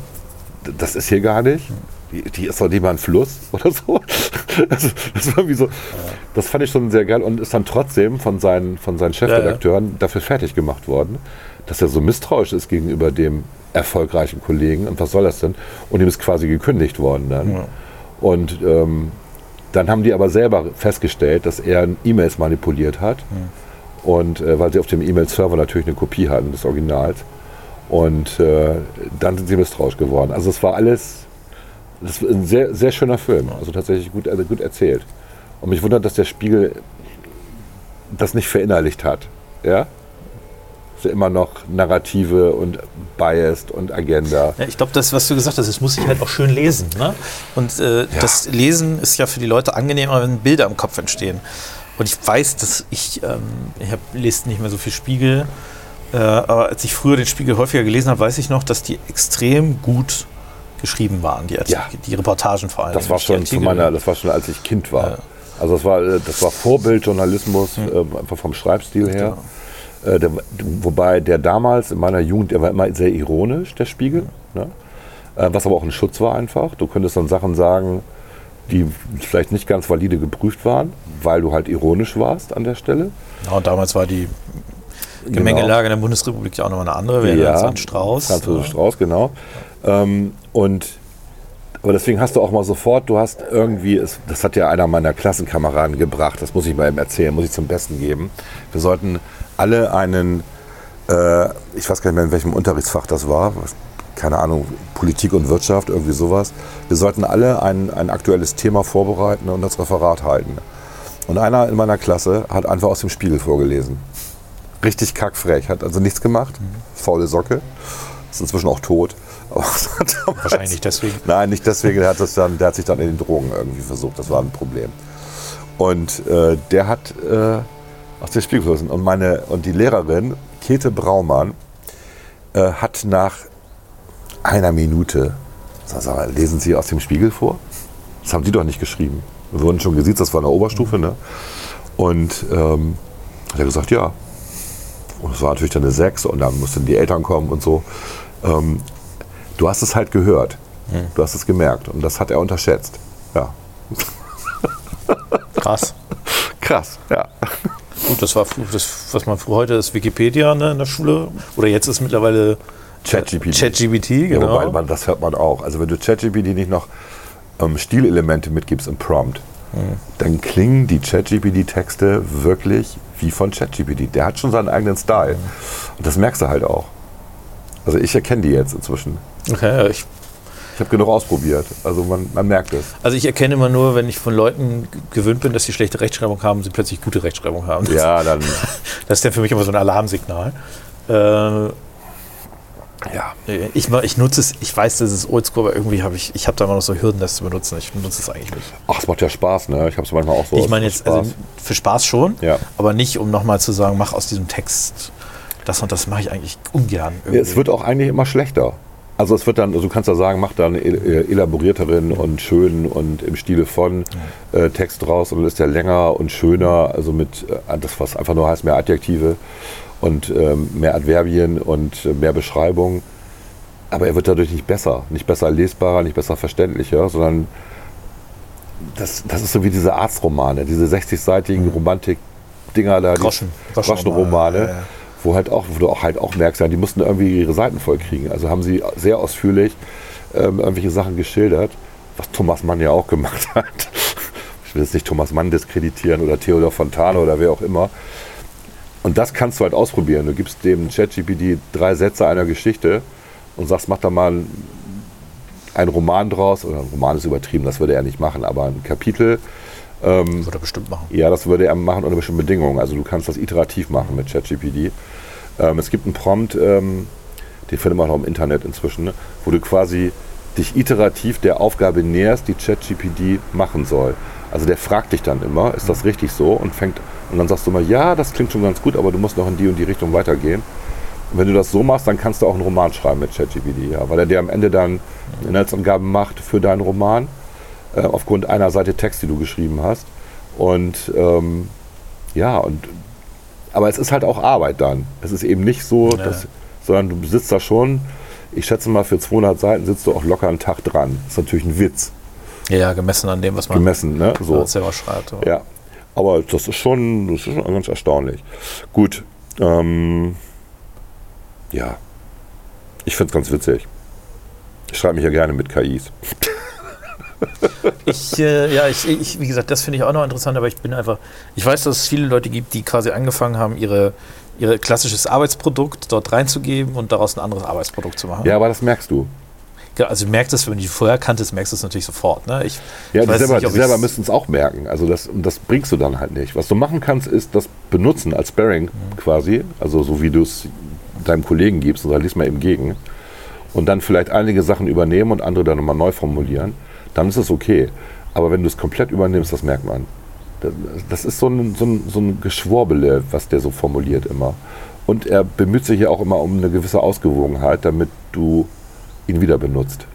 [SPEAKER 2] das ist hier gar nicht. Die, die ist doch lieber ein Fluss *laughs* oder so. Also, das war wie so. Das fand ich schon sehr geil und ist dann trotzdem von seinen, von seinen Chefredakteuren dafür fertig gemacht worden, dass er so misstrauisch ist gegenüber dem erfolgreichen Kollegen. Und was soll das denn? Und ihm ist quasi gekündigt worden dann.
[SPEAKER 1] Ja.
[SPEAKER 2] Und ähm, dann haben die aber selber festgestellt, dass er E-Mails manipuliert hat. Und äh, weil sie auf dem E-Mail-Server natürlich eine Kopie hatten des Originals. Und äh, dann sind sie misstrauisch geworden. Also es war alles, das war ein sehr, sehr schöner Film. Also tatsächlich gut, also gut erzählt. Und mich wundert, dass der Spiegel das nicht verinnerlicht hat. Ja? Dass er immer noch Narrative und Biased und Agenda.
[SPEAKER 1] Ja, ich glaube, das, was du gesagt hast, das muss ich halt auch schön lesen. Ne? Und äh, das Lesen ist ja für die Leute angenehmer, wenn Bilder im Kopf entstehen. Und ich weiß, dass ich, ähm, ich lese nicht mehr so viel Spiegel, äh, aber als ich früher den Spiegel häufiger gelesen habe, weiß ich noch, dass die extrem gut geschrieben waren, die, Artikel,
[SPEAKER 2] Ja.
[SPEAKER 1] die Reportagen vor allem.
[SPEAKER 2] Das war schon zu meiner, das war schon als ich Kind war.
[SPEAKER 1] Ja.
[SPEAKER 2] Also das war, äh, das war Vorbildjournalismus, äh, einfach vom Schreibstil her. Äh, der, wobei der damals in meiner Jugend, der war immer sehr ironisch, der Spiegel. Ne? Äh, was aber auch ein Schutz war einfach. Du könntest dann Sachen sagen, die vielleicht nicht ganz valide geprüft waren, weil du halt ironisch warst an der Stelle.
[SPEAKER 1] Ja, und damals war die
[SPEAKER 2] Genau.
[SPEAKER 1] Gemengelage in der Bundesrepublik ja auch nochmal eine andere. Erinnern uns an Strauß.
[SPEAKER 2] Franz
[SPEAKER 1] Ja.
[SPEAKER 2] Strauß, genau. Ähm, und aber deswegen hast du auch mal sofort, du hast irgendwie, es, das hat ja einer meiner Klassenkameraden gebracht, das muss ich mal eben erzählen, muss ich zum Besten geben. Wir sollten alle einen, äh, ich weiß gar nicht mehr in welchem Unterrichtsfach das war, keine Ahnung, Politik und Wirtschaft, irgendwie sowas. Wir sollten alle ein, ein aktuelles Thema vorbereiten und das Referat halten. Und einer in meiner Klasse hat einfach aus dem Spiegel vorgelesen. Richtig kackfrech, hat also nichts gemacht, faule Socke, ist inzwischen auch tot. *laughs*
[SPEAKER 1] Wahrscheinlich nicht deswegen.
[SPEAKER 2] Nein, nicht deswegen, der hat, das dann, der hat sich dann in den Drogen irgendwie versucht, das war ein Problem. Und äh, der hat äh, aus dem Spiegel gelesen. Und, meine, und die Lehrerin, Käthe Braumann, äh, hat nach einer Minute, sag, mal, lesen Sie aus dem Spiegel vor? Das haben die doch nicht geschrieben. Wir wurden schon gesehen, das war in der Oberstufe. Ne? Und ähm, hat er gesagt, ja. Und es war natürlich dann eine 6 und dann mussten die Eltern kommen und so. Ähm, du hast es halt gehört. Du hast es gemerkt. Und das hat er unterschätzt. Ja. *laughs*
[SPEAKER 1] Krass.
[SPEAKER 2] Krass, ja.
[SPEAKER 1] Gut, das war das, was man früher heute ist Wikipedia ne, in der Schule. Oder jetzt ist mittlerweile
[SPEAKER 2] ChatGPT.
[SPEAKER 1] ChatGPT,
[SPEAKER 2] Ja,
[SPEAKER 1] genau.
[SPEAKER 2] wobei man, das hört man auch. Also wenn du ChatGPT nicht noch ähm, Stilelemente mitgibst im Prompt, dann klingen die ChatGPT-Texte wirklich wie von ChatGPT. Der hat schon seinen eigenen Style. Und das merkst du halt auch. Also ich erkenne die jetzt inzwischen.
[SPEAKER 1] okay, ich,
[SPEAKER 2] Ich habe genug ausprobiert. Also man, man merkt es.
[SPEAKER 1] also ich erkenne immer nur, wenn ich von Leuten gewöhnt bin, dass sie schlechte Rechtschreibung haben, sie plötzlich gute Rechtschreibung haben. Das,
[SPEAKER 2] Ja, dann. *laughs*
[SPEAKER 1] das ist ja für mich immer so ein Alarmsignal. Äh,
[SPEAKER 2] ja.
[SPEAKER 1] ich, ich nutze es, ich weiß, das ist oldschool, aber irgendwie habe ich, ich habe da immer noch so Hürden, das zu benutzen. Ich benutze es eigentlich nicht.
[SPEAKER 2] Ach, es macht ja Spaß, ne? Ich habe es manchmal auch so.
[SPEAKER 1] ich meine jetzt, also für Spaß schon,
[SPEAKER 2] Ja.
[SPEAKER 1] aber nicht, um nochmal zu sagen, mach aus diesem Text das und das mache ich eigentlich ungern. irgendwie.
[SPEAKER 2] Es wird auch eigentlich immer schlechter. Also es wird dann, also du kannst ja sagen, mach da einen el- äh, elaborierteren und schönen und im Stile von äh, Text draus und dann ist der länger und schöner, also mit äh, das, was einfach nur heißt, mehr Adjektive und ähm, mehr Adverbien und äh, mehr Beschreibung. Aber er wird dadurch nicht besser, nicht besser lesbarer, nicht besser verständlicher, sondern das, das ist so wie diese Arztromane, diese 60-seitigen Romantik-Dinger da, die
[SPEAKER 1] Groschen.
[SPEAKER 2] Groschenromane
[SPEAKER 1] Ja, ja.
[SPEAKER 2] wo halt auch, wo du auch halt auch merkst, ja, die mussten irgendwie ihre Seiten voll kriegen. Also haben sie sehr ausführlich ähm, irgendwelche Sachen geschildert, was Thomas Mann ja auch gemacht *laughs* hat. Ich will jetzt nicht Thomas Mann diskreditieren oder Theodor Fontane oder wer auch immer. Und das kannst du halt ausprobieren. Du gibst dem ChatGPT drei Sätze einer Geschichte und sagst, mach da mal ein, einen Roman draus. Oder ein Roman ist übertrieben, das würde er nicht machen, aber ein Kapitel. Ähm,
[SPEAKER 1] Würde er bestimmt machen.
[SPEAKER 2] ja, das würde er machen unter bestimmten Bedingungen. Also du kannst das iterativ machen mit ChatGPT. Ähm, es gibt einen Prompt, ähm, den findet man auch im Internet inzwischen, ne, wo du quasi dich iterativ der Aufgabe näherst, die ChatGPT machen soll. Also der fragt dich dann immer, ist das richtig so? Und fängt und dann sagst du mal, ja, das klingt schon ganz gut, aber du musst noch in die und die Richtung weitergehen. Und wenn du das so machst, dann kannst du auch einen Roman schreiben mit ChatGPT, ja, weil er dir am Ende dann Inhaltsangaben macht für deinen Roman äh, aufgrund einer Seite Text, die du geschrieben hast. Und ähm, ja, und aber es ist halt auch Arbeit dann. Es ist eben nicht so,
[SPEAKER 1] Ja.
[SPEAKER 2] dass, sondern du sitzt da schon, ich schätze mal, für 200 Seiten sitzt du auch locker einen Tag dran. Das ist natürlich ein Witz,
[SPEAKER 1] Ja, gemessen an dem, was man
[SPEAKER 2] gemessen, ne?
[SPEAKER 1] so. Selber schreibt.
[SPEAKER 2] Ja, aber das ist schon, das ist schon ganz erstaunlich. Gut, ähm, ja, ich finde es ganz witzig. Ich schreibe mich ja gerne mit KIs.
[SPEAKER 1] Ich, äh, ja, ich, ich, wie gesagt, das finde ich auch noch interessant, aber ich bin einfach, ich weiß, dass es viele Leute gibt, die quasi angefangen haben, ihre, ihr klassisches Arbeitsprodukt dort reinzugeben und daraus ein anderes Arbeitsprodukt zu machen.
[SPEAKER 2] Ja, aber das merkst du.
[SPEAKER 1] Ja, Also du merkst es, wenn du die vorher kanntest, merkst du es natürlich sofort. Ne? Ich,
[SPEAKER 2] Ja,
[SPEAKER 1] ich
[SPEAKER 2] die selber,
[SPEAKER 1] nicht,
[SPEAKER 2] die selber müssen es auch merken. Also das, das bringst du dann halt nicht. Was du machen kannst, ist das benutzen als Sparring quasi. Also so wie du es deinem Kollegen gibst und sagst, lies mal eben gegen. Und dann vielleicht einige Sachen übernehmen und andere dann nochmal neu formulieren. Dann ist es okay. Aber wenn du es komplett übernimmst, das merkt man. Das, ist so ein, so, ein, so ein Geschwurbele, was der so formuliert immer. Und er bemüht sich ja auch immer um eine gewisse Ausgewogenheit, damit du ihn wieder benutzt.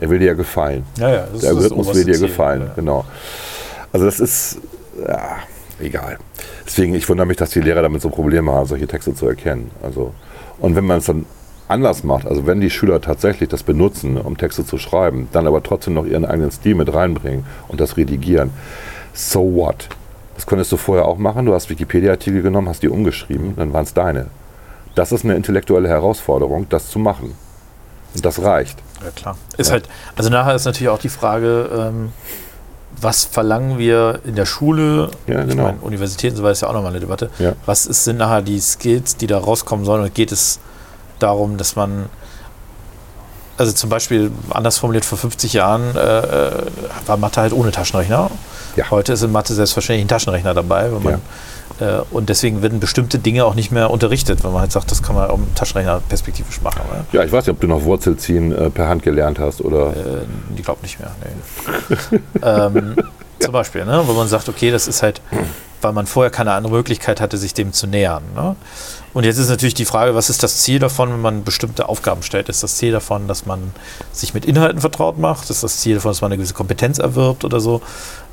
[SPEAKER 2] Er will dir ja gefallen.
[SPEAKER 1] ja, ja,
[SPEAKER 2] Der Algorithmus will dir gefallen,
[SPEAKER 1] ja.
[SPEAKER 2] genau. Also das ist, ja, egal. Deswegen, ich wundere mich, dass die Lehrer damit so Probleme haben, solche Texte zu erkennen. Also, und wenn man es dann anders macht, also wenn die Schüler tatsächlich das benutzen, um Texte zu schreiben, dann aber trotzdem noch ihren eigenen Stil mit reinbringen und das redigieren, so what? Das könntest du vorher auch machen. Du hast Wikipedia-Artikel genommen, hast die umgeschrieben, dann waren es deine. Das ist eine intellektuelle Herausforderung, das zu machen. Und das reicht.
[SPEAKER 1] Ja, klar. Ist
[SPEAKER 2] Ja.
[SPEAKER 1] halt, also nachher ist natürlich auch die Frage, ähm, was verlangen wir in der Schule?
[SPEAKER 2] Ja,
[SPEAKER 1] Ich
[SPEAKER 2] genau.
[SPEAKER 1] meine, Universitäten so weiter ist ja auch nochmal eine Debatte.
[SPEAKER 2] Ja.
[SPEAKER 1] Was ist, sind nachher die Skills, die da rauskommen sollen? Und geht es darum, dass man, also zum Beispiel anders formuliert, vor 50 Jahren äh, äh, war Mathe halt ohne Taschenrechner.
[SPEAKER 2] Ja.
[SPEAKER 1] Heute ist in Mathe selbstverständlich ein Taschenrechner dabei. Wenn man, und deswegen werden bestimmte Dinge auch nicht mehr unterrichtet, wenn man halt sagt, das kann man auch mit Taschenrechner perspektivisch machen. Oder?
[SPEAKER 2] Ja, ich weiß nicht, ob du noch Wurzelziehen äh, per Hand gelernt hast oder.
[SPEAKER 1] Äh, ich glaube nicht mehr. Nee. *laughs* ähm, Zum Beispiel, ne? wo man sagt, okay, das ist halt, weil man vorher keine andere Möglichkeit hatte, sich dem zu nähern. Ne? Und jetzt ist natürlich die Frage, was ist das Ziel davon, wenn man bestimmte Aufgaben stellt? Ist das Ziel davon, dass man sich mit Inhalten vertraut macht? Ist das Ziel davon, dass man eine gewisse Kompetenz erwirbt oder so?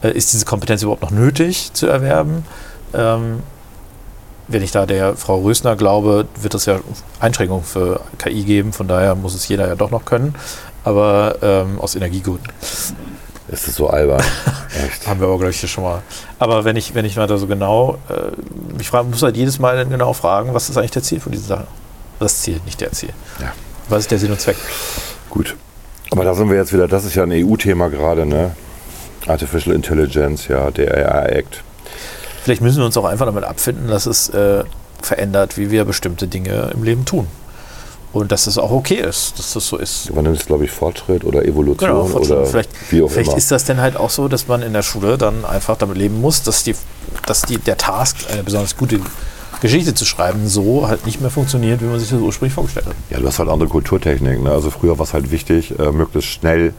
[SPEAKER 1] Äh, ist diese Kompetenz überhaupt noch nötig zu erwerben? Ähm, wenn ich da der Frau Rösner glaube, wird es ja Einschränkungen für KI geben. Von daher muss es jeder ja doch noch können. Aber ähm, aus Energiegründen.
[SPEAKER 2] Es ist so albern. *laughs*
[SPEAKER 1] Echt. Haben wir aber, glaube ich, schon mal. Aber wenn ich, wenn ich mal da so genau, äh, ich frage, muss halt jedes Mal dann genau fragen, was ist eigentlich der Ziel von dieser Sache? Das Ziel, nicht der Ziel.
[SPEAKER 2] Ja.
[SPEAKER 1] Was ist der Sinn und Zweck?
[SPEAKER 2] Gut. Aber da sind wir jetzt wieder, das ist ja ein EU-Thema gerade, ne? Artificial Intelligence, ja, der AI-Act.
[SPEAKER 1] Vielleicht müssen wir uns auch einfach damit abfinden, dass es äh, verändert, wie wir bestimmte Dinge im Leben tun. Und dass es auch okay ist, dass das so ist.
[SPEAKER 2] Man nennt es, glaube ich, Fortschritt oder Evolution
[SPEAKER 1] Genau, Fortschritt.
[SPEAKER 2] oder
[SPEAKER 1] vielleicht,
[SPEAKER 2] wie auch
[SPEAKER 1] vielleicht
[SPEAKER 2] immer.
[SPEAKER 1] ist das denn halt auch so, dass man in der Schule dann einfach damit leben muss, dass, die, dass die, der Task, eine besonders gute Geschichte zu schreiben, so halt nicht mehr funktioniert, wie man sich das ursprünglich vorgestellt hat.
[SPEAKER 2] Ja, du hast halt andere Kulturtechniken. Ne? Also früher war es halt wichtig, äh, möglichst schnell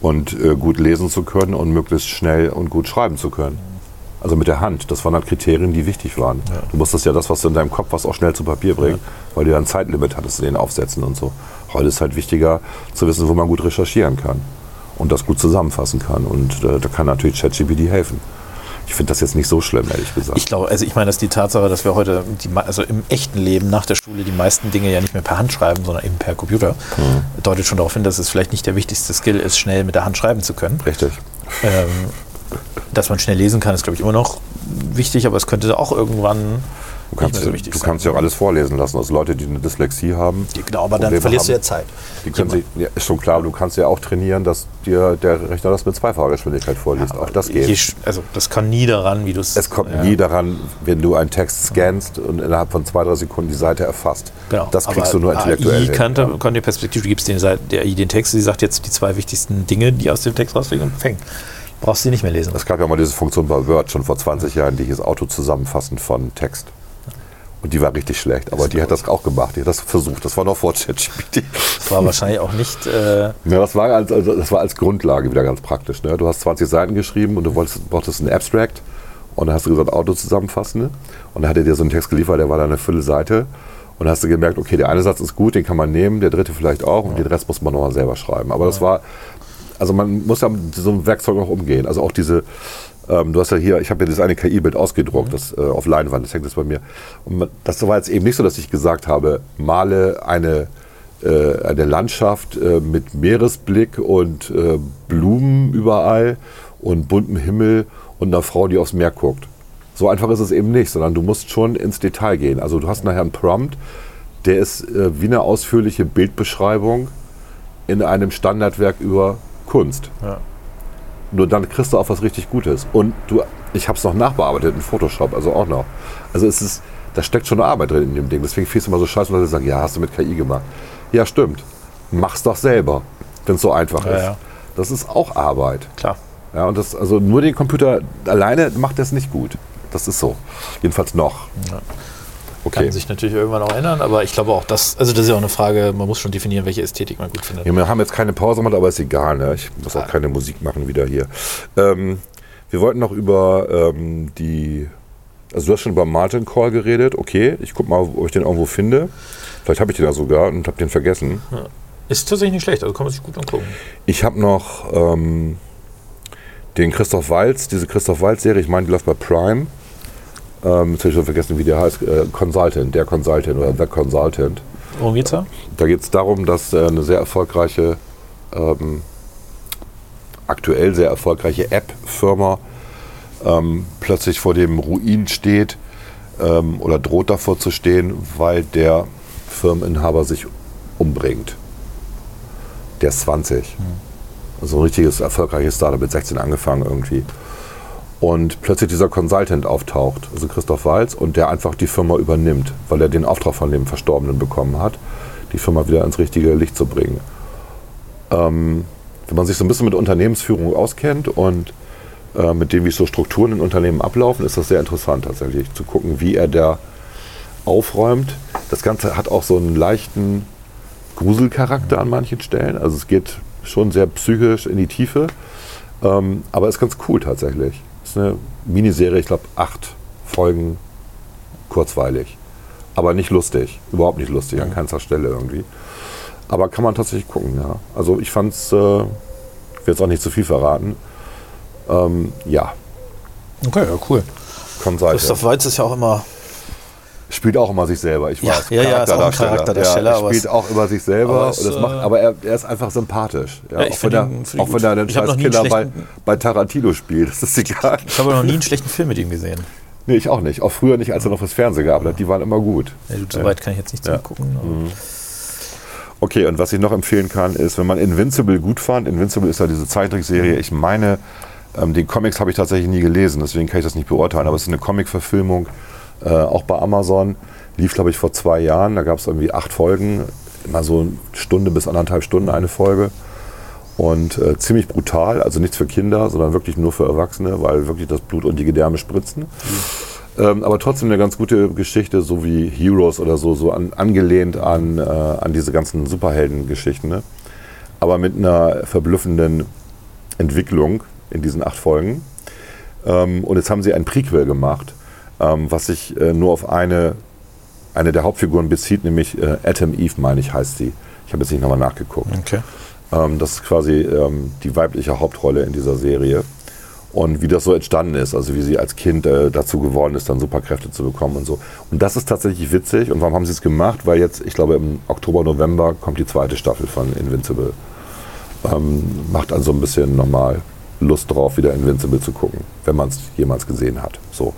[SPEAKER 2] und äh, gut lesen zu können und möglichst schnell und gut schreiben zu können. Also mit der Hand. Das waren halt Kriterien, die wichtig waren. Du musstest ja das, was du in deinem Kopf hast, auch schnell zu Papier bringen, weil du ja ein Zeitlimit hattest in den Aufsätzen und so. Heute ist halt wichtiger zu wissen, wo man gut recherchieren kann und das gut zusammenfassen kann. Und äh, da kann natürlich ChatGPT helfen. Ich finde das jetzt nicht so schlimm, ehrlich gesagt.
[SPEAKER 1] Ich glaube, also ich meine, dass die Tatsache, dass wir heute, die, also im echten Leben nach der Schule die meisten Dinge ja nicht mehr per Hand schreiben, sondern eben per Computer, deutet schon darauf hin, dass es vielleicht nicht der wichtigste Skill ist, schnell mit der Hand schreiben zu können.
[SPEAKER 2] Richtig.
[SPEAKER 1] Ähm, dass man schnell lesen kann, ist, glaube ich, immer noch wichtig, aber es könnte auch irgendwann
[SPEAKER 2] Du kannst,
[SPEAKER 1] nicht mehr so wichtig
[SPEAKER 2] du kannst ja auch alles vorlesen lassen. Also Leute, die eine Dyslexie haben.
[SPEAKER 1] Genau, aber dann
[SPEAKER 2] Probleme
[SPEAKER 1] verlierst du
[SPEAKER 2] haben,
[SPEAKER 1] ja Zeit.
[SPEAKER 2] Die können sich, ja, ist schon klar, aber du kannst ja auch trainieren, dass dir der Rechner das mit zweifacher Geschwindigkeit vorliest. auch das geht.
[SPEAKER 1] Je also das kann nie daran, wie du es.
[SPEAKER 2] Es kommt
[SPEAKER 1] ja.
[SPEAKER 2] nie daran, wenn du einen Text scannst und innerhalb von zwei, drei Sekunden die Seite erfasst.
[SPEAKER 1] Genau.
[SPEAKER 2] Das kriegst
[SPEAKER 1] Aber
[SPEAKER 2] du nur intellektuell.
[SPEAKER 1] AI
[SPEAKER 2] hin.
[SPEAKER 1] kann, kann dir Perspektive, du gibst den, der AI den Text, sie sagt jetzt die zwei wichtigsten Dinge, die aus dem Text rausfliegen und fängt. Brauchst du sie nicht mehr lesen.
[SPEAKER 2] Es gab ja mal diese Funktion bei Word schon vor 20 Jahren, die hieß Auto-Zusammenfassen von Text. Und die war richtig schlecht, aber die hat das auch gemacht. Die hat das versucht. Das war noch vor ChatGPT.
[SPEAKER 1] Das war wahrscheinlich auch nicht. Äh,
[SPEAKER 2] Ja, das war als, also das war als Grundlage wieder ganz praktisch. Ne? Du hast 20 Seiten geschrieben und du wolltest, brauchtest einen Abstract. Und dann hast du gesagt, Auto zusammenfassen. Ne? Und dann hat er dir so einen Text geliefert, der war dann eine Fülle Seite. Und dann hast du gemerkt, okay, der eine Satz ist gut, den kann man nehmen, der dritte vielleicht auch und den Rest muss man nochmal selber schreiben. Aber das war, also man muss ja mit so einem Werkzeug auch umgehen. Also auch diese, ähm, du hast ja hier, ich habe ja dieses eine KI-Bild ausgedruckt, das äh, auf Leinwand, das hängt jetzt bei mir. Und das war jetzt eben nicht so, dass ich gesagt habe, male eine äh, eine Landschaft äh, mit Meeresblick und äh, Blumen überall und buntem Himmel und einer Frau, die aufs Meer guckt. So einfach ist es eben nicht, sondern du musst schon ins Detail gehen. Also du hast nachher einen Prompt, der ist äh, wie eine ausführliche Bildbeschreibung in einem Standardwerk über Kunst.
[SPEAKER 1] Ja.
[SPEAKER 2] Nur dann kriegst du auch was richtig Gutes. Und du, ich habe es noch nachbearbeitet in Photoshop, also auch noch. Also es ist, da steckt schon eine Arbeit drin in dem Ding. Deswegen fiel es immer so scheiße, weil sie sagen, ja, hast du mit KI gemacht. Ja, stimmt. Mach's doch selber, wenn es so einfach
[SPEAKER 1] Ja,
[SPEAKER 2] ist.
[SPEAKER 1] ja.
[SPEAKER 2] Das ist auch Arbeit.
[SPEAKER 1] klar.
[SPEAKER 2] Ja, und das, also nur den Computer alleine macht das nicht gut. Das ist so. Jedenfalls noch.
[SPEAKER 1] Kann
[SPEAKER 2] Okay.
[SPEAKER 1] sich natürlich irgendwann auch ändern, aber ich glaube auch, das, also das ist ja auch eine Frage, man muss schon definieren, welche Ästhetik man gut findet.
[SPEAKER 2] Ja, wir haben jetzt keine Pause gemacht, aber ist egal. Ne? Ich muss auch keine Musik machen wieder hier. Ähm, wir wollten noch über ähm, die. Also du hast schon über Martin Call geredet. Okay, ich guck mal, ob ich den irgendwo finde. Vielleicht habe ich den da sogar und habe den vergessen.
[SPEAKER 1] Ist tatsächlich nicht schlecht, also kann man sich gut angucken.
[SPEAKER 2] Ich habe noch ähm, den Christoph Walz, diese Christoph Walz-Serie, ich meine, die läuft bei Prime. Ähm, jetzt habe ich schon vergessen, wie der heißt. Äh, Consultant, der Consultant oder The Consultant.
[SPEAKER 1] Worum geht's da?
[SPEAKER 2] Da geht es darum, dass äh, eine sehr erfolgreiche, ähm, aktuell sehr erfolgreiche App-Firma ähm, plötzlich vor dem Ruin steht ähm, oder droht davor zu stehen, weil der Firmeninhaber sich umbringt. Der ist 20. Also ein richtiges erfolgreiches Startup mit 16 angefangen irgendwie. Und plötzlich dieser Consultant auftaucht, also Christoph Walz, und der einfach die Firma übernimmt, weil er den Auftrag von dem Verstorbenen bekommen hat, die Firma wieder ins richtige Licht zu bringen. Ähm, wenn man sich so ein bisschen mit Unternehmensführung auskennt und äh, mit dem, wie so Strukturen in Unternehmen ablaufen, ist das sehr interessant tatsächlich zu gucken, wie er da aufräumt. Das Ganze hat auch so einen leichten Gruselcharakter an manchen Stellen. Also es geht schon sehr psychisch in die Tiefe. Ähm, aber ist ganz cool tatsächlich. Ist eine Miniserie, ich glaube acht Folgen, kurzweilig. Aber nicht lustig, überhaupt nicht lustig, an keiner Stelle irgendwie. Aber kann man tatsächlich gucken, ja. Also ich fand's, äh, ich will jetzt auch nicht zu viel verraten. Ähm, ja,
[SPEAKER 1] Okay, ja, cool. Christoph Waltz ist ja auch immer.
[SPEAKER 2] Spielt auch immer sich selber, ich weiß.
[SPEAKER 1] ja, ja, ist auch ein
[SPEAKER 2] Charakterdarsteller. Ja, er spielt auch immer sich selber.
[SPEAKER 1] aber es,
[SPEAKER 2] das macht,
[SPEAKER 1] äh,
[SPEAKER 2] aber er, er ist einfach sympathisch. Ja,
[SPEAKER 1] ich
[SPEAKER 2] auch, wenn er,
[SPEAKER 1] ihn-
[SPEAKER 2] auch wenn er den
[SPEAKER 1] Ich hab noch
[SPEAKER 2] scheiß
[SPEAKER 1] nie einen
[SPEAKER 2] Killer bei, bei Tarantino spielt, *laughs* das ist egal.
[SPEAKER 1] Ich habe noch nie einen schlechten Film mit ihm gesehen.
[SPEAKER 2] Nee, ich auch nicht. Auch früher nicht, als er noch fürs Fernsehen gearbeitet hat. Die waren immer gut.
[SPEAKER 1] Ja, so weit kann ich jetzt nicht zugucken. aber-
[SPEAKER 2] Okay, und was ich noch empfehlen kann, ist, wenn man Invincible gut fand, Invincible ist ja diese Zeichentrickserie, ich meine, ähm, den Comics habe ich tatsächlich nie gelesen, deswegen kann ich das nicht beurteilen, aber es ist eine Comic-Verfilmung, äh, auch bei Amazon, lief glaube ich vor zwei Jahren, da gab es irgendwie acht Folgen, immer so eine Stunde bis anderthalb Stunden eine Folge und äh, ziemlich brutal, also nichts für Kinder, sondern wirklich nur für Erwachsene, weil wirklich das Blut und die Gedärme spritzen. Ähm, aber trotzdem eine ganz gute Geschichte, so wie Heroes oder so, so an, angelehnt an, äh, an diese ganzen Superhelden-Geschichten. Ne? Aber mit einer verblüffenden Entwicklung in diesen acht Folgen. Ähm, und jetzt haben sie ein Prequel gemacht, ähm, was sich äh, nur auf eine, eine der Hauptfiguren bezieht, nämlich äh, Atom Eve, meine ich, heißt sie. Ich habe jetzt nicht nochmal nachgeguckt.
[SPEAKER 1] Okay.
[SPEAKER 2] Ähm, das ist quasi ähm, die weibliche Hauptrolle in dieser Serie. Und wie das so entstanden ist, also wie sie als Kind äh, dazu geworden ist, dann Superkräfte zu bekommen und so. Und das ist tatsächlich witzig. Und warum haben sie es gemacht? Weil jetzt, ich glaube, im Oktober, November kommt die zweite Staffel von Invincible. Ähm, macht also ein bisschen nochmal Lust drauf, wieder Invincible zu gucken, wenn man es jemals gesehen hat. So.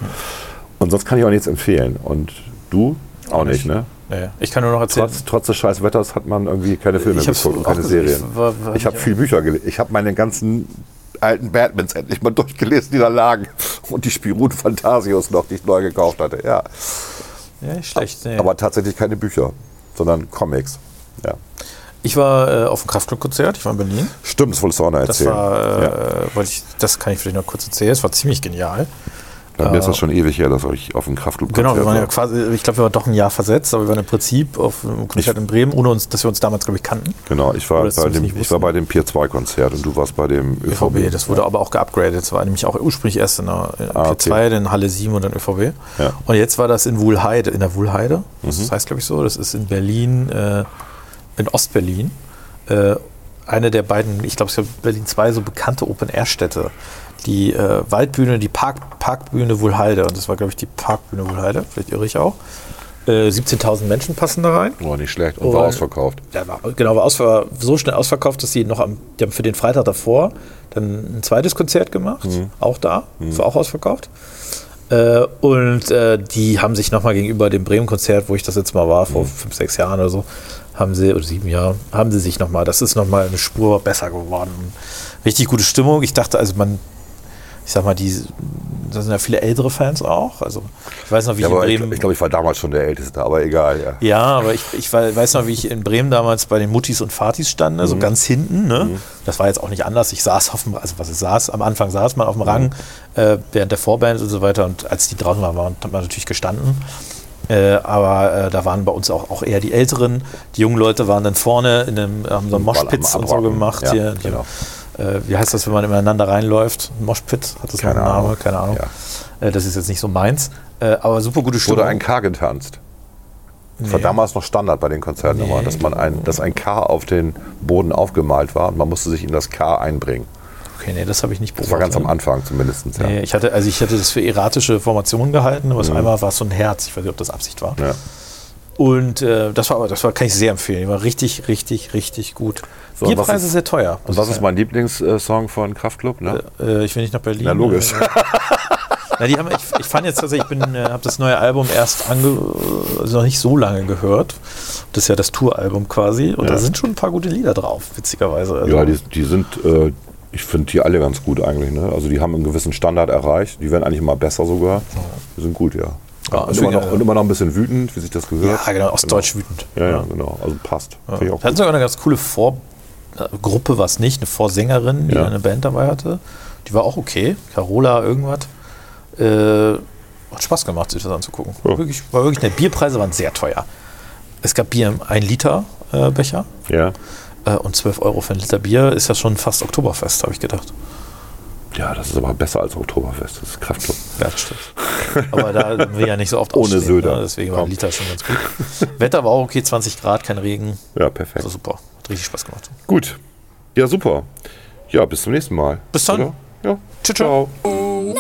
[SPEAKER 2] Und sonst kann ich auch nichts empfehlen. Und du? Auch nicht, ne?
[SPEAKER 1] Nee, ich kann nur noch erzählen.
[SPEAKER 2] Trotz, trotz des scheiß Wetters hat man irgendwie keine Filme geguckt keine. Serien.
[SPEAKER 1] Ich war- war
[SPEAKER 2] ich habe viel Bücher gelesen. Ich habe meine ganzen alten Batmans endlich mal durchgelesen, die da lagen. *laughs* Und die Spirun Fantasios noch, die ich neu gekauft hatte. Ja.
[SPEAKER 1] ja, nicht schlecht. Nee.
[SPEAKER 2] Aber tatsächlich keine Bücher, sondern Comics. Ja.
[SPEAKER 1] ich war äh, auf dem Kraftklub-Konzert, ich war in Berlin.
[SPEAKER 2] Stimmt, das wolltest du auch noch
[SPEAKER 1] Das
[SPEAKER 2] erzählen.
[SPEAKER 1] war, äh,
[SPEAKER 2] ja.
[SPEAKER 1] ich, das kann ich vielleicht noch kurz erzählen. Es war ziemlich genial.
[SPEAKER 2] Bei mir ist das schon ewig her, dass ich auf dem Kraftclub
[SPEAKER 1] Genau, wir waren ja quasi, ich glaube, wir waren doch ein Jahr versetzt, aber wir waren im Prinzip auf einem Konzert in Bremen, ohne uns, dass wir uns damals, glaube ich, kannten.
[SPEAKER 2] Genau, ich war,
[SPEAKER 1] das
[SPEAKER 2] bei dem, ich war bei dem Pier 2 Konzert und du warst bei dem ÖVB.
[SPEAKER 1] ÖVB, das wurde aber auch geupgradet. Es war nämlich auch ursprünglich erst in der in
[SPEAKER 2] Ah,
[SPEAKER 1] P2,
[SPEAKER 2] okay.
[SPEAKER 1] dann Halle 7 und dann ÖVB.
[SPEAKER 2] Ja.
[SPEAKER 1] Und jetzt war das in Wuhlheide, in der Wuhlheide. Das
[SPEAKER 2] Mhm.
[SPEAKER 1] heißt, glaube ich, so. Das ist in Berlin, äh, in Ostberlin. Äh, eine der beiden, ich glaube, es ist Berlin 2 so bekannte Open-Air-Städte. Die äh, Waldbühne, die Park, Parkbühne Wuhlheide. Und das war, glaube ich, die Parkbühne Wuhlheide. Vielleicht irre ich auch. Äh, 17.000 Menschen passen da rein.
[SPEAKER 2] Oh, nicht schlecht. Und war
[SPEAKER 1] Und-
[SPEAKER 2] ausverkauft.
[SPEAKER 1] Ja, war, genau, war ausver so schnell ausverkauft, dass sie noch am, die haben für den Freitag davor dann ein zweites Konzert gemacht, auch da, das war auch ausverkauft. Äh, und äh, die haben sich nochmal gegenüber dem Bremen-Konzert, wo ich das jetzt mal war, vor fünf, sechs Jahren oder so, haben sie, oder sieben Jahren, haben sie sich nochmal, das ist nochmal eine Spur besser geworden. Richtig gute Stimmung. Ich dachte, also man, ich sag mal, die, da sind ja viele ältere Fans auch. Also ich weiß noch, wie
[SPEAKER 2] Ja,
[SPEAKER 1] ich in
[SPEAKER 2] aber ich,
[SPEAKER 1] Bremen.
[SPEAKER 2] ich glaube, ich war damals schon der Älteste, aber egal. Ja.
[SPEAKER 1] Ja, aber ich, ich wei- weiß noch, wie ich in Bremen damals bei den Muttis und Fatis stand, ne, so ganz hinten. Ne? Das war jetzt auch nicht anders. Ich saß auf dem, also was ich saß, am Anfang saß man auf dem Rang äh, während der Vorband und so weiter. Und als die draußen waren, waren- hat man natürlich gestanden. Äh, aber äh, da waren bei uns auch, auch eher die Älteren. Die jungen Leute waren dann vorne in einem, haben so einen Moshpits und so gemacht.
[SPEAKER 2] Ja,
[SPEAKER 1] hier,
[SPEAKER 2] genau.
[SPEAKER 1] Äh, wie heißt das, wenn man ineinander reinläuft? Ein Moshpit, hat das
[SPEAKER 2] Keine
[SPEAKER 1] einen Namen?
[SPEAKER 2] Ahnung.
[SPEAKER 1] Keine Ahnung.
[SPEAKER 2] Ja.
[SPEAKER 1] Äh, das ist jetzt nicht so meins. Äh, aber super gute Stimmung.
[SPEAKER 2] Wurde ein K getanzt. Das war
[SPEAKER 1] Nee.
[SPEAKER 2] damals noch Standard bei den Konzerten
[SPEAKER 1] Nee.
[SPEAKER 2] immer, dass man ein, dass ein K auf den Boden aufgemalt war und man musste sich in das K einbringen.
[SPEAKER 1] Okay, nee, das habe ich nicht
[SPEAKER 2] Das war ganz am
[SPEAKER 1] beobachtet.
[SPEAKER 2] Anfang zumindest. Ja.
[SPEAKER 1] Nee, ich hatte, also ich hatte das für erratische Formationen gehalten, aber es einmal war es so ein Herz. Ich weiß nicht, ob das Absicht war.
[SPEAKER 2] Mhm. Ja.
[SPEAKER 1] Und äh, das war aber, das war, kann ich sehr empfehlen. Die war richtig, richtig, richtig gut.
[SPEAKER 2] So,
[SPEAKER 1] Bierpreise
[SPEAKER 2] ist-
[SPEAKER 1] sehr teuer.
[SPEAKER 2] Und was ist mein Lieblingssong von Kraftklub? Ne?
[SPEAKER 1] Äh, ich will nicht nach Berlin.
[SPEAKER 2] Na, logisch.
[SPEAKER 1] Äh, Na, die haben, ich, ich fand jetzt tatsächlich, ich bin, äh, habe das neue Album erst ange, also noch nicht so lange gehört. Das ist ja das Touralbum quasi. Und
[SPEAKER 2] Ja.
[SPEAKER 1] da sind schon ein paar gute Lieder drauf, witzigerweise. Also,
[SPEAKER 2] Ja, die, die sind, äh, ich finde die alle ganz gut eigentlich. Ne? Also die haben einen gewissen Standard erreicht. Die werden eigentlich immer besser sogar. Die sind gut, ja.
[SPEAKER 1] Ja,
[SPEAKER 2] und, immer noch,
[SPEAKER 1] äh,
[SPEAKER 2] und immer noch ein bisschen wütend, wie sich das gehört.
[SPEAKER 1] ja, genau, ostdeutsch wütend.
[SPEAKER 2] Ja, ja, genau. Also passt. Finde ich auch
[SPEAKER 1] Wir hatten sogar eine ganz coole Vorgruppe, was nicht, eine Vorsängerin, die
[SPEAKER 2] Ja.
[SPEAKER 1] eine Band dabei hatte. Die war auch okay. Carola, irgendwas. Äh, hat Spaß gemacht, sich das anzugucken.
[SPEAKER 2] Ja.
[SPEAKER 1] Wirklich, war wirklich, die Bierpreise waren sehr teuer. Es gab Bier im 1 Liter äh, Becher
[SPEAKER 2] Ja.
[SPEAKER 1] äh, und 12 Euro für ein Liter Bier ist ja schon fast Oktoberfest, habe ich gedacht.
[SPEAKER 2] Ja, das ist aber besser als Oktoberfest. Das ist Kraftclub.
[SPEAKER 1] Ja, das stimmt. *laughs* Aber da wir ja nicht so oft
[SPEAKER 2] Ohne
[SPEAKER 1] ausstehen,
[SPEAKER 2] Söder.
[SPEAKER 1] Ne? Deswegen war
[SPEAKER 2] Komm.
[SPEAKER 1] Liter schon ganz gut. Wetter war auch okay, 20 Grad, kein Regen.
[SPEAKER 2] Ja, perfekt.
[SPEAKER 1] Also super. Hat richtig Spaß gemacht.
[SPEAKER 2] Gut. Ja, super. Ja, bis zum nächsten Mal.
[SPEAKER 1] Bis dann.
[SPEAKER 2] Oder? Ja.
[SPEAKER 1] Tschüss, ciao.
[SPEAKER 2] Ciao.